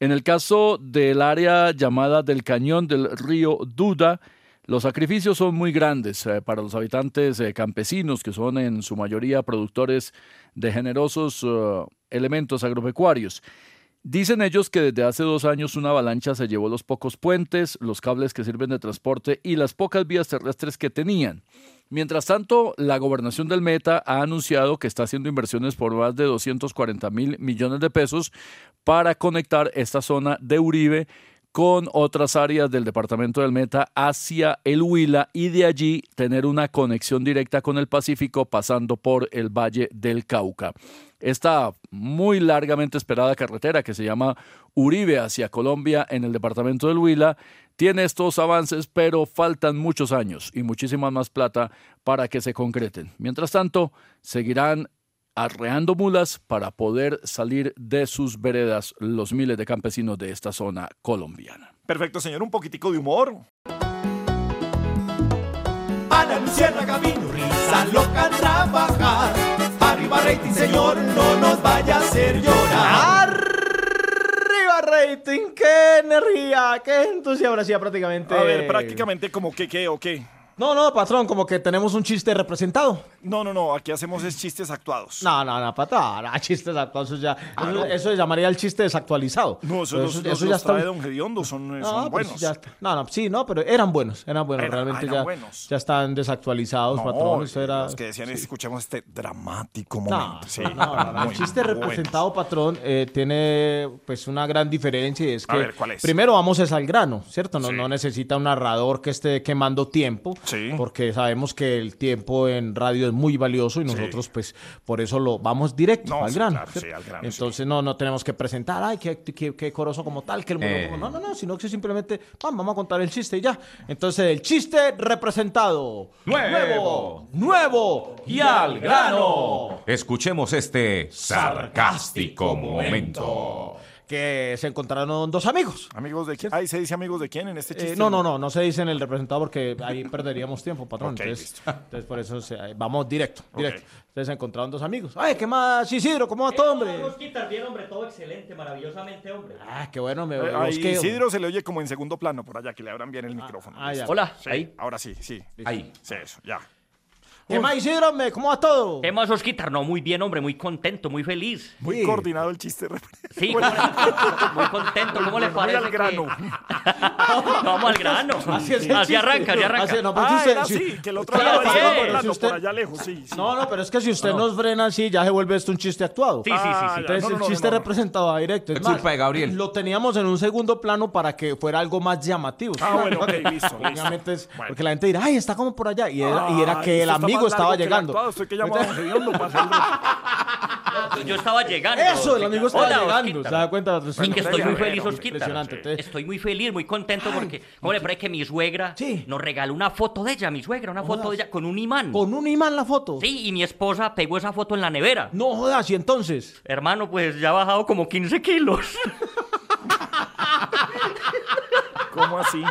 En el caso del área llamada del cañón del río Duda, los sacrificios son muy grandes eh, para los habitantes eh, campesinos, que son en su mayoría productores de generosos eh, elementos agropecuarios. Dicen ellos que desde hace dos años una avalancha se llevó los pocos puentes, los cables que sirven de transporte y las pocas vías terrestres que tenían. Mientras tanto, la gobernación del Meta ha anunciado que está haciendo inversiones por más de 240 mil millones de pesos para conectar esta zona de Uribe con otras áreas del departamento del Meta hacia el Huila y de allí tener una conexión directa con el Pacífico pasando por el Valle del Cauca. Esta muy largamente esperada carretera que se llama Uribe hacia Colombia en el departamento del Huila tiene estos avances, pero faltan muchos años y muchísima más plata para que se concreten. Mientras tanto, seguirán arreando mulas para poder salir de sus veredas los miles de campesinos de esta zona colombiana. Perfecto, señor, un poquitico de humor. A la luciérnaga vino risa loca a trabajar. Arriba rating, señor, no nos vaya a hacer llorar. ¡Arriba rating! ¡Qué energía! ¡Qué entusiasmo! Ya prácticamente... A ver, prácticamente como que qué o qué. No, no, patrón, como que tenemos un chiste representado. No, no, no, aquí hacemos es chistes actuados. No, no, no, patrón, no, chistes actuados, eso ya, Ah, eso, no. eso se llamaría el chiste desactualizado. No, eso, Pero los, los- los está- trae Don Gediondo, son, No, son buenos. ya está. no, no, sí, no, pero eran buenos, eran buenos, realmente eran ya, buenos. ya están desactualizados, patrón, eso era... los que decían, escuchemos este dramático momento. Sí, no, no, no, El chiste buenos. representado, patrón, eh, tiene pues una gran diferencia y es A que ver, ¿cuál es? primero vamos es al grano, ¿cierto? No, no necesita un narrador que esté quemando tiempo. Porque sabemos que el tiempo en radio es muy valioso y nosotros pues por eso lo vamos directo No, al sí, grano. claro, ¿cierto? sí, al grano, Entonces no, no tenemos que presentar, ay, qué, qué, qué coroso como tal, que el Eh. monólogo. No, no, no, sino que simplemente vamos, vamos a contar el chiste y ya. Entonces el chiste representado. Nuevo, nuevo y al grano. Escuchemos este sarcástico momento. Que se encontraron dos amigos. ¿Amigos de quién? Ay, ¿se dice amigos de quién en este chiste? Eh, no, no, no, no se dice en el representado porque ahí perderíamos tiempo, patrón. Entonces, entonces, por eso se- vamos directo, directo. Entonces se encontraron dos amigos. Ay, ¿qué más, Isidro? ¿Cómo va todo, hombre? Osquitar, bien, hombre, todo excelente, maravillosamente, hombre. Ah, qué bueno, me Eh, veo. Isidro se le oye como en segundo plano por allá, que le abran bien el micrófono. ah, ya. Listo. Hola, Sí, ahí. Ahora sí, sí. Ahí. Sí, eso, ya. ¿Qué más, Isidro, hombre? ¿Cómo va todo? ¿Qué más, Osquitar? No, muy bien, hombre, muy contento, muy feliz. Muy coordinado el chiste. Sí, ¿cómo le- muy contento, ¿cómo le Muy parece? al que- grano. Vamos al grano. Así es Así, arranca, así arranca. Así- no, pues, Ah, si usted- era si- así, que el otro Claro, lado sí, estaba pero hablando si usted- por allá lejos, sí. sí. No, no, pero es que si usted nos frena así, ya se vuelve esto un chiste actuado. Sí, sí, sí, sí. Ah. Entonces No, no, el chiste no, no. representado a directo. Es culpa de Gabriel. Lo teníamos en un segundo plano para que fuera algo más llamativo. Ah, bueno, ok, listo. Obviamente es porque la gente dirá, ay, está como por allá. Y era, que el amigo estaba llegando. actuado, que. Yo estaba llegando. Eso, el amigo estaba Hola, llegando. ¿Se da cuenta? Sí, que estoy muy feliz, entonces. Estoy muy feliz, muy contento porque, ¿cómo le parece que mi suegra nos regaló una foto de ella, mi suegra, una foto de ella con un imán? Con un imán la foto. Sí, y mi esposa pegó esa foto en la nevera. No jodas, y entonces. Hermano, pues ya ha bajado como 15 kilos. ¿Cómo así? No,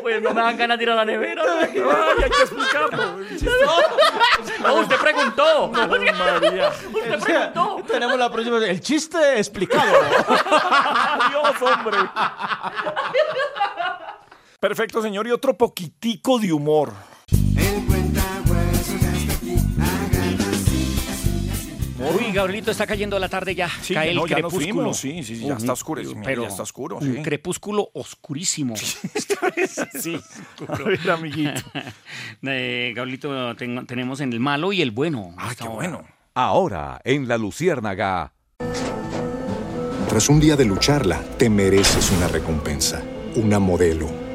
pues no me dan ganas de ir a la nevera. Ay, hay que explicarlo. No, usted preguntó. María. Usted preguntó. Tenemos la próxima. El chiste explicado. Adiós, hombre. Perfecto, señor. Y otro poquitico de humor. Uy, Gabrielito, está cayendo la tarde ya. Sí, Cae el no, ya nos crepúsculo. fuimos, sí, sí, sí, ya está oscurecido, Pero ya está oscuro, Un sí. crepúsculo oscurísimo. Sí. A ver, amiguito. Eh, Gabrielito, tenemos en el malo y el bueno. Ah, qué bueno. Ahora, en La Luciérnaga. Tras un día de lucharla, te mereces una recompensa, una modelo,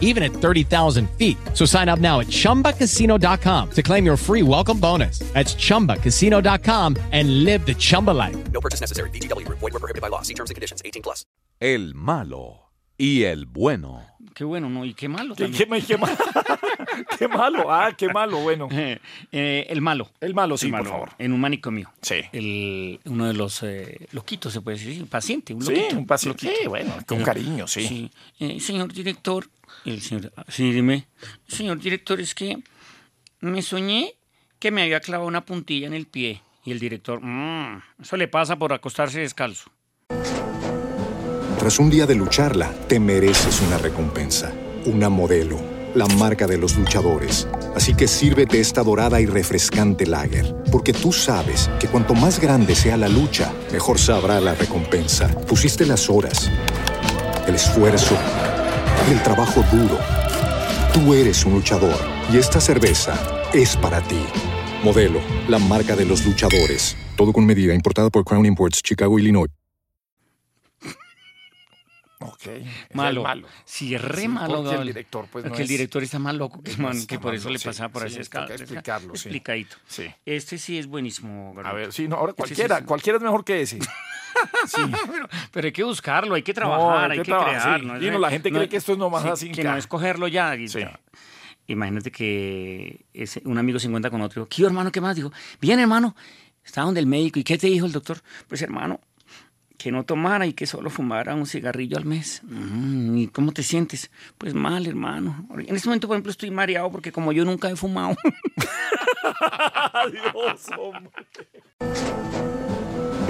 even at 30,000 feet. So sign up now at ChumbaCasino.com to claim your free welcome bonus. That's ChumbaCasino.com and live the Chumba life. No purchase necessary. VGW Group. Void were prohibited by law. See terms and conditions. 18 plus. El malo y el bueno. Qué bueno, ¿no? Y qué malo ¿Qué, también. qué, qué malo? qué malo. Ah, qué malo. Bueno. Eh, eh, el malo. El malo, sí, El por malo, favor. En un manicomio. Sí. El, uno de los eh, loquitos, se puede decir, sí, paciente. Un Sí, loquito, un paciente. loquito. Sí, bueno, con cariño, sí. Eh, señor director, el señor, sí, dime. Señor director, es que me soñé que me había clavado una puntilla en el pie. Y el director, "Mm, eso le pasa por acostarse descalzo. Tras un día de lucharla, te mereces una recompensa, una modelo, la marca de los luchadores. Así que sírvete esta dorada y refrescante lager, porque tú sabes que cuanto más grande sea la lucha, mejor sabrá la recompensa. Pusiste las horas, el esfuerzo, el trabajo duro. Tú eres un luchador y esta cerveza es para ti. Modelo, la marca de los luchadores. Todo con medida, importada por Crown Imports, Chicago, Illinois. Ok. Malo. el malo. Sí, es re Sí, malo. porque el director, pues, no el es- director está más loco que, man, que por eso le pasaba por sí, escala. explicarlo, sí. Explicadito. Sí. Este sí es buenísimo. A Gabriel. ver, sí, no, ahora Este sí cualquiera, es- cualquiera es mejor que ese. Sí. pero, pero hay que buscarlo, hay que trabajar, hay hay que que, crear. sí. ¿no? Y no, la gente cree que esto es nomás sí, así, Que no es cogerlo ya. y- Imagínate que ese- un amigo se encuentra con otro. digo, ¿Qué hermano? ¿Qué más? Dijo, bien hermano, estaba donde el médico. ¿Y qué te dijo el doctor? Pues hermano, que no tomara y que solo fumara un cigarrillo al mes. "Mm, ¿Y cómo te sientes? Pues mal, hermano. En este momento, por ejemplo, estoy mareado porque como yo nunca he fumado. Dios, hombre.